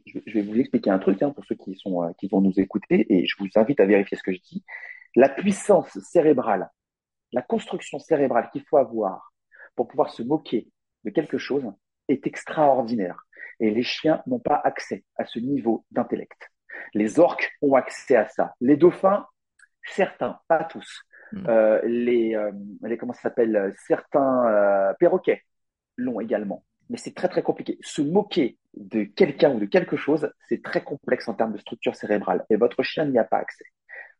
[SPEAKER 2] je, vais vous expliquer un truc hein, pour ceux qui sont, euh, qui vont nous écouter, et je vous invite à vérifier ce que je dis. La puissance cérébrale, la construction cérébrale qu'il faut avoir pour pouvoir se moquer de quelque chose est extraordinaire. Et les chiens n'ont pas accès à ce niveau d'intellect. Les orques ont accès à ça. Les dauphins, certains, pas tous. Hmm. Euh, les, les, comment ça s'appelle, certains perroquets long également. Mais c'est très très compliqué. Se moquer de quelqu'un ou de quelque chose, c'est très complexe en termes de structure cérébrale. Et votre chien n'y a pas accès.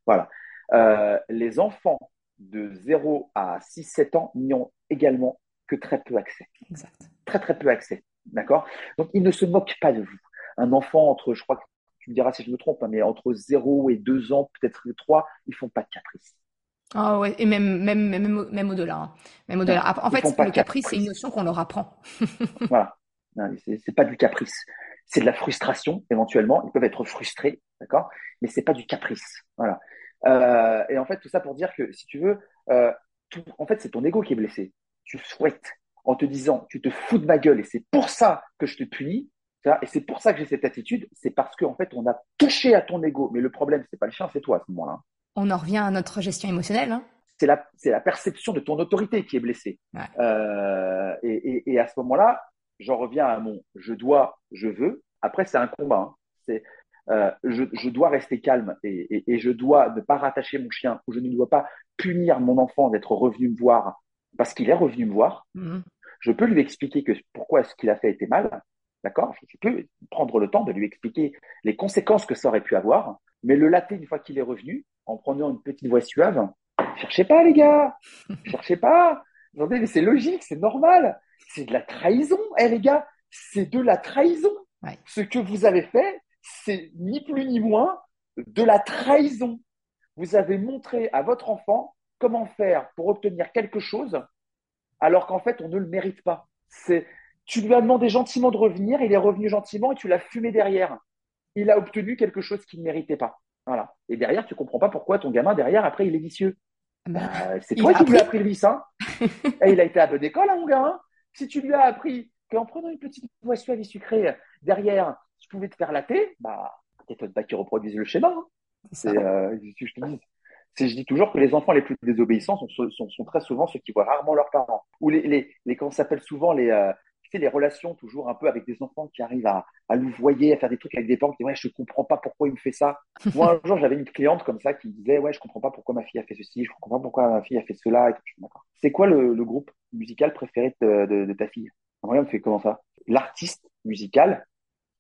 [SPEAKER 2] Voilà. Euh, les enfants de 0 à 6-7 ans n'y ont également que très peu accès.
[SPEAKER 1] Exact.
[SPEAKER 2] Très très peu accès. D'accord? Donc, ils ne se moquent pas de vous. Un enfant entre, je crois que tu me diras si je me trompe, hein, mais entre 0 et 2 ans, peut-être 3, ils font pas de caprice.
[SPEAKER 1] Ah ouais, et même, même, même, même au-delà. Hein. Même au-delà. En fait, le caprice, c'est une notion qu'on leur apprend. <laughs>
[SPEAKER 2] voilà. C'est pas du caprice. c'est de la frustration éventuellement. Ils peuvent être frustrés, d'accord, mais c'est pas du caprice. Voilà. Euh, et en fait, tout ça pour dire que si tu veux, euh, tout, en fait, c'est ton ego qui est blessé. Tu souhaites en te disant, tu te fous de ma gueule et c'est pour ça que je te punis. Et c'est pour ça que j'ai cette attitude. C'est parce qu'en fait, on a touché à ton ego. Mais le problème, c'est pas le chien, c'est toi à ce moment-là.
[SPEAKER 1] On en revient à notre gestion émotionnelle. Hein
[SPEAKER 2] c'est la, perception de ton autorité qui est blessée. Euh, et, et, et, à ce moment-là, j'en reviens à mon je dois, je veux. Après, c'est un combat. Hein. C'est euh, je, je, dois rester calme et, et, je dois ne pas rattacher mon chien ou je ne dois pas punir mon enfant d'être revenu me voir parce qu'il est revenu me voir. Mm-hmm. Je peux lui expliquer que pourquoi ce qu'il a fait était mal. D'accord? Je peux prendre le temps de lui expliquer les conséquences que ça aurait pu avoir, mais le latter une fois qu'il est revenu, en prenant une petite voix suave, Cherchez pas, les gars. <laughs> Cherchez pas. Attendez, mais c'est logique, c'est normal. C'est de la trahison. Eh, les gars, c'est de la trahison. Ce que vous avez fait, c'est ni plus ni moins de la trahison. Vous avez montré à votre enfant comment faire pour obtenir quelque chose alors qu'en fait, on ne le mérite pas. C'est, tu lui as demandé gentiment de revenir, il est revenu gentiment et tu l'as fumé derrière. Il a obtenu quelque chose qu'il ne méritait pas. Voilà. Et derrière, tu comprends pas pourquoi ton gamin, derrière, après, il est vicieux. Bah, bah, c'est toi qui lui as appris le vice, hein <laughs> Et il a été à bonne école, hein, mon gars. Hein si tu lui as appris qu'en prenant une petite boisson suave et sucrée derrière, tu pouvais te faire latter, bah, peut-être pas qu'ils reproduisent le schéma. Hein. C'est, euh, je, te dis, je dis toujours que les enfants les plus désobéissants sont, sont, sont, très souvent ceux qui voient rarement leurs parents. Ou les, les, les comment s'appelle souvent les, euh, les relations toujours un peu avec des enfants qui arrivent à, à voyer, à faire des trucs avec des parents qui disent ouais je comprends pas pourquoi il me fait ça. <laughs> Moi un jour j'avais une cliente comme ça qui disait ouais je comprends pas pourquoi ma fille a fait ceci, je comprends pas pourquoi ma fille a fait cela. C'est quoi le, le, groupe musical préféré de, de, de ta fille? Moi me fait comment ça? L'artiste musical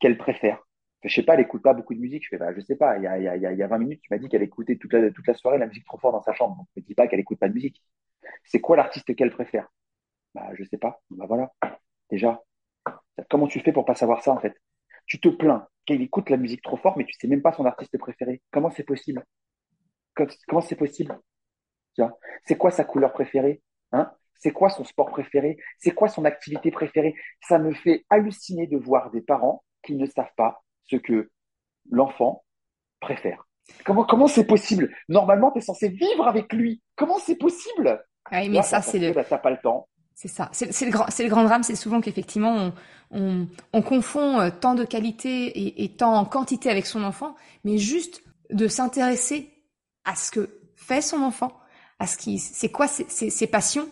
[SPEAKER 2] qu'elle préfère? Je sais pas, elle écoute pas beaucoup de musique. Je fais, bah, je sais pas. Il y a, il y a, il y a 20 minutes, tu m'as dit qu'elle écoutait toute la, toute la soirée la musique trop fort dans sa chambre. Donc, ne dis pas qu'elle écoute pas de musique. C'est quoi l'artiste qu'elle préfère? Bah, je sais pas. Bah voilà. Déjà, comment tu fais pour pas savoir ça en fait? Tu te plains qu'il écoute la musique trop fort, mais tu sais même pas son artiste préféré. Comment c'est possible? Comment c'est possible? C'est quoi sa couleur préférée? Hein? C'est quoi son sport préféré? C'est quoi son activité préférée? Ça me fait halluciner de voir des parents qui ne savent pas ce que l'enfant préfère. Comment comment c'est possible? Normalement, tu es censé vivre avec lui. Comment c'est possible?
[SPEAKER 1] Ah mais ça, c'est le.
[SPEAKER 2] T'as pas le temps.
[SPEAKER 1] C'est ça. C'est le, grand, le grand drame, c'est souvent qu'effectivement, on, on, confond euh, tant de qualité et, et tant en quantité avec son enfant, mais juste de s'intéresser à ce que fait son enfant, à ce qui, c'est quoi ses, ses, passions.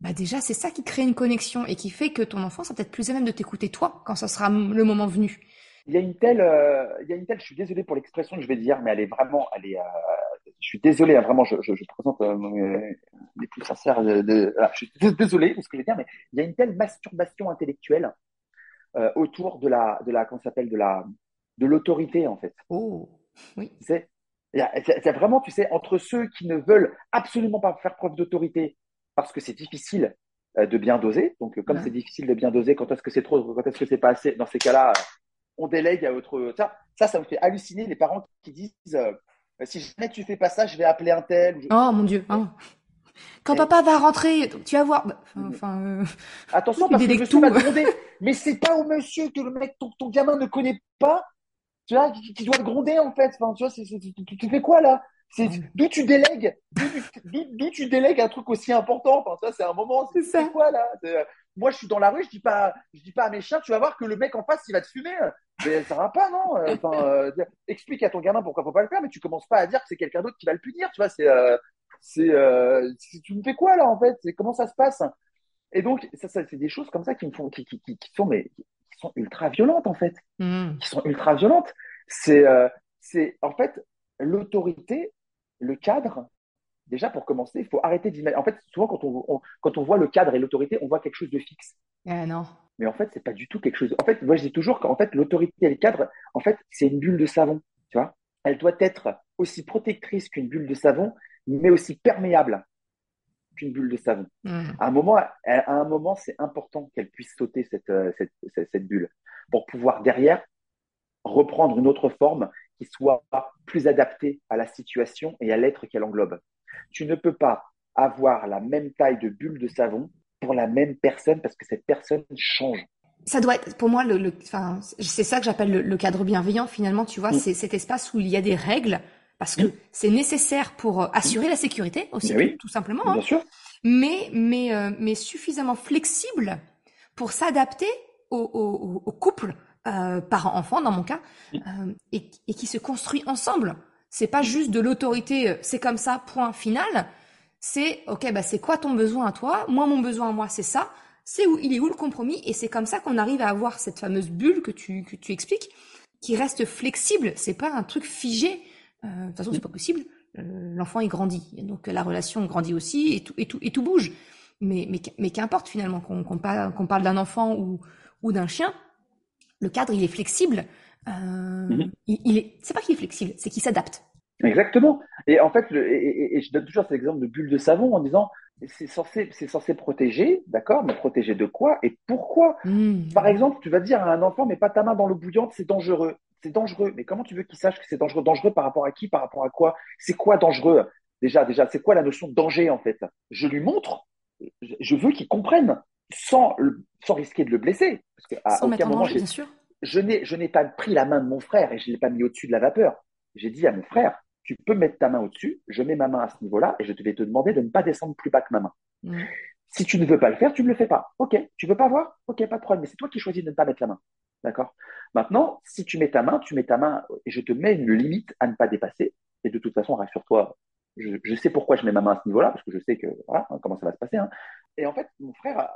[SPEAKER 1] Bah déjà, c'est ça qui crée une connexion et qui fait que ton enfant sera peut-être plus à même de t'écouter toi quand ça sera le moment venu.
[SPEAKER 2] Il y a une telle, euh, il y a une telle, je suis désolé pour l'expression que je vais dire, mais elle est vraiment, elle est, euh, je suis désolé, hein, vraiment, je, je, je présente euh, les plus sincères. De, de ah, je suis désolé de ce que je vais dire, mais il y a une telle masturbation intellectuelle euh, autour de la, de la, comment s'appelle, de la, de l'autorité en fait.
[SPEAKER 1] Oh, oui.
[SPEAKER 2] C'est, vraiment, tu sais, entre ceux qui ne veulent absolument pas faire preuve d'autorité parce que c'est difficile euh, de bien doser. Donc, comme c'est difficile de bien doser, quand est-ce que c'est trop, quand est-ce que c'est pas assez, dans ces cas-là, on délègue à autre. Ça, ça, ça me fait halluciner les parents qui disent euh, si jamais tu fais pas ça, je vais appeler un tel.
[SPEAKER 1] Oh mon Dieu. Hein. Quand papa va rentrer, tu vas voir. Bah, enfin, euh...
[SPEAKER 2] Attention <laughs> parce que le va te gronder. Mais c'est pas au monsieur que le mec, ton, ton gamin ne connaît pas, tu vois, qui, doit te gronder en fait. Enfin, tu vois, c'est, tu, fais quoi là? C'est d'où tu délègues, d'où tu délègues un truc aussi important? Enfin, ça, c'est un moment. C'est, c'est quoi là? Euh, Moi, je suis dans la rue, je dis pas, je dis pas à mes chiens, tu vas voir que le mec en face, il va te fumer. Mais ça va pas, non? Euh, Enfin, euh, explique à ton gamin pourquoi faut pas le faire, mais tu commences pas à dire que c'est quelqu'un d'autre qui va le punir. Tu vois, c'est, euh, c'est, euh, tu me fais quoi là en fait? C'est comment ça se passe? Et donc, ça, ça c'est des choses comme ça qui me font, qui, qui, qui, sont, mais qui sont ultra violentes en fait, mmh. qui sont ultra violentes. C'est, c'est en fait l'autorité, le cadre. Déjà, pour commencer, il faut arrêter d'imaginer. En fait, souvent, quand on, quand on voit le cadre et l'autorité, on voit quelque chose de fixe.
[SPEAKER 1] Ah non.
[SPEAKER 2] Mais en fait, c'est pas du tout quelque chose. En fait, moi, je dis toujours qu'en fait, l'autorité et le cadre, en fait, c'est une bulle de savon. Tu vois, elle doit être aussi protectrice qu'une bulle de savon, mais aussi perméable qu'une bulle de savon. Mmh. À un moment, à un moment, c'est important qu'elle puisse sauter cette, euh, cette, cette, cette, bulle pour pouvoir derrière reprendre une autre forme qui soit plus adaptée à la situation et à l'être qu'elle englobe. Tu ne peux pas avoir la même taille de bulle de savon pour la même personne parce que cette personne change.
[SPEAKER 1] ça doit être pour moi le, enfin c'est ça que j'appelle le, cadre bienveillant finalement tu vois mm. c'est cet espace où il y a des règles parce que mm. c'est nécessaire pour euh, assurer la sécurité aussi tout, simplement hein.
[SPEAKER 2] bien sûr
[SPEAKER 1] mais mais euh, mais suffisamment flexible pour s'adapter au, au, au, couple euh, parent-enfant dans mon cas mm. euh, et, et, qui se construit ensemble c'est pas juste de l'autorité euh, c'est comme ça point final. C'est ok bah c'est quoi ton besoin à toi? Moi mon besoin à moi c'est ça. C'est où il est où le compromis? Et c'est comme ça qu'on arrive à avoir cette fameuse bulle que tu que tu expliques qui reste flexible. C'est pas un truc figé. Euh, de toute façon c'est pas possible. Euh, l'enfant il grandit. Donc la relation grandit aussi et tout et tout et tout bouge. Mais mais mais qu'importe finalement qu'on parle parle d'un enfant ou ou d'un chien le cadre il est flexible euh, il, il, est c'est pas qu'il est flexible c'est qu'il s'adapte
[SPEAKER 2] Exactement. Et en fait, le, et, et, je donne toujours cet exemple de bulle de savon en disant c'est censé, c'est censé protéger, d'accord, mais protéger de quoi et pourquoi? Mmh. Par exemple, tu vas dire à un enfant, mais pas ta main dans l'eau bouillante, c'est dangereux. C'est dangereux. Mais comment tu veux qu'il sache que c'est dangereux? Dangereux par rapport à qui? Par rapport à quoi? C'est quoi dangereux? Déjà, déjà, c'est quoi la notion de danger en fait? Je lui montre. Je veux qu'il comprenne sans, sans risquer de le blesser.
[SPEAKER 1] Parce que à sans aucun moment, danger, bien sûr.
[SPEAKER 2] Je n'ai, pas pris la main de mon frère et je l'ai pas mis au-dessus de la vapeur. J'ai dit à mon frère, tu peux mettre ta main au-dessus, je mets ma main à ce niveau-là et je vais te demander de ne pas descendre plus bas que ma main. Mm. Si tu ne veux pas le faire, tu ne le fais pas. Ok, tu veux pas voir? Ok, pas de problème, mais c'est toi qui choisis de ne pas mettre la main. D'accord? Maintenant, si tu mets ta main, tu mets ta main et je te mets une limite à ne pas dépasser. Et de toute façon, rassure-toi, je, je, sais pourquoi je mets ma main à ce niveau-là, parce que je sais que voilà comment ça va se passer. Hein. Et en fait, mon frère,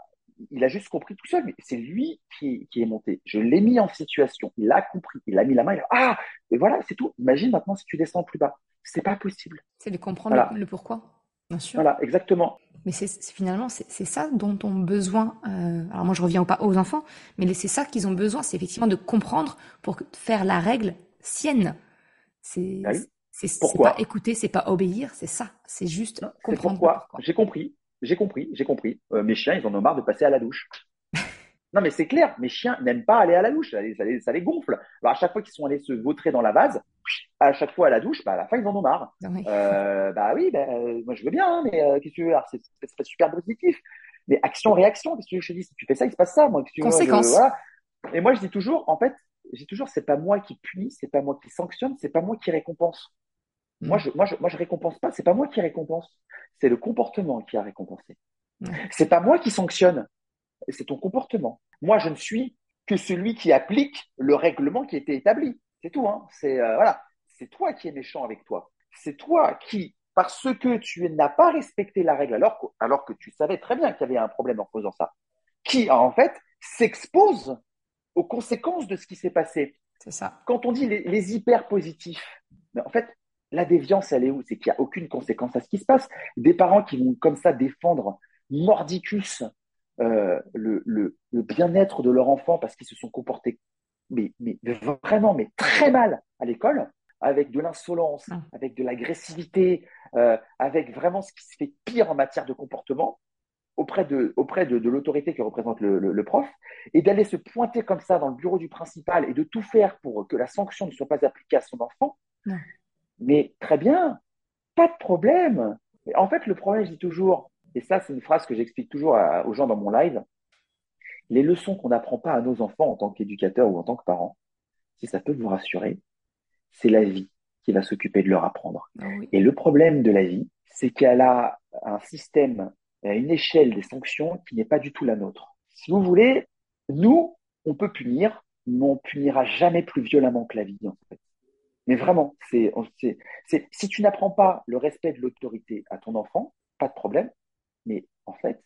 [SPEAKER 2] il a juste compris tout seul, mais c'est lui qui, qui, est monté. Je l'ai mis en situation, il a compris, il a mis la main, il a, ah, et voilà, c'est tout. Imagine maintenant si tu descends plus bas. C'est pas possible.
[SPEAKER 1] C'est de comprendre le, pourquoi, bien sûr.
[SPEAKER 2] Voilà, exactement.
[SPEAKER 1] Mais c'est finalement, c'est ça dont ont besoin. Euh, alors moi, je reviens pas aux enfants, mais c'est ça qu'ils ont besoin, c'est effectivement de comprendre pour faire la règle sienne. C'est ah c'est pas écouter, c'est pas obéir, c'est ça. C'est juste comprendre
[SPEAKER 2] pourquoi. J'ai compris. J'ai compris, j'ai compris. Euh, mes chiens, ils en ont marre de passer à la douche. <laughs> non, mais c'est clair, mes chiens n'aiment pas aller à la douche, ça les, ça les, gonfle. Alors, à chaque fois qu'ils sont allés se vautrer dans la vase, à chaque fois à la douche, bah, à la fin, ils en ont marre. Euh, bah oui, bah, moi je veux bien, hein, mais euh, qu'est-ce que tu veux? C'est pas super positif. Mais action-réaction, qu'est-ce que je te dis Si tu fais ça, il se passe ça. Moi,
[SPEAKER 1] Conséquence.
[SPEAKER 2] voilà. Et moi, je dis toujours, en fait, j'ai toujours, c'est pas moi qui punis, c'est pas moi qui sanctionne, c'est pas moi qui récompense. Moi, mm. je, moi, je, moi, je récompense pas. C'est pas moi qui récompense. C'est le comportement qui a récompensé. Mm. C'est pas moi qui sanctionne. C'est ton comportement. Moi, je ne suis que celui qui applique le règlement qui a été établi. C'est tout. Hein. C'est euh, voilà. C'est toi qui es méchant avec toi. C'est toi qui, parce que tu n'as pas respecté la règle alors que, alors que tu savais très bien qu'il y avait un problème en faisant ça, qui en fait s'expose aux conséquences de ce qui s'est passé.
[SPEAKER 1] C'est ça.
[SPEAKER 2] Quand on dit les, les hyper positifs, mais en fait, la déviance, elle est où? C'est qu'il n'y a aucune conséquence à ce qui se passe. Des parents qui vont comme ça défendre mordicus euh, le, le, le bien-être de leur enfant parce qu'ils se sont comportés mais, mais, vraiment mais très mal à l'école, avec de l'insolence, ah. avec de l'agressivité, euh, avec vraiment ce qui se fait pire en matière de comportement auprès de, auprès de, de l'autorité qui représente le, le, le prof, et d'aller se pointer comme ça dans le bureau du principal et de tout faire pour que la sanction ne soit pas appliquée à son enfant. Mais très bien, pas de problème. En fait, le problème, je dis toujours, et ça, c'est une phrase que j'explique toujours aux gens dans mon live, les leçons qu'on n'apprend pas à nos enfants en tant qu'éducateur ou en tant que parent, si ça peut vous rassurer, c'est la vie qui va s'occuper de leur apprendre. Ah et le problème de la vie, c'est qu'elle a un système, une échelle des sanctions qui n'est pas du tout la nôtre. Si vous voulez, nous, on peut punir, mais on punira jamais plus violemment que la vie, en fait. Mais vraiment, c'est, c'est, si tu n'apprends pas le respect de l'autorité à ton enfant, pas de problème. Mais en fait,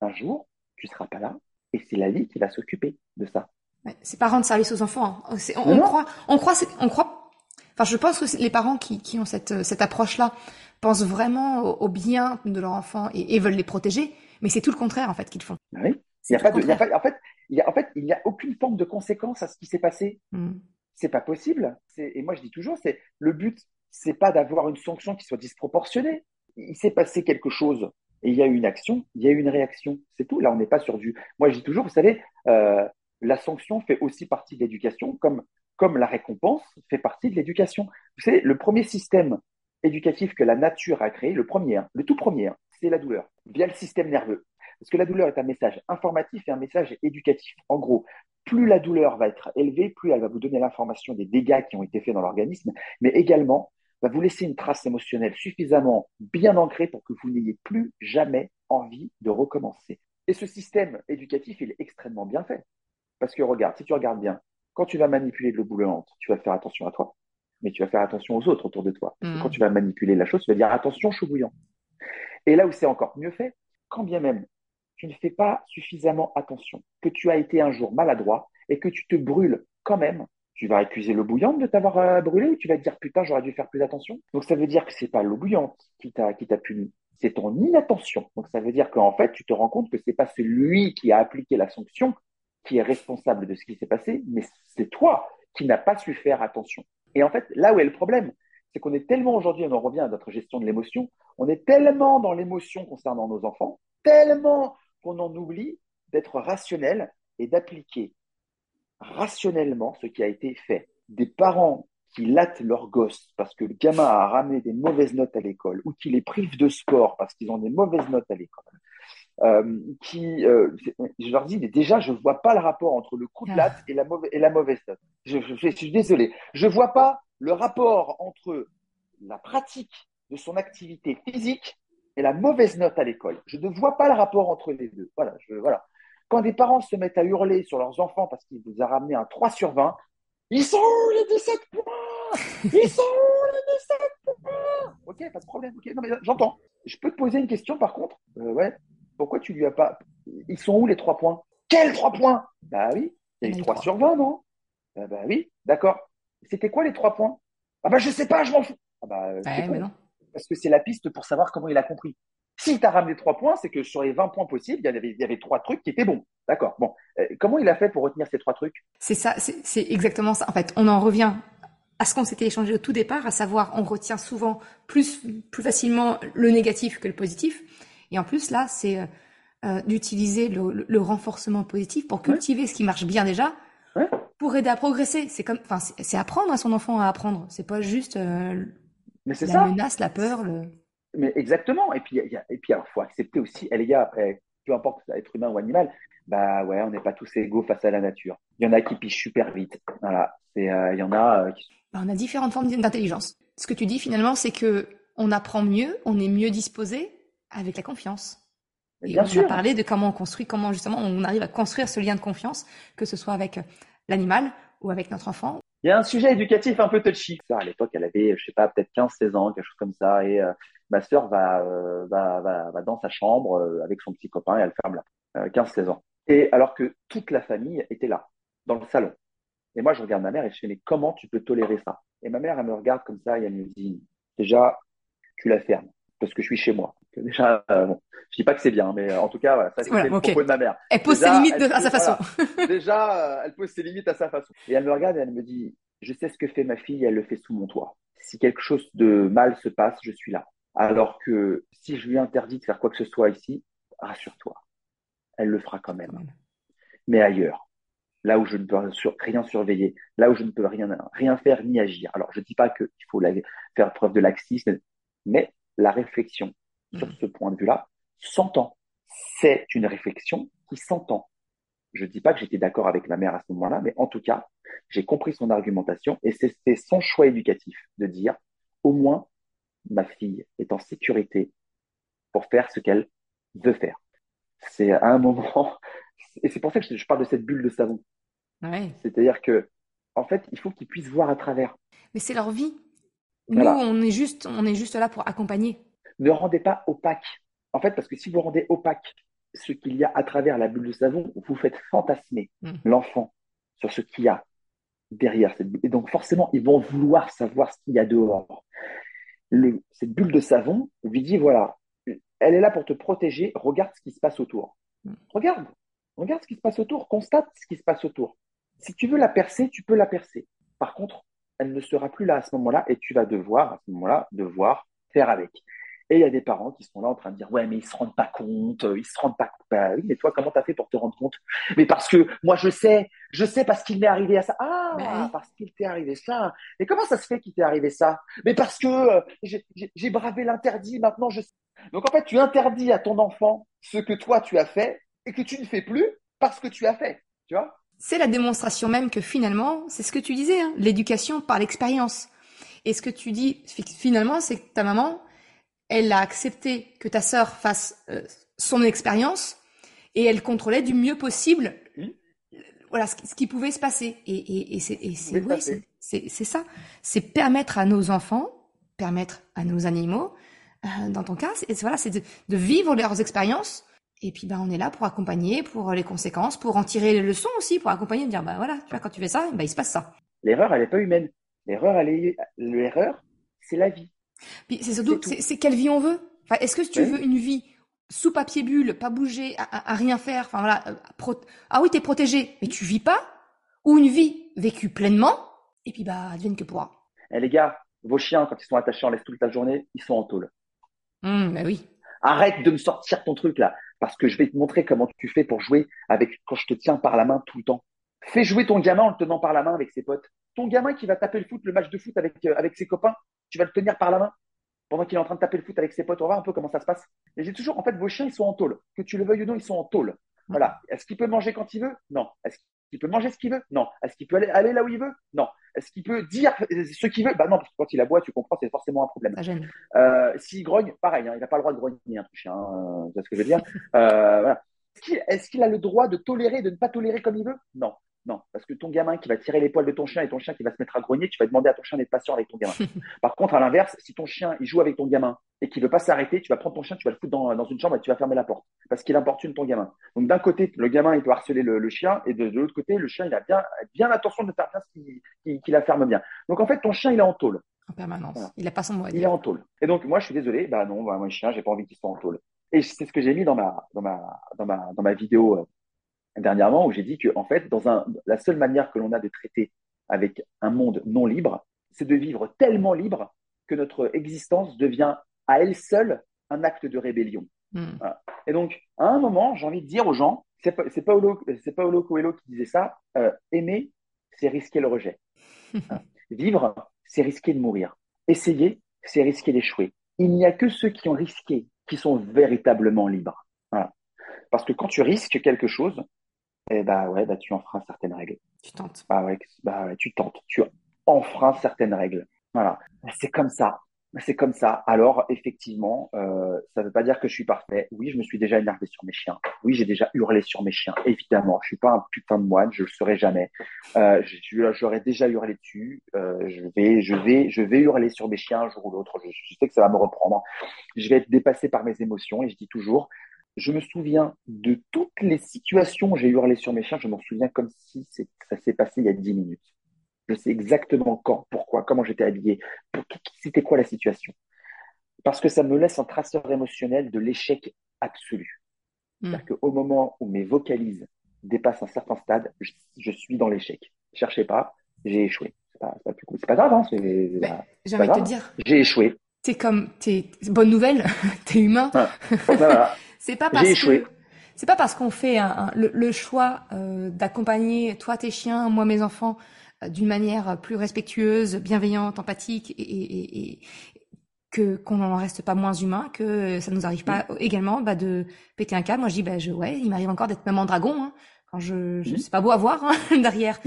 [SPEAKER 2] un jour, tu seras pas là et c'est la vie qui va s'occuper de ça.
[SPEAKER 1] Ouais, c'est pas rendre service aux enfants. Hein. On, on croit, on croit, on croit. Enfin, je pense que les parents qui, qui ont cette, cette approche-là pensent vraiment au, bien de leur enfant et, et, veulent les protéger, mais c'est tout le contraire en fait qu'ils font.
[SPEAKER 2] Oui. Il y a pas de, y a pas, en fait, il y a, en fait, il n'y a aucune forme de conséquence à ce qui s'est passé. Mm c'est pas possible. Et moi, je dis toujours, c'est le but, c'est pas d'avoir une sanction qui soit disproportionnée. Il s'est passé quelque chose et il y a eu une action, il y a eu une réaction. C'est tout. Là, on n'est pas sur du. Moi, je dis toujours, vous savez, euh, la sanction fait aussi partie de l'éducation, comme comme la récompense fait partie de l'éducation. Vous savez, le premier système éducatif que la nature a créé, le premier, hein, le tout premier, hein, c'est la douleur, via le système nerveux. Parce que la douleur est un message informatif et un message éducatif. En gros, plus la douleur va être élevée, plus elle va vous donner l'information des dégâts qui ont été faits dans l'organisme, mais également va vous laisser une trace émotionnelle suffisamment bien ancrée pour que vous n'ayez plus jamais envie de recommencer. Et ce système éducatif, il est extrêmement bien fait. Parce que regarde, si tu regardes bien, quand tu vas manipuler de l'eau bouillante, tu vas faire attention à toi, mais tu vas faire attention aux autres autour de toi. Mmh. Quand tu vas manipuler la chose, tu vas dire attention, chaud bouillant. Et là où c'est encore mieux fait, quand bien même tu ne fais pas suffisamment attention, que tu as été un jour maladroit et que tu te brûles quand même, tu vas accuser l'eau bouillante de t'avoir euh, brûlé ou tu vas te dire putain j'aurais dû faire plus attention. Donc ça veut dire que c'est pas l'eau bouillante qui t'a puni, c'est ton inattention. Donc ça veut dire qu'en fait tu te rends compte que c'est pas celui qui a appliqué la sanction qui est responsable de ce qui s'est passé, mais c'est toi qui n'as pas su faire attention. Et en fait là où est le problème, c'est qu'on est tellement aujourd'hui, on en revient à notre gestion de l'émotion, on est tellement dans l'émotion concernant nos enfants, tellement qu'on en oublie d'être rationnel et d'appliquer rationnellement ce qui a été fait. Des parents qui lattent leur gosse parce que le gamin a ramené des mauvaises notes à l'école ou qui les privent de sport parce qu'ils ont des mauvaises notes à l'école. Euh, qui, euh, je leur dis, déjà, je ne vois pas le rapport entre le coup de latte et la, mauvaise, et la mauvaise note. Je, je, suis désolé. Je ne vois pas le rapport entre la pratique de son activité physique et la mauvaise note à l'école. Je ne vois pas le rapport entre les deux. Voilà, je, voilà. Quand des parents se mettent à hurler sur leurs enfants parce qu'ils vous ont ramené un 3 sur 20, ils sont où les 17 points? Ils sont où les 17 points? Ok, pas de problème. Ok, non mais j'entends. Je peux te poser une question par contre? Euh, ouais. Pourquoi tu lui as pas Ils sont où les 3 points? Quels 3 points? Bah oui, il y a eu 3 sur 20, non? Bah, bah oui, d'accord. C'était quoi les 3 points? Ah bah je sais pas, je m'en fous. Ah bah, euh, mais non parce que c'est la piste pour savoir comment il a compris. S'il t'a ramené trois points, c'est que sur les 20 points possibles, il y avait, il y avait trois trucs qui étaient bons. D'accord. Bon, euh, comment il a fait pour retenir ces trois trucs?
[SPEAKER 1] C'est ça, c'est exactement ça. En fait, on en revient à ce qu'on s'était échangé au tout départ, à savoir, on retient souvent plus, plus facilement le négatif que le positif. Et en plus, là, c'est euh, euh d'utiliser le, le, renforcement positif pour cultiver ce qui marche bien déjà, ouais. pour aider à progresser. C'est comme, enfin, c'est apprendre à son enfant à apprendre. C'est pas juste euh, mais c'est la menace, la peur. Le...
[SPEAKER 2] Mais exactement. Et puis, y a, et puis, il faut accepter aussi, les gars, eh, peu importe être humain ou animal, bah ouais, on n'est pas tous égaux face à la nature. Il y en a qui pichent super vite. Voilà. Euh, il y en a euh, qui...
[SPEAKER 1] Bah, on a différentes formes d'intelligence. Ce que tu dis finalement, c'est que on apprend mieux, on est mieux disposé avec la confiance. Et bien on sûr. a parlé de comment on construit, comment justement on arrive à construire ce lien de confiance, que ce soit avec l'animal ou avec notre enfant
[SPEAKER 2] il y a un sujet éducatif un peu touchy. À l'époque, elle avait, je sais pas, peut-être 15-16 ans, quelque chose comme ça. Et euh, ma sœur va, euh, va, va, va, dans sa chambre euh, avec son petit copain et elle ferme là. 15-16 ans. Et alors que toute la famille était là, dans le salon. Et moi, je regarde ma mère et je fais, mais comment tu peux tolérer ça? Et ma mère, elle me regarde comme ça et elle me dit, déjà, tu la fermes parce que je suis chez moi. Déjà, euh, bon, je dis pas que c'est bien, mais en tout cas, voilà, ça c'est le propos de ma mère.
[SPEAKER 1] Elle pose ses limites à sa façon.
[SPEAKER 2] déjà, euh, elle pose ses limites à sa façon. Et elle me regarde et elle me dit, je sais ce que fait ma fille, elle le fait sous mon toit. Si quelque chose de mal se passe, je suis là. Alors que si je lui interdis de faire quoi que ce soit ici, rassure-toi, elle le fera quand même. Mais ailleurs, là où je ne peux rien surveiller, là où je ne peux rien, rien faire ni agir. Alors, je dis pas qu'il faut faire preuve de laxisme, mais la réflexion sur mm. ce point de vue-là s'entend. C'est une réflexion qui s'entend. Je ne dis pas que j'étais d'accord avec ma mère à ce moment-là, mais en tout cas, j'ai compris son argumentation et c'est son choix éducatif de dire au moins ma fille est en sécurité pour faire ce qu'elle veut faire. C'est à un moment, <laughs> et c'est pour ça que je parle de cette bulle de savon. C'est-à-dire que, en fait, il faut qu'ils puissent voir à travers.
[SPEAKER 1] Mais c'est leur vie. Nous, on est juste, on est juste là pour accompagner.
[SPEAKER 2] Ne rendez pas opaque. En fait, parce que si vous rendez opaque ce qu'il y a à travers la bulle de savon, vous faites fantasmer hmm. l'enfant sur ce qu'il y a derrière cette bulle. Et donc, forcément, ils vont vouloir savoir ce qu'il y a dehors. cette bulle de savon lui dit, voilà, elle est là pour te protéger, regarde ce qui se passe autour. Hmm. Regarde, regarde ce qui se passe autour, constate ce qui se passe autour. Si tu veux la percer, tu peux la percer. Par contre, elle ne sera plus là à ce moment-là et tu vas devoir, à ce moment-là, devoir faire avec. Et il y a des parents qui sont là en train de dire ouais mais ils se rendent pas compte, ils se rendent pas compte. Bah oui, mais toi comment t'as fait pour te rendre compte? Mais parce que moi je sais, Je sais parce qu'il m'est arrivé à ça. Ah,
[SPEAKER 1] oui.
[SPEAKER 2] parce qu'il t'est arrivé ça. Et comment ça se fait qu'il t'est arrivé ça? Mais parce que euh, j'ai- bravé l'interdit, maintenant je sais. Donc en fait, tu interdis à ton enfant ce que toi tu as fait et que tu ne fais plus parce que tu as fait. Tu vois?
[SPEAKER 1] C'est la démonstration même que finalement, c'est ce que tu disais, hein, l'éducation par l'expérience. Et ce que tu dis fi- finalement, c'est que ta maman, elle a accepté que ta sœur fasse euh, son expérience et elle contrôlait du mieux possible voilà ce, qui- ce qui pouvait se passer. Et, et, et c'est ça, c'est permettre à nos enfants, permettre à nos animaux, euh, dans ton cas, c'est voilà, c'est de, de vivre leurs expériences. Et puis, bah, on est là pour accompagner, pour les conséquences, pour en tirer les leçons aussi, pour accompagner, de dire, bah voilà, tu vois, quand tu fais ça, bah, il se passe ça.
[SPEAKER 2] L'erreur, elle n'est pas humaine. L'erreur, elle est l'erreur, c'est la vie.
[SPEAKER 1] Puis c'est surtout,
[SPEAKER 2] C'est
[SPEAKER 1] quelle vie on veut. Enfin, est-ce que tu veux une vie sous papier bulle, pas bouger, à, à- à rien faire, enfin voilà, euh, pro- ah oui, t'es protégé, mais tu vis pas, ou une vie vécue pleinement, et puis bah, advienne que pourra.
[SPEAKER 2] Eh, les gars, vos chiens, quand ils sont attachés en laisse toute la journée, ils sont en tôle.
[SPEAKER 1] Hum, bah oui.
[SPEAKER 2] Arrête de me sortir ton truc là, parce que je vais te montrer comment tu fais pour jouer avec quand je te tiens par la main tout le temps. Fais jouer ton gamin en le tenant par la main avec ses potes. Ton gamin qui va taper le foot, le match de foot avec, euh, avec ses copains, tu vas le tenir par la main pendant qu'il est en train de taper le foot avec ses potes. On va voir un peu comment ça se passe. Et j'ai toujours, en fait, vos chiens, ils sont en tôle. Que tu le veuilles ou non, ils sont en tôle. Voilà. Est-ce qu'il peut manger quand il veut? Non. Est-ce qu'il peut manger ce qu'il veut? Non. Est-ce qu'il peut aller, aller là où il veut? Non. Est-ce qu'il peut dire ce qu'il veut? Bah non, parce que quand il aboie, tu comprends, c'est forcément un problème. Euh, S'il grogne, pareil, hein, il n'a pas le droit de grogner, un chien, hein, tu vois ce que je veux dire? Euh, voilà. Est-ce qu'il est-ce qu'il a le droit de tolérer, de ne pas tolérer comme il veut? Non, non, parce que ton gamin qui va tirer les poils de ton chien et ton chien qui va se mettre à grogner, tu vas demander à ton chien d'être patient avec ton gamin. <laughs> Par contre, à l'inverse, si ton chien il joue avec ton gamin et qu'il veut pas s'arrêter, tu vas prendre ton chien, tu vas le foutre dans, dans une chambre et tu vas fermer la porte parce qu'il importune ton gamin. Donc d'un côté, le gamin il peut harceler le, le chien et de, de l'autre côté, le chien il a bien bien attention de faire bien ce qu'il la ferme bien. Donc en fait, ton chien il est en tôle.
[SPEAKER 1] En permanence.
[SPEAKER 2] Voilà.
[SPEAKER 1] Il a pas son mot à
[SPEAKER 2] Il est
[SPEAKER 1] dire.
[SPEAKER 2] en tôle. Et donc, moi, je suis désolé. Bah non, bah, moi, chien, j'ai pas envie qu'il soit en tôle. Et c'est ce que j'ai mis dans ma, dans ma, dans ma, dans ma vidéo euh, dernièrement où j'ai dit que, en fait, dans un, la seule manière que l'on a de traiter avec un monde non libre, c'est de vivre tellement libre que notre existence devient à elle seule un acte de rébellion.
[SPEAKER 1] Hum.
[SPEAKER 2] Et donc, à un moment, j'ai envie de dire aux gens, c'est Paolo, Paolo Coelho qui disait ça, euh, aimer, c'est risquer le rejet. <laughs> Vivre, c'est risquer de mourir. Essayer, c'est risquer d'échouer. Il n'y a que ceux qui ont risqué qui sont véritablement libres. Voilà. Parce que quand tu risques quelque chose, eh ben ouais, bah tu enfreins certaines règles.
[SPEAKER 1] Tu tentes.
[SPEAKER 2] Bah ouais, bah ouais, tu tentes, tu enfreins certaines règles. Voilà. C'est comme ça. C'est comme ça. Alors, effectivement, euh, ça ne veut pas dire que je suis parfait. Oui, je me suis déjà énervé sur mes chiens. Oui, j'ai déjà hurlé sur mes chiens. Évidemment, je suis pas un putain de moine, je le serai jamais. Euh, J'aurais déjà hurlé dessus. Euh, je vais, je vais, je vais hurler sur mes chiens un jour ou l'autre. Je, je sais que ça va me reprendre. Je vais être dépassé par mes émotions et je dis toujours, je me souviens de toutes les situations où j'ai hurlé sur mes chiens. Je m'en souviens comme si c'est- ça s'est passé il y a dix minutes. Je sais exactement quand, pourquoi, comment j'étais habillé, c'était quoi la situation. Parce que ça me laisse un traceur émotionnel de l'échec absolu.
[SPEAKER 1] Mm.
[SPEAKER 2] C'est-à-dire qu'au moment où mes vocalises dépassent un certain stade, je, je suis dans l'échec. Cherchez pas, j'ai échoué. C'est pas, c'est pas, plus cool. C'est pas grave, hein, c'est- bah,
[SPEAKER 1] J'ai envie de te dire,
[SPEAKER 2] j'ai échoué.
[SPEAKER 1] t'es comme, t'es, bonne nouvelle, <laughs> t'es humain.
[SPEAKER 2] Voilà. <laughs>
[SPEAKER 1] C'est pas parce
[SPEAKER 2] échoué.
[SPEAKER 1] que c'est pas parce qu'on fait un- un- le, le choix euh, d'accompagner toi tes chiens, moi mes enfants, euh, d'une manière plus respectueuse, bienveillante, empathique et, et, et- et que qu'on n'en reste pas moins humain, que ça nous arrive pas également bah, de péter un câble. Moi je dis bah je ouais, il m'arrive encore d'être maman dragon hein, quand je, je
[SPEAKER 2] Mhm.
[SPEAKER 1] c'est pas beau à voir hein, <laughs> derrière.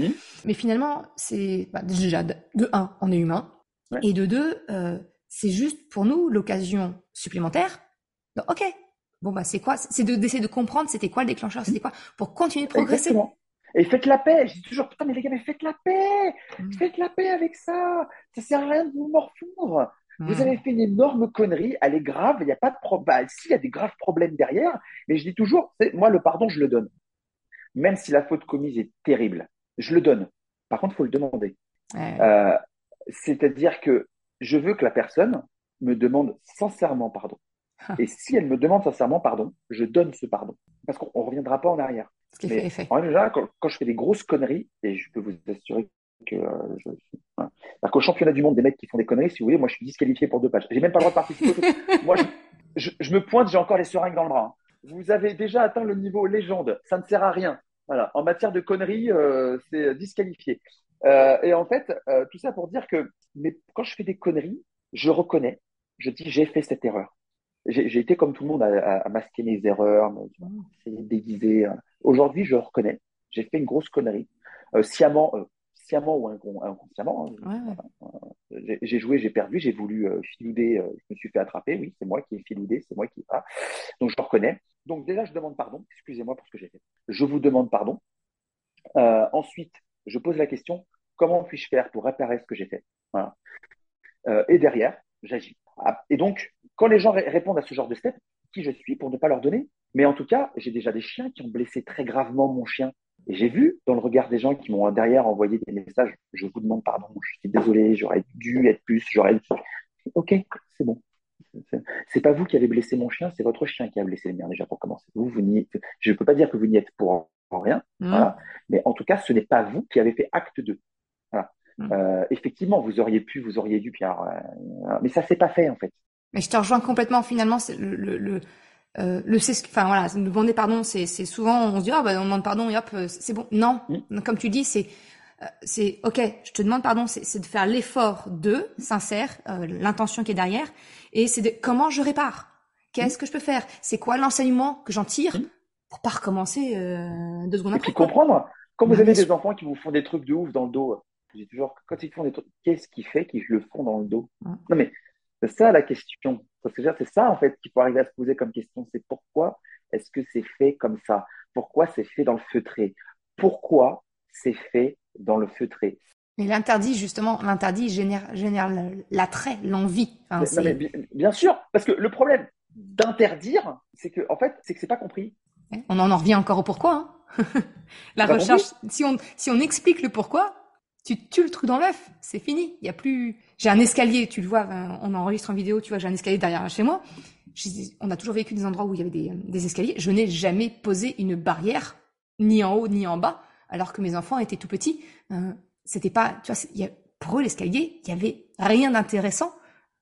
[SPEAKER 1] Mais finalement c'est bah, déjà de, de un on est humain
[SPEAKER 2] Ouais.
[SPEAKER 1] et de deux euh, c'est juste pour nous l'occasion supplémentaire. Donc, ok, Bon, bah, c'est quoi? C'est de- d'essayer de comprendre c'était quoi le déclencheur, c'était quoi? Pour continuer de progresser?
[SPEAKER 2] Exactement. Et faites la paix. Je dis toujours, putain, mais les gars, mais faites la paix.
[SPEAKER 1] Mm.
[SPEAKER 2] Faites la paix avec ça. Ça sert à rien de vous morfondre. Vous
[SPEAKER 1] Mm.
[SPEAKER 2] avez fait une énorme connerie, elle est grave, il n'y a pas de problème. Si, il y a des graves problèmes derrière, mais je dis toujours, moi, le pardon, je le donne. Même si la faute commise est terrible, je le donne. Par contre, il faut le demander.
[SPEAKER 1] Ouais.
[SPEAKER 2] Euh, C'est-à-dire que je veux que la personne me demande sincèrement pardon.
[SPEAKER 1] Ah.
[SPEAKER 2] Et si elle me demande sincèrement pardon, je donne ce pardon. Parce qu'on ne reviendra pas en arrière.
[SPEAKER 1] Ce qui fait
[SPEAKER 2] en règle générale, quand, quand je fais des grosses conneries, et je peux vous assurer que euh, je qu'au championnat du monde des mecs qui font des conneries, si vous voulez, moi je suis disqualifié pour deux pages. J'ai même pas le droit de participer. <laughs> moi, je, je- je me pointe, j'ai encore les seringues dans le bras. hein. Vous avez déjà atteint le niveau légende. Ça ne sert à rien. Voilà. En matière de conneries, euh, c'est disqualifié. Euh, et en fait, euh, tout ça pour dire que mais quand je fais des conneries, je reconnais, je dis j'ai fait cette erreur. J'ai été comme tout le monde à, à, masquer mes erreurs, essayer de déguiser. Aujourd'hui, je reconnais, j'ai fait une grosse connerie, sciemment, sciemment ou inconsciemment. Hein. J'ai joué, j'ai perdu, j'ai voulu euh, filouder, euh, je me suis fait attraper, oui, c'est moi qui ai filoudé, c'est moi qui. Ah. Donc je reconnais. Donc déjà, je demande pardon, excusez-moi pour ce que j'ai fait. Je vous demande pardon. Euh, ensuite, je pose la question comment puis-je faire pour réparer ce que j'ai fait? Voilà. Et derrière, j'agis. Ah, et donc, quand les gens répondent à ce genre de step, qui je suis pour ne pas leur donner? Mais en tout cas, j'ai déjà des chiens qui ont blessé très gravement mon chien et j'ai vu dans le regard des gens qui m'ont derrière envoyé des messages, je vous demande pardon, je suis désolé, j'aurais dû être plus, j'aurais dû. Ok, c'est bon. C'est pas vous qui avez blessé mon chien, c'est votre chien qui a blessé le mien déjà pour commencer. Vous, vous n'y, je ne peux pas dire que vous n'y êtes pour rien, mmh. mais en tout cas, ce n'est pas vous qui avez fait acte 2. Voilà. Mmh. Euh, effectivement, vous auriez pu, vous auriez dû, Pierre, euh, mais ça s'est pas fait en fait.
[SPEAKER 1] Mais je te rejoins complètement. Finalement, c'est le, le, euh, le enfin voilà, demander pardon, c'est souvent on se dit ah bah on demande pardon et hop euh, c'est bon. Non, mm. comme tu dis, c'est euh, c'est ok, je te demande pardon, c'est de faire l'effort de sincère, l'intention qui est derrière, et c'est de comment je répare? Qu'est-ce mm. que je peux faire? C'est quoi l'enseignement que j'en tire mm. pour pas recommencer deux secondes après.
[SPEAKER 2] Et puis comprendre. Quand vous bah, avez des enfants qui vous font des trucs de ouf dans le dos, j'ai toujours quand ils font des trucs, qu'est-ce qui fait qu'ils le font dans le dos? Non mais c'est ça la question. C'est ça en fait qu'il faut arriver à se poser comme question. C'est pourquoi est-ce que c'est fait comme ça? Pourquoi c'est fait dans le feutré? Pourquoi c'est fait dans le feutré?
[SPEAKER 1] Mais l'interdit, justement, l'interdit génère, génère l'attrait, l'envie.
[SPEAKER 2] bien, sûr, parce que le problème d'interdire, c'est que, en fait, c'est que c'est pas compris.
[SPEAKER 1] On en revient encore au pourquoi. Hein. <laughs> La recherche, si on, si on explique le pourquoi, tu tues le truc dans l'œuf, c'est fini. Il y a plus. J'ai un escalier, tu le vois, euh, on enregistre en vidéo, tu vois, j'ai un escalier derrière chez moi. On a toujours vécu des endroits où il y avait des, des escaliers. Je n'ai jamais posé une barrière, ni en haut ni en bas, alors que mes enfants étaient tout petits. Euh, c'était pas, tu vois, y a, pour eux l'escalier, il y avait rien d'intéressant.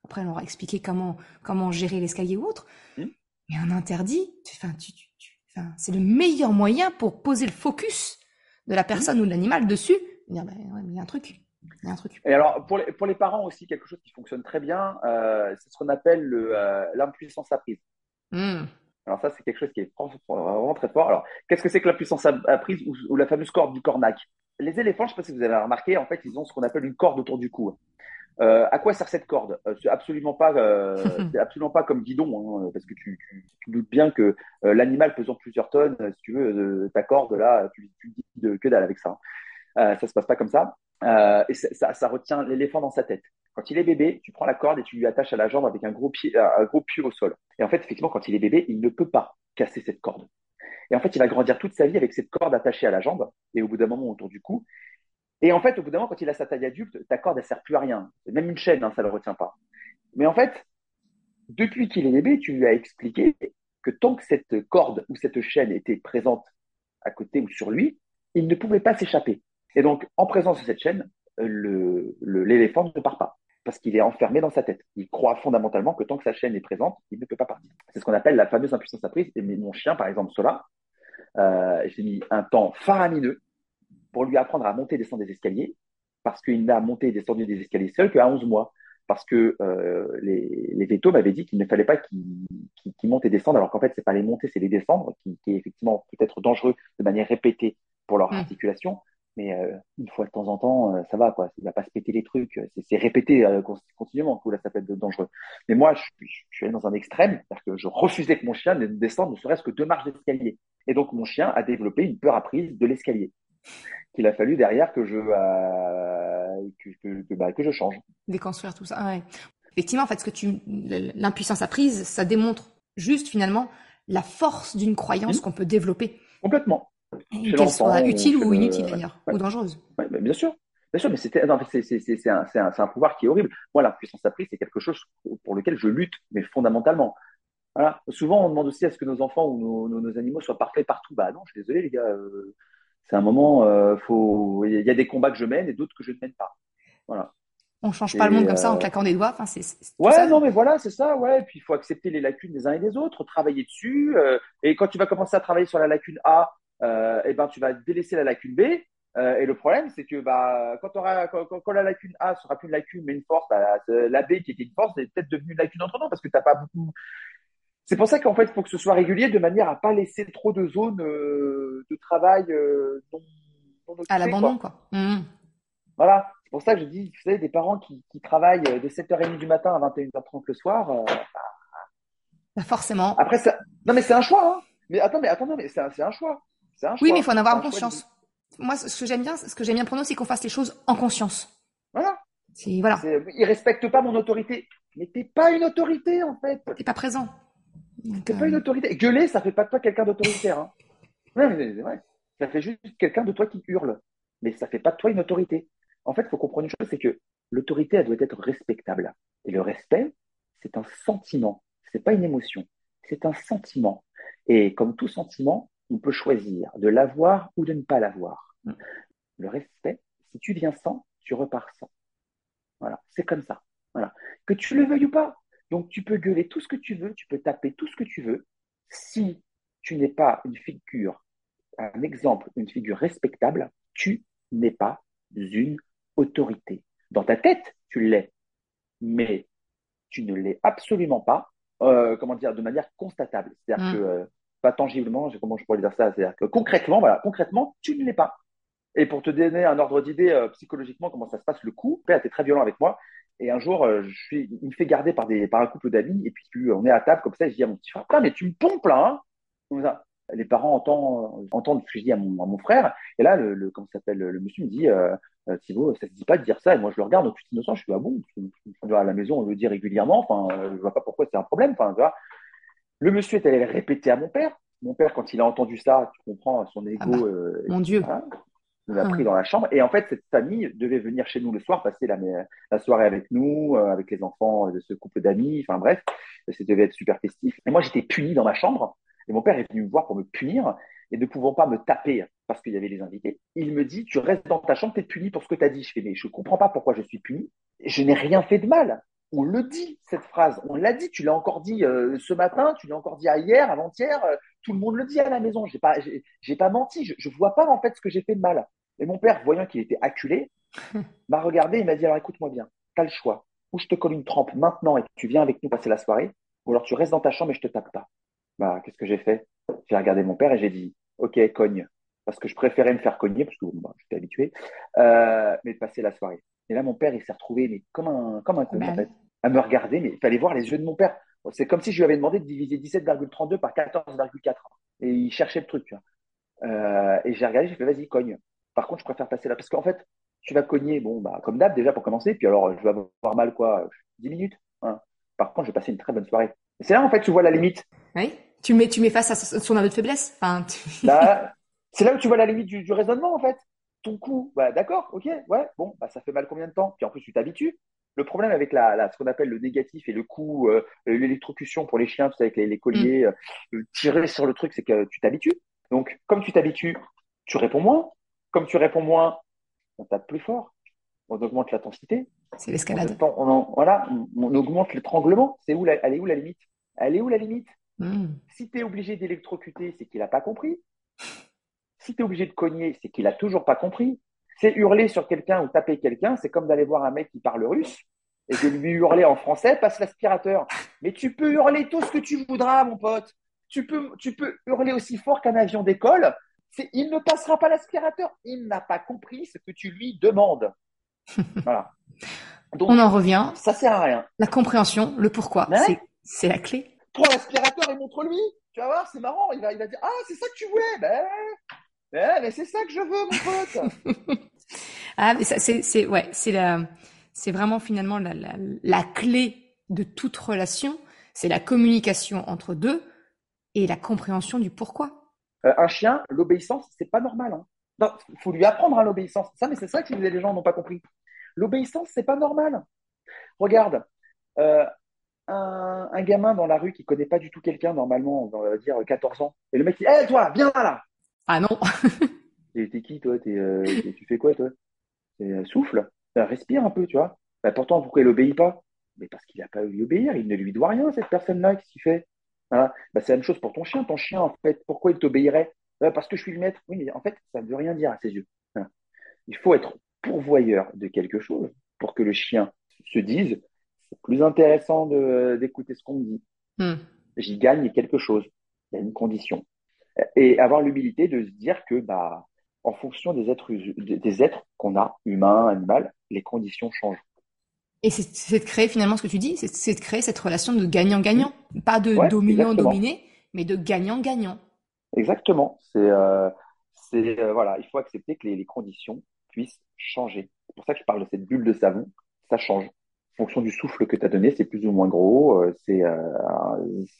[SPEAKER 1] Après, on leur a expliqué comment comment gérer l'escalier ou autre. Mmh. Mais un interdit, enfin, tu, tu, tu c'est le meilleur moyen pour poser le focus de la personne mmh. ou de l'animal dessus bah, il y a un truc. Il y a un truc.
[SPEAKER 2] Et alors, pour les, pour les parents aussi, quelque chose qui fonctionne très bien, euh, c'est ce qu'on appelle euh, l'impuissance apprise. Hmm. Alors ça, c'est quelque chose qui est vraiment très fort. Alors, qu'est-ce que c'est que l'impuissance apprise ou, ou, la fameuse corde du cornac? Les éléphants, je ne sais pas si vous avez remarqué, en fait, ils ont ce qu'on appelle une corde autour du cou. Euh, à quoi sert cette corde? Euh, C'est absolument pas, euh, <laughs> absolument pas comme guidon, hein, parce que tu, tu, tu, doutes bien que l'animal pesant plusieurs tonnes, si tu veux, ta corde là, tu, tu dis que dalle avec ça. Euh, ça se passe pas comme ça. Euh, et ça, retient l'éléphant dans sa tête. Quand il est bébé, tu prends la corde et tu lui attaches à la jambe avec un gros pied, un gros pied au sol. Et en fait, effectivement, quand il est bébé, il ne peut pas casser cette corde. Et en fait, il va grandir toute sa vie avec cette corde attachée à la jambe et au bout d'un moment autour du cou. Et en fait, au bout d'un moment, quand il a sa taille adulte, ta corde, elle sert plus à rien. Même une chaîne, hein, ça le retient pas. Mais en fait, depuis qu'il est bébé, tu lui as expliqué que tant que cette corde ou cette chaîne était présente à côté ou sur lui, il ne pouvait pas s'échapper. Et donc, en présence de cette chaîne, l'éléphant le, l'éléphant ne part pas parce qu'il est enfermé dans sa tête. Il croit fondamentalement que tant que sa chaîne est présente, il ne peut pas partir. C'est ce qu'on appelle la fameuse impuissance apprise. Et mon chien, par exemple, Sola, euh, j'ai mis un temps faramineux pour lui apprendre à monter et descendre des escaliers, parce qu'il n'a monté et descendu des escaliers seul qu'à 11 mois. Parce que euh, les, les vétos m'avaient dit qu'il ne fallait pas qu'il qu monte et descende, alors qu'en fait, c'est pas les monter, c'est les descendre, qui, qui est effectivement peut-être dangereux de manière répétée pour leur mmh. articulation. Mais euh, une fois de temps en temps, euh, ça va, quoi. Il va pas se péter les trucs. C'est répété euh, continuellement. Là, ça peut être dangereux. Mais moi, je, je, suis allé dans un extrême, c'est-à-dire que je refusais que mon chien ne descende ne serait-ce que deux marches d'escalier. Et donc, mon chien a développé une peur apprise de l'escalier qu'il a fallu derrière que je euh, que, que, que, bah, que je change.
[SPEAKER 1] Déconstruire tout ça. Ouais. Effectivement, en fait, ce que tu l'impuissance apprise, ça démontre juste finalement la force d'une croyance mmh. qu'on peut développer.
[SPEAKER 2] Complètement.
[SPEAKER 1] Qu'elle soit utile ou inutile d'ailleurs, ou dangereuse.
[SPEAKER 2] bien sûr. Bien sûr, mais c'est un, un, pouvoir qui est horrible. Moi, la puissance apprise, c'est quelque chose pour lequel je lutte, mais fondamentalement. Voilà. Souvent, on demande aussi à ce que nos enfants ou nos, nos, animaux soient parfaits partout. Bah non, je suis désolé, les gars. Euh, c'est un moment, euh, faut... il y a des combats que je mène et d'autres que je ne mène pas. Voilà.
[SPEAKER 1] On change pas le monde comme ça en euh, claquant des doigts. Enfin, c'est.
[SPEAKER 2] Ouais, non, mais voilà, c'est ça. Ouais. Et puis il faut accepter les lacunes des uns et des autres, travailler dessus. et quand tu vas commencer à travailler sur la lacune A, eh ben, tu vas délaisser la lacune B. Euh, et le problème, c'est que bah, quand, quand, quand, la lacune A sera plus une lacune, mais une force, bah, la B qui était une force, est peut-être devenue une lacune entre temps parce que tu n'as pas beaucoup. C'est pour ça qu'en fait, il faut que ce soit régulier de manière à pas laisser trop de zones euh, de travail euh, non,
[SPEAKER 1] à l'abandon, quoi. Mmh.
[SPEAKER 2] Voilà. C'est pour ça que je dis, vous savez, des parents qui, qui travaillent de 7h30 du matin à 21h30 le soir. Euh,
[SPEAKER 1] bah, forcément.
[SPEAKER 2] Après, ça... non, mais c'est un choix. Hein. Mais attends, mais attends, mais c'est un, un, choix.
[SPEAKER 1] Un oui, mais il faut en avoir conscience. Moi, ce que j'aime bien, ce que j'aime bien pour nous, c'est qu'on fasse les choses en conscience.
[SPEAKER 2] Voilà.
[SPEAKER 1] Voilà.
[SPEAKER 2] Ils respectent pas mon autorité. Mais t'es pas une autorité, en fait.
[SPEAKER 1] T'es pas présent.
[SPEAKER 2] T'es pas une autorité. Gueuler, ça fait pas de toi quelqu'un d'autoritaire. Hein. Ouais, mais c'est vrai. Ça fait juste quelqu'un de toi qui hurle. Mais ça fait pas de toi une autorité. En fait, il faut comprendre une chose, c'est que l'autorité, elle doit être respectable. Et le respect, c'est un sentiment. C'est pas une émotion. C'est un sentiment. Et comme tout sentiment, on peut choisir de l'avoir ou de ne pas l'avoir. Mm. Le respect, si tu viens sans, tu repars sans. Voilà, c'est comme ça. Voilà. Que tu le veuilles ou pas. Donc tu peux gueuler tout ce que tu veux, tu peux taper tout ce que tu veux. Si tu n'es pas une figure, un exemple, une figure respectable, tu n'es pas une autorité. Dans ta tête, tu l'es, mais tu ne l'es absolument pas, euh, comment dire, de manière constatable. C'est-à-dire mm. que euh, pas tangiblement, comment je pourrais dire ça C'est-à-dire que concrètement, voilà, concrètement, tu ne l'es pas. Et pour te donner un ordre d'idée euh, psychologiquement, comment ça se passe, le coup, père était très violent avec moi. Et un jour, euh, je suis, il me fait garder par, un couple d'amis. Et puis, on est à table comme ça. Et je dis à mon petit frère, mais tu me pompes là. Hein Les parents entendent, entendent ce que je dis à mon, frère. Et là, le, comment s'appelle, le monsieur me dit, euh, euh, Thibaut, ça se dit pas de dire ça. Et moi, je le regarde en toute innocent. Je suis, ah bon, à la maison, on le dit régulièrement. Enfin, je vois pas pourquoi c'est un problème. Enfin, tu vois. Le monsieur est allé le répéter à mon père. Mon père, quand il a entendu ça, tu comprends, son ego. Ah bah,
[SPEAKER 1] euh, mon Dieu.
[SPEAKER 2] nous a pris dans la chambre. Et en fait, cette famille devait venir chez nous le soir, passer la, la soirée avec nous, euh, avec les enfants de ce couple d'amis. Enfin bref, ça devait être super festif. Et moi, j'étais puni dans ma chambre. Et mon père est venu me voir pour me punir. Et ne pouvant pas me taper parce qu'il y avait les invités, il me dit, tu restes dans ta chambre, tu es puni pour ce que tu as dit. Je fais, mais je comprends pas pourquoi je suis puni. Je n'ai rien fait de mal on le dit, cette phrase. On l'a dit, tu l'as encore dit euh, ce matin, tu l'as encore dit hier, avant-hier. Euh, tout le monde le dit à la maison. J'ai pas, j'ai pas menti. Je, ne vois pas en fait ce que j'ai fait de mal. Et mon père, voyant qu'il était acculé, <laughs> m'a regardé et m'a dit alors écoute-moi bien, tu as le choix. Ou je te colle une trempe maintenant et tu viens avec nous passer la soirée, ou alors tu restes dans ta chambre et je te tape pas. Bah, qu'est-ce que j'ai fait? J'ai regardé mon père et j'ai dit ok, cogne, parce que je préférais me faire cogner parce que bah, j'étais habitué, euh, mais de passer la soirée. Et là, mon père, il s'est retrouvé mais comme un comme un con en fait à me regarder, mais il fallait voir les yeux de mon père. C'est comme si je lui avais demandé de diviser 17,32 par 14,4. Et il cherchait le truc. Euh, et j'ai regardé, j'ai fait, vas-y, cogne. Par contre, je préfère passer là. Parce qu'en fait, tu vas cogner, bon, bah, comme d'hab, déjà pour commencer. Puis alors, je vais avoir mal, quoi, 10 minutes. Hein. Par contre, je vais passer une très bonne soirée. C'est là, en fait, tu vois la limite.
[SPEAKER 1] Oui. Tu mets, tu mets face à son aveu de faiblesse. Enfin, <laughs>
[SPEAKER 2] c'est là où tu vois la limite du, du raisonnement, en fait. Ton coup, bah, d'accord, ok, ouais, bon, bah, ça fait mal combien de temps? Puis en plus, tu t'habitues. Le problème avec la, ce qu'on appelle le négatif et le coup, euh, l'électrocution pour les chiens, tout ça, avec les, colliers, mm. euh, tirer sur le truc, c'est que tu t'habitues. Donc, comme tu t'habitues, tu réponds moins. Comme tu réponds moins, on tape plus fort. On augmente l'intensité.
[SPEAKER 1] C'est l'escalade.
[SPEAKER 2] On, voilà, on, augmente l'étranglement. C'est où elle est où la limite? Elle est où la limite? Mm. Si tu es obligé d'électrocuter, c'est qu'il n'a pas compris. Si tu es obligé de cogner, c'est qu'il a toujours pas compris. C'est hurler sur quelqu'un ou taper quelqu'un, c'est comme d'aller voir un mec qui parle russe et de lui hurler en français, passe l'aspirateur. Mais tu peux hurler tout ce que tu voudras, mon pote. Tu peux, tu peux hurler aussi fort qu'un avion d'école. Il ne passera pas l'aspirateur. Il n'a pas compris ce que tu lui demandes. <laughs> Voilà.
[SPEAKER 1] On en revient.
[SPEAKER 2] Ça sert à rien.
[SPEAKER 1] La compréhension, le pourquoi, c'est la clé.
[SPEAKER 2] Prends l'aspirateur et montre-lui. Tu vas voir, c'est marrant. Il va, il va dire Ah, c'est ça que tu voulais. Ben, ben, mais c'est ça que je veux, mon pote. <laughs>
[SPEAKER 1] ah, mais ça, c'est, c'est, ouais, c'est la, c'est vraiment finalement la, la, la clé de toute relation. C'est la communication entre deux et la compréhension du pourquoi.
[SPEAKER 2] Euh, un chien, l'obéissance, c'est pas normal. Hein. faut lui apprendre à l'obéissance. Ça, mais c'est ça que les gens n'ont pas compris. L'obéissance, c'est pas normal. Regarde, euh, un, un, gamin dans la rue qui connaît pas du tout quelqu'un, normalement, on va dire 14 ans, et le mec dit, hé, toi, viens là,
[SPEAKER 1] ah non. <laughs>
[SPEAKER 2] T'es qui toi? Euh, Tu fais quoi toi? Euh, Souffle, bah, respire un peu, tu vois. Bah, pourtant, pourquoi il obéit pas? Mais parce qu'il n'a pas eu obéir, il ne lui doit rien, cette personne-là, qu'est-ce qu'il fait? Bah, C'est la même chose pour ton chien. Ton chien, en fait, pourquoi il t'obéirait? Parce que je suis le maître. Oui, mais en fait, ça ne veut rien dire à ses yeux. Il faut être pourvoyeur de quelque chose pour que le chien se dise c'est plus intéressant d'écouter ce qu'on me dit. Hmm. J'y gagne quelque chose. Il y a une condition. Et avoir l'humilité de se dire que, bah, en fonction des êtres, des êtres qu'on a, humains, animaux, les conditions changent.
[SPEAKER 1] Et c'est de créer finalement ce que tu dis, c'est de créer cette relation de gagnant-gagnant, pas de dominant-dominé, mais de gagnant-gagnant.
[SPEAKER 2] Exactement. C'est euh, euh, voilà, il faut accepter que les, les conditions puissent changer. C'est pour ça que je parle de cette bulle de savon. Ça change. Fonction du souffle que tu as donné, c'est plus ou moins gros. Euh, c'est euh,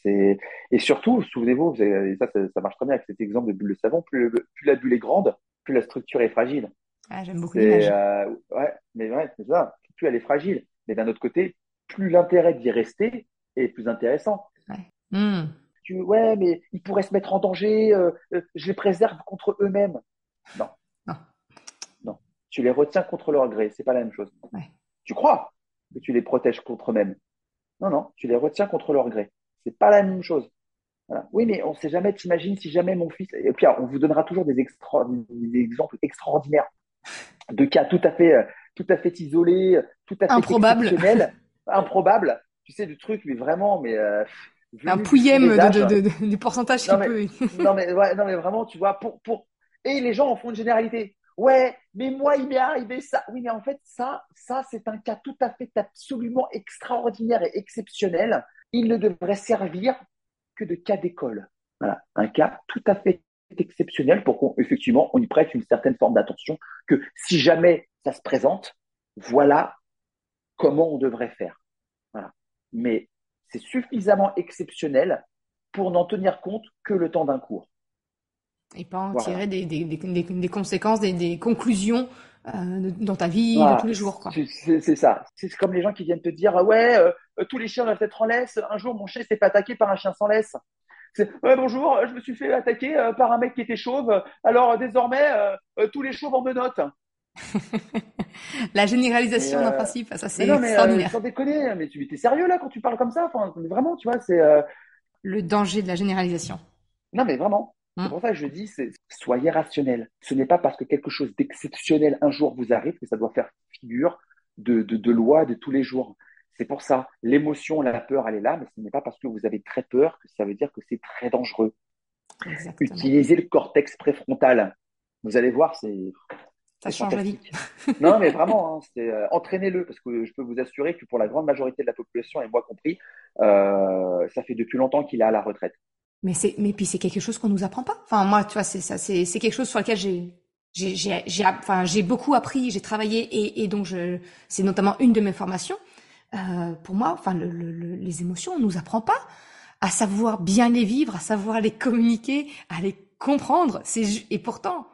[SPEAKER 2] c'est et surtout, souvenez-vous, ça, ça, ça, marche très bien avec cet exemple de bulle de savon. Plus, plus la bulle est grande, plus la structure est fragile.
[SPEAKER 1] Ah, j'aime beaucoup l'image. Euh,
[SPEAKER 2] ouais, mais ouais, c'est ça. Plus elle est fragile. Mais d'un autre côté, plus l'intérêt d'y rester est plus intéressant.
[SPEAKER 1] Ouais. Hmm.
[SPEAKER 2] Tu, ouais, mais ils pourraient se mettre en danger. Euh, euh, je les préserve contre eux-mêmes. Non.
[SPEAKER 1] non.
[SPEAKER 2] Non. Tu les retiens contre leur gré. C'est pas la même chose.
[SPEAKER 1] Ouais.
[SPEAKER 2] Tu crois? Que tu les protèges contre eux-mêmes. Non, non. Tu les retiens contre leur gré. C'est pas la même chose. Voilà. Oui, mais on sait jamais. T'imagines si jamais mon fils. Et puis, on vous donnera toujours des, extra... des exemples extraordinaires de cas tout à fait, euh, tout à fait isolés, tout à fait
[SPEAKER 1] improbable,
[SPEAKER 2] improbable. Tu sais du truc, mais vraiment, mais euh,
[SPEAKER 1] un pouillème de, du pourcentage
[SPEAKER 2] non,
[SPEAKER 1] qui
[SPEAKER 2] mais, peut. non mais ouais, non mais vraiment, tu vois, pour pour et les gens en font une généralité. Ouais, mais moi il m'est arrivé ça. Oui, mais en fait ça, ça c'est un cas tout à fait absolument extraordinaire et exceptionnel. Il ne devrait servir que de cas d'école. Voilà, un cas tout à fait exceptionnel pour qu'effectivement on y prête une certaine forme d'attention. Que si jamais ça se présente, voilà comment on devrait faire. Voilà. Mais c'est suffisamment exceptionnel pour n'en tenir compte que le temps d'un cours.
[SPEAKER 1] Et pas en tirer des, des, des, des, conséquences, des, conclusions euh, dans ta vie de tous les jours.
[SPEAKER 2] C'est ça. C'est comme les gens qui viennent te dire ouais, euh, tous les chiens doivent être en laisse. Un jour, mon chien s'est fait attaquer par un chien sans laisse. Ouais, bonjour, je me suis fait attaquer euh, par un mec qui était chauve. Alors désormais, tous les chauves en menottes. <laughs>
[SPEAKER 1] la généralisation d'un euh, principe, ça c'est extraordinaire.
[SPEAKER 2] Euh, sans déconner, mais tu es sérieux là quand tu parles comme ça? Enfin, Vraiment, tu vois, c'est. Euh,
[SPEAKER 1] Le danger de la généralisation.
[SPEAKER 2] Non, mais vraiment. C'est hmm. pour ça que je dis, c'est soyez rationnel. Ce n'est pas parce que quelque chose d'exceptionnel un jour vous arrive que ça doit faire figure de, de, de loi de tous les jours. C'est pour ça, l'émotion, la peur, elle est là, mais ce n'est pas parce que vous avez très peur que ça veut dire que c'est très dangereux. Utilisez le cortex préfrontal. Vous allez voir, c'est
[SPEAKER 1] ça change la vie.
[SPEAKER 2] non, mais vraiment, hein, c'est euh, entraînez-le parce que je peux vous assurer que pour la grande majorité de la population et moi compris, euh, ça fait depuis longtemps qu'il est à la retraite.
[SPEAKER 1] Mais c'est, mais puis c'est quelque chose qu'on nous apprend pas. Enfin moi, tu vois, c'est ça, c'est, c'est quelque chose sur lequel j'ai, j'ai, j'ai, j'ai, enfin j'ai beaucoup appris, j'ai travaillé et, et donc je, c'est notamment une de mes formations. Euh, pour moi, enfin le, le, les émotions, on nous apprend pas à savoir bien les vivre, à savoir les communiquer, à les comprendre. C'est et pourtant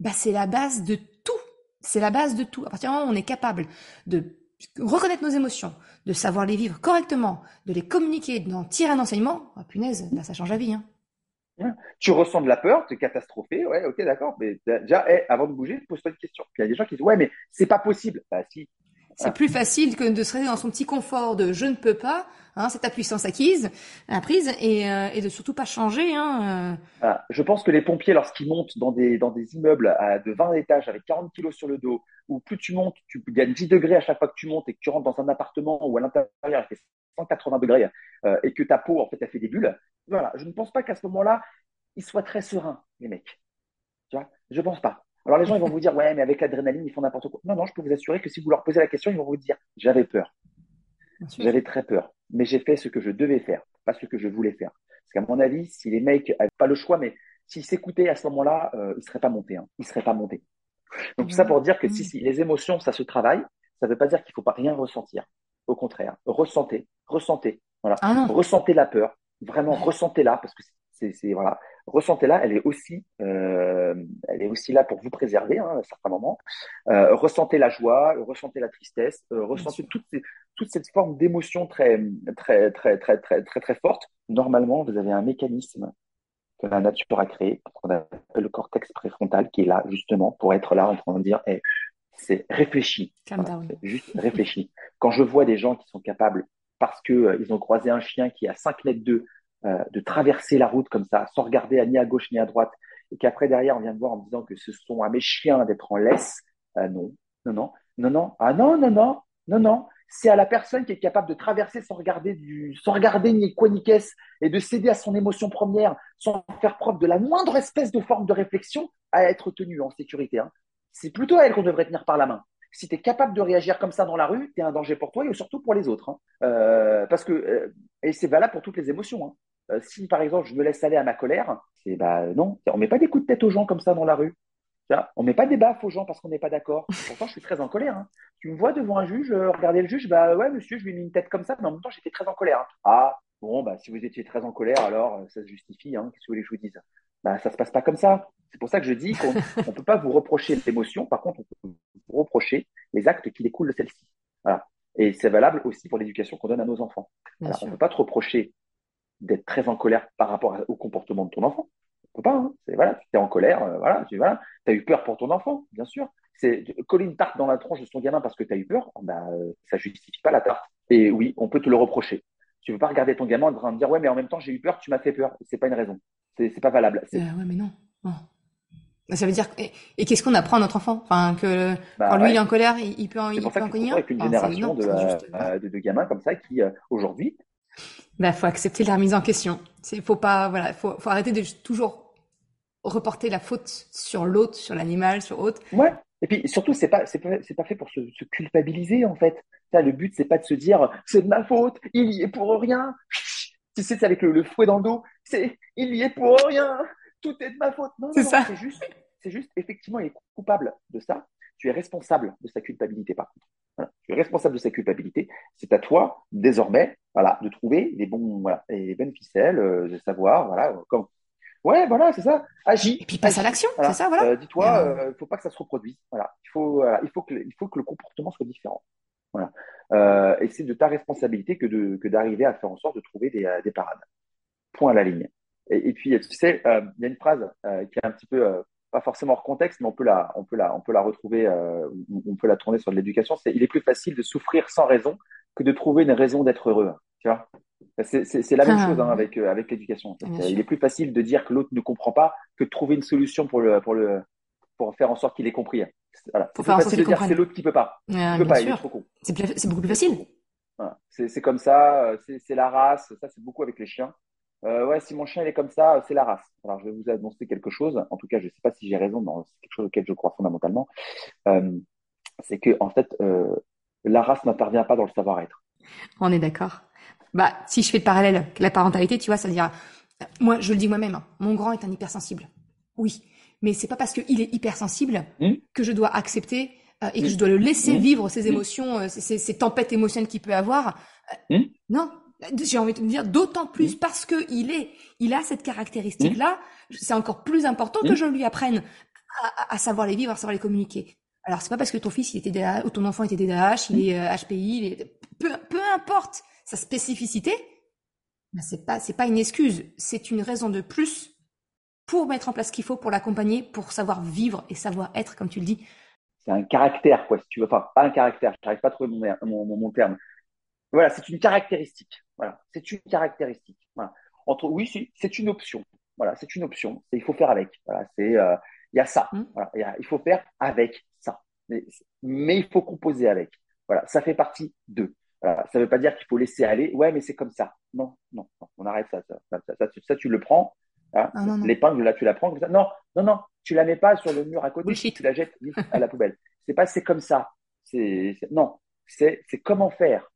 [SPEAKER 1] bah, c'est la base de tout. C'est la base de tout. À partir du moment où on est capable de reconnaître nos émotions, de savoir les vivre correctement, de les communiquer, d'en tirer un enseignement, oh, punaise, là, ça change la vie. Hein.
[SPEAKER 2] Tu ressens de la peur, tu es catastrophé, ouais, ok, d'accord, mais déjà, avant de bouger, pose-toi une question. Puis il y a des gens qui disent, ouais, mais c'est pas possible. Bah, si.
[SPEAKER 1] C'est plus facile que de se rester dans son petit confort de je ne peux pas, Hein, c'est ta puissance acquise, apprise, et, euh, de surtout pas changer. Hein,
[SPEAKER 2] euh. Je pense que les pompiers, lorsqu'ils montent dans des, immeubles à, de 20 étages avec 40 kilos sur le dos, où plus tu montes, tu gagnes 10 degrés à chaque fois que tu montes et que tu rentres dans un appartement où à l'intérieur il fait 180 degrés euh, et que ta peau, en fait, a fait des bulles. Voilà, je ne pense pas qu'à ce moment-là, ils soient très sereins, les mecs. Tu vois, je pense pas. Alors les gens, vont vous dire, ouais, mais avec l'adrénaline, ils font n'importe quoi. Non, non, je peux vous assurer que si vous leur posez la question, ils vont vous dire, j'avais peur. J'avais très peur mais j'ai fait ce que je devais faire, pas ce que je voulais faire. Parce qu'à mon avis, si les mecs n'avaient pas le choix, mais s'ils s'écoutaient à ce moment-là, euh, ils seraient pas montés. Hein. Ils seraient pas montés. Donc ça pour dire que si, si les émotions, ça se travaille, ça ne veut pas dire qu'il faut pas rien ressentir. Au contraire, ressentez, ressentez. Voilà, ah ressentez la peur, vraiment ressentez-la parce que c'est voilà, ressentez-la. Elle est aussi, euh, elle est aussi là pour vous préserver hein, à certains moments. Euh, ressentez la joie, ressentez la tristesse, euh, ressentez toutes ces, toute cette forme d'émotion très, très, très, très, très, très, très forte. Normalement, vous avez un mécanisme que la nature a créé, qu'on appelle le cortex préfrontal, qui est là justement pour être là en train de dire, hey, c'est réfléchi, juste réfléchi. Quand je vois des gens qui sont capables, parce que euh, ils ont croisé un chien qui est à 5 mètres d'eux, euh, de traverser la route comme ça, sans regarder ni à gauche ni à droite, et qu'après derrière on vient me voir en me disant que ce sont à mes chiens d'être en laisse, euh, non, non, non, non, non, ah non, non, non, non, non, c'est à la personne qui est capable de traverser sans regarder du, sans regarder ni quoi ni qu'est-ce et de céder à son émotion première sans faire preuve de la moindre espèce de forme de réflexion à être tenue en sécurité. Hein. C'est plutôt à elle qu'on devrait tenir par la main. Si tu es capable de réagir comme ça dans la rue, tu es un danger pour toi et surtout pour les autres. Hein. Euh, parce que, euh, et c'est valable pour toutes les émotions. Hein. Euh, si par exemple je me laisse aller à ma colère, c'est bah non, on met pas des coups de tête aux gens comme ça dans la rue. On met pas des baffes aux gens parce qu'on n'est pas d'accord. <laughs> Pourtant, je suis très en colère. Hein. Tu me vois devant un juge, euh, regarder le juge, bah ouais, monsieur, je lui ai mis une tête comme ça, mais en même temps, j'étais très en colère. Hein. Ah, bon, bah si vous étiez très en colère, alors euh, ça se justifie. Hein. Qu'est-ce que vous voulez que je vous dise? Bah ça se passe pas comme ça. C'est pour ça que je dis qu'on <laughs> ne peut pas vous reprocher l'émotion. Par contre, on peut vous reprocher les actes qui découlent de celle-ci. Voilà. Et c'est valable aussi pour l'éducation qu'on donne à nos enfants. Alors, on ne peut pas te reprocher d'être très en colère par rapport au comportement de ton enfant pas. Hein. Voilà, tu es en colère, euh, voilà, tu voilà, as eu peur pour ton enfant, bien sûr. C'est coller une tarte dans la tronche de son gamin parce que tu as eu peur, bah, euh, ça justifie pas la tarte. Et oui, on peut te le reprocher. Tu veux pas regarder ton gamin en train de dire ouais, mais en même temps j'ai eu peur, tu m'as fait peur. C'est pas une raison. C'est pas valable.
[SPEAKER 1] Euh, ouais, mais non. Bah, ça veut dire et, qu'est-ce qu'on apprend à notre enfant? Enfin que bah, quand lui il est en colère, il, peut en, il peut en cogner?
[SPEAKER 2] Avec une génération de, de, gamins comme ça qui aujourd'hui.
[SPEAKER 1] Bah faut accepter la remise en question. C'est faut pas voilà, faut, faut arrêter de toujours reporter la faute sur l'autre, sur l'animal, sur autre.
[SPEAKER 2] Ouais. Et puis surtout, c'est pas, c'est pas, c'est pas fait pour se, culpabiliser en fait. Ça, le but, c'est pas de se dire c'est de ma faute, il y est pour rien. Tu sais, c'est avec le, fouet dans le dos. C'est, il y est pour rien. Tout est de ma faute. Non, c'est ça. C'est juste, c'est juste, effectivement, il est coupable de ça. Tu es responsable de sa culpabilité, par contre. Tu es responsable de sa culpabilité. C'est à toi, désormais, voilà, de trouver les bons, voilà, les bonnes ficelles, euh, de savoir, voilà, comme, Ouais, voilà, c'est ça. Agis.
[SPEAKER 1] Et puis passe à l'action, c'est ça, voilà.
[SPEAKER 2] Euh, dis-toi, il euh, ne euh, faut pas que ça se reproduise. Voilà. Il faut, il faut que, il faut que le comportement soit différent. Voilà. et c'est de ta responsabilité que de, que d'arriver à faire en sorte de trouver des, des parades. Point à la ligne. Et, puis, tu sais, il y a une phrase qui est un petit peu, pas forcément hors contexte, mais on peut la, on peut la, on peut la retrouver, on peut la tourner sur de l'éducation. C'est, il est plus facile de souffrir sans raison que de trouver une raison d'être heureux. Tu vois c'est la même ah. chose hein, avec, euh, avec l'éducation. Il est plus facile de dire que l'autre ne comprend pas que de trouver une solution pour, le, pour, le, pour faire en sorte qu'il ait compris. Voilà. C'est plus facile de dire que c'est l'autre qui peut pas.
[SPEAKER 1] il
[SPEAKER 2] peut
[SPEAKER 1] pas, il est trop con. C'est beaucoup plus facile.
[SPEAKER 2] Voilà. C'est comme ça, euh, c'est la race. Ça, c'est beaucoup avec les chiens. Euh, ouais, si mon chien il est comme ça, c'est la race. Alors, je vais vous annoncer quelque chose. En tout cas, je ne sais pas si j'ai raison, mais c'est quelque chose auquel je crois fondamentalement. Euh, c'est que, en fait, la race n'intervient pas dans le savoir-être.
[SPEAKER 1] On est d'accord. Bah, si je fais le parallèle, la parentalité, tu vois, ça veut dire, moi, je le dis moi-même, hein, mon grand est un hypersensible. Oui. Mais c'est pas parce qu'il est hypersensible mmh. que je dois accepter euh, et que mmh. je dois le laisser mmh. vivre ses émotions, euh, ces, tempêtes émotionnelles qu'il peut avoir. Euh, non. J'ai envie de me dire d'autant plus parce que il est, il a cette caractéristique-là. C'est encore plus important que je lui apprenne à, à, savoir les vivre, à savoir les communiquer. Alors c'est pas parce que ton fils il était DAH, ou ton enfant était DAH, il est HPI, il est... Peu, peu importe sa spécificité, ben c'est pas c'est pas une excuse, c'est une raison de plus pour mettre en place ce qu'il faut pour l'accompagner, pour savoir vivre et savoir être, comme tu le dis.
[SPEAKER 2] C'est un caractère, quoi, si tu veux. Enfin, pas un caractère, je n'arrive pas à trouver mon, mon, mon, terme. Voilà, c'est une caractéristique. Voilà, c'est une caractéristique. Voilà. Entre, oui, c'est une option. Voilà, c'est une option. Il faut faire avec. Voilà, c'est, euh, il y a ça. Mmh. Voilà, y a, il faut faire avec ça. Mais, mais, il faut composer avec. Voilà, ça fait partie d'eux. Ça ne veut pas dire qu'il faut laisser aller. Ouais, mais c'est comme ça. Non, non, on arrête ça. Ça, ça, ça, tu le prends. Hein, ah, L'épingle, là, tu la prends comme ça. Non, non, non, tu la mets pas sur le mur à côté. Tu la jettes à la poubelle. <laughs> C'est pas c'est comme ça. C'est non, c'est comment faire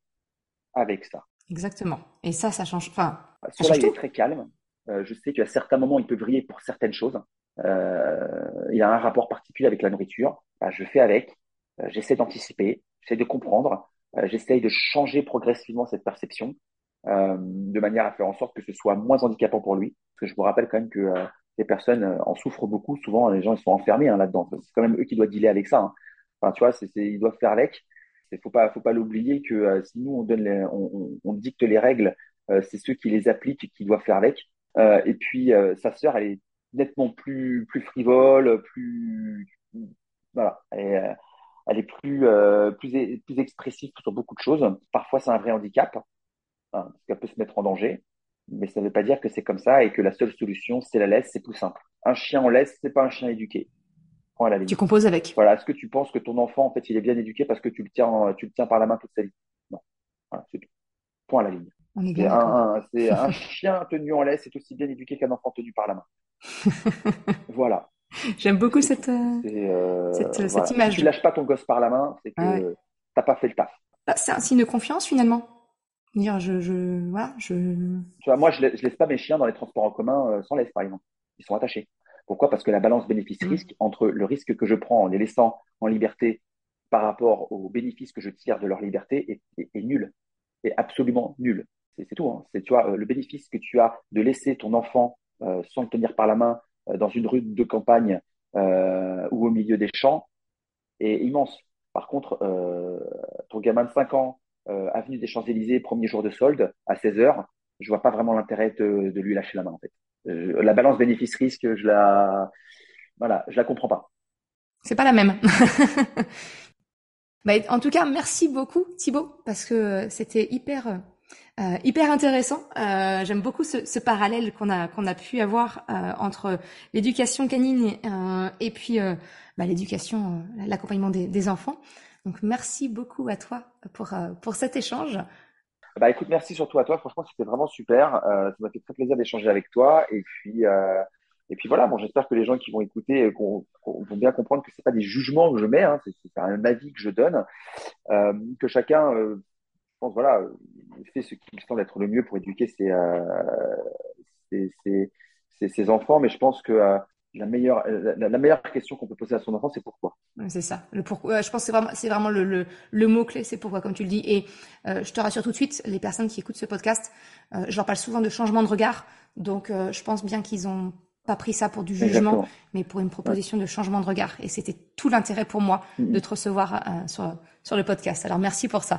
[SPEAKER 2] avec ça.
[SPEAKER 1] Exactement. Et ça, ça change. Enfin,
[SPEAKER 2] celui-là, il est très calme. Euh, je sais qu'à certains moments, il peut briller pour certaines choses. Euh, il a un rapport particulier avec la nourriture. Bah, je fais avec. Euh, j'essaie d'anticiper. J'essaie de comprendre. Euh, j'essaye de changer progressivement cette perception euh, de manière à faire en sorte que ce soit moins handicapant pour lui. Parce que je vous rappelle quand même que euh, les personnes en souffrent beaucoup. Souvent, les gens ils sont enfermés hein, là-dedans. C'est quand même eux qui doivent dealer avec ça. Hein. Enfin, tu vois, ils doivent faire avec. Il faut pas, faut pas l'oublier que si nous on dicte les règles, c'est ceux qui les appliquent qui doivent faire avec. et puis sa sœur, elle est nettement plus, frivole, plus, voilà. Elle est plus, euh, plus, plus expressive sur beaucoup de choses. Parfois, c'est un vrai handicap, hein, parce qu'elle peut se mettre en danger. Mais ça ne veut pas dire que c'est comme ça et que la seule solution, c'est la laisse, c'est plus simple. un chien en laisse, c'est pas un chien éduqué.
[SPEAKER 1] Point à la ligne. Tu composes avec.
[SPEAKER 2] Voilà. Est-ce que tu penses que ton enfant, en fait, il est bien éduqué parce que tu le tiens, tu le tiens par la main toute sa vie? Non. Voilà, c'est tout. Point à la ligne. C'est un, <laughs> un, chien tenu en laisse est aussi bien éduqué qu'un enfant tenu par la main. <laughs> voilà. <laughs>
[SPEAKER 1] J'aime beaucoup cette, euh, euh, cette, cette, image.
[SPEAKER 2] Si tu lâches pas ton gosse par la main, c'est que ah t'as pas fait le taf.
[SPEAKER 1] Bah, c'est un signe de confiance finalement. Dire je, je, voilà, je.
[SPEAKER 2] Tu vois, moi, je, laisse, laisse pas mes chiens dans les transports en commun euh, sans laisse, par exemple. Ils sont attachés. Pourquoi? Parce que la balance bénéfice-risque mmh. entre le risque que je prends en les laissant en liberté par rapport aux bénéfices que je tire de leur liberté est, est, nul, est absolument nul. C'est tout. Hein. C'est tu vois le bénéfice que tu as de laisser ton enfant sans le tenir par la main euh, dans une rue de campagne euh, ou au milieu des champs est immense. Par contre, euh, ton gamin de 5 ans, avenue des Champs-Élysées, premier jour de solde, à 16 heures, je vois pas vraiment l'intérêt de, de, lui lâcher la main en fait. la balance bénéfice-risque, je la, voilà, je la comprends pas.
[SPEAKER 1] C'est pas la même. <laughs> bah, en tout cas, merci beaucoup Thibaut parce que c'était hyper euh, hyper intéressant. Euh, J'aime beaucoup ce, parallèle qu'on a qu'on a pu avoir euh, entre l'éducation canine et, puis bah, l'éducation, l'accompagnement des, enfants. Donc merci beaucoup à toi pour pour cet échange.
[SPEAKER 2] Bah écoute, merci surtout à toi. Franchement, c'était vraiment super. ça m'a fait très plaisir d'échanger avec toi. Et puis et puis voilà. Bon, j'espère que les gens qui vont écouter vont bien comprendre que c'est pas des jugements que je mets. Hein, c'est un avis que je donne. que chacun pense, voilà, il fait ce qui me semble être le mieux pour éduquer ses, euh, ses, enfants, mais je pense que euh, la meilleure, la, meilleure question qu'on peut poser à son enfant, c'est pourquoi.
[SPEAKER 1] C'est ça. Le pourquoi. Je pense que c'est vraiment, c'est vraiment le, le, mot clé, c'est pourquoi, comme tu le dis. Et euh, je te rassure tout de suite, les personnes qui écoutent ce podcast, je leur parle souvent de changement de regard. Donc, je pense bien qu'ils ont pas pris ça pour du jugement, mais pour une proposition de changement de regard. Et c'était tout l'intérêt pour moi de te recevoir sur, sur le podcast. Alors, merci pour ça.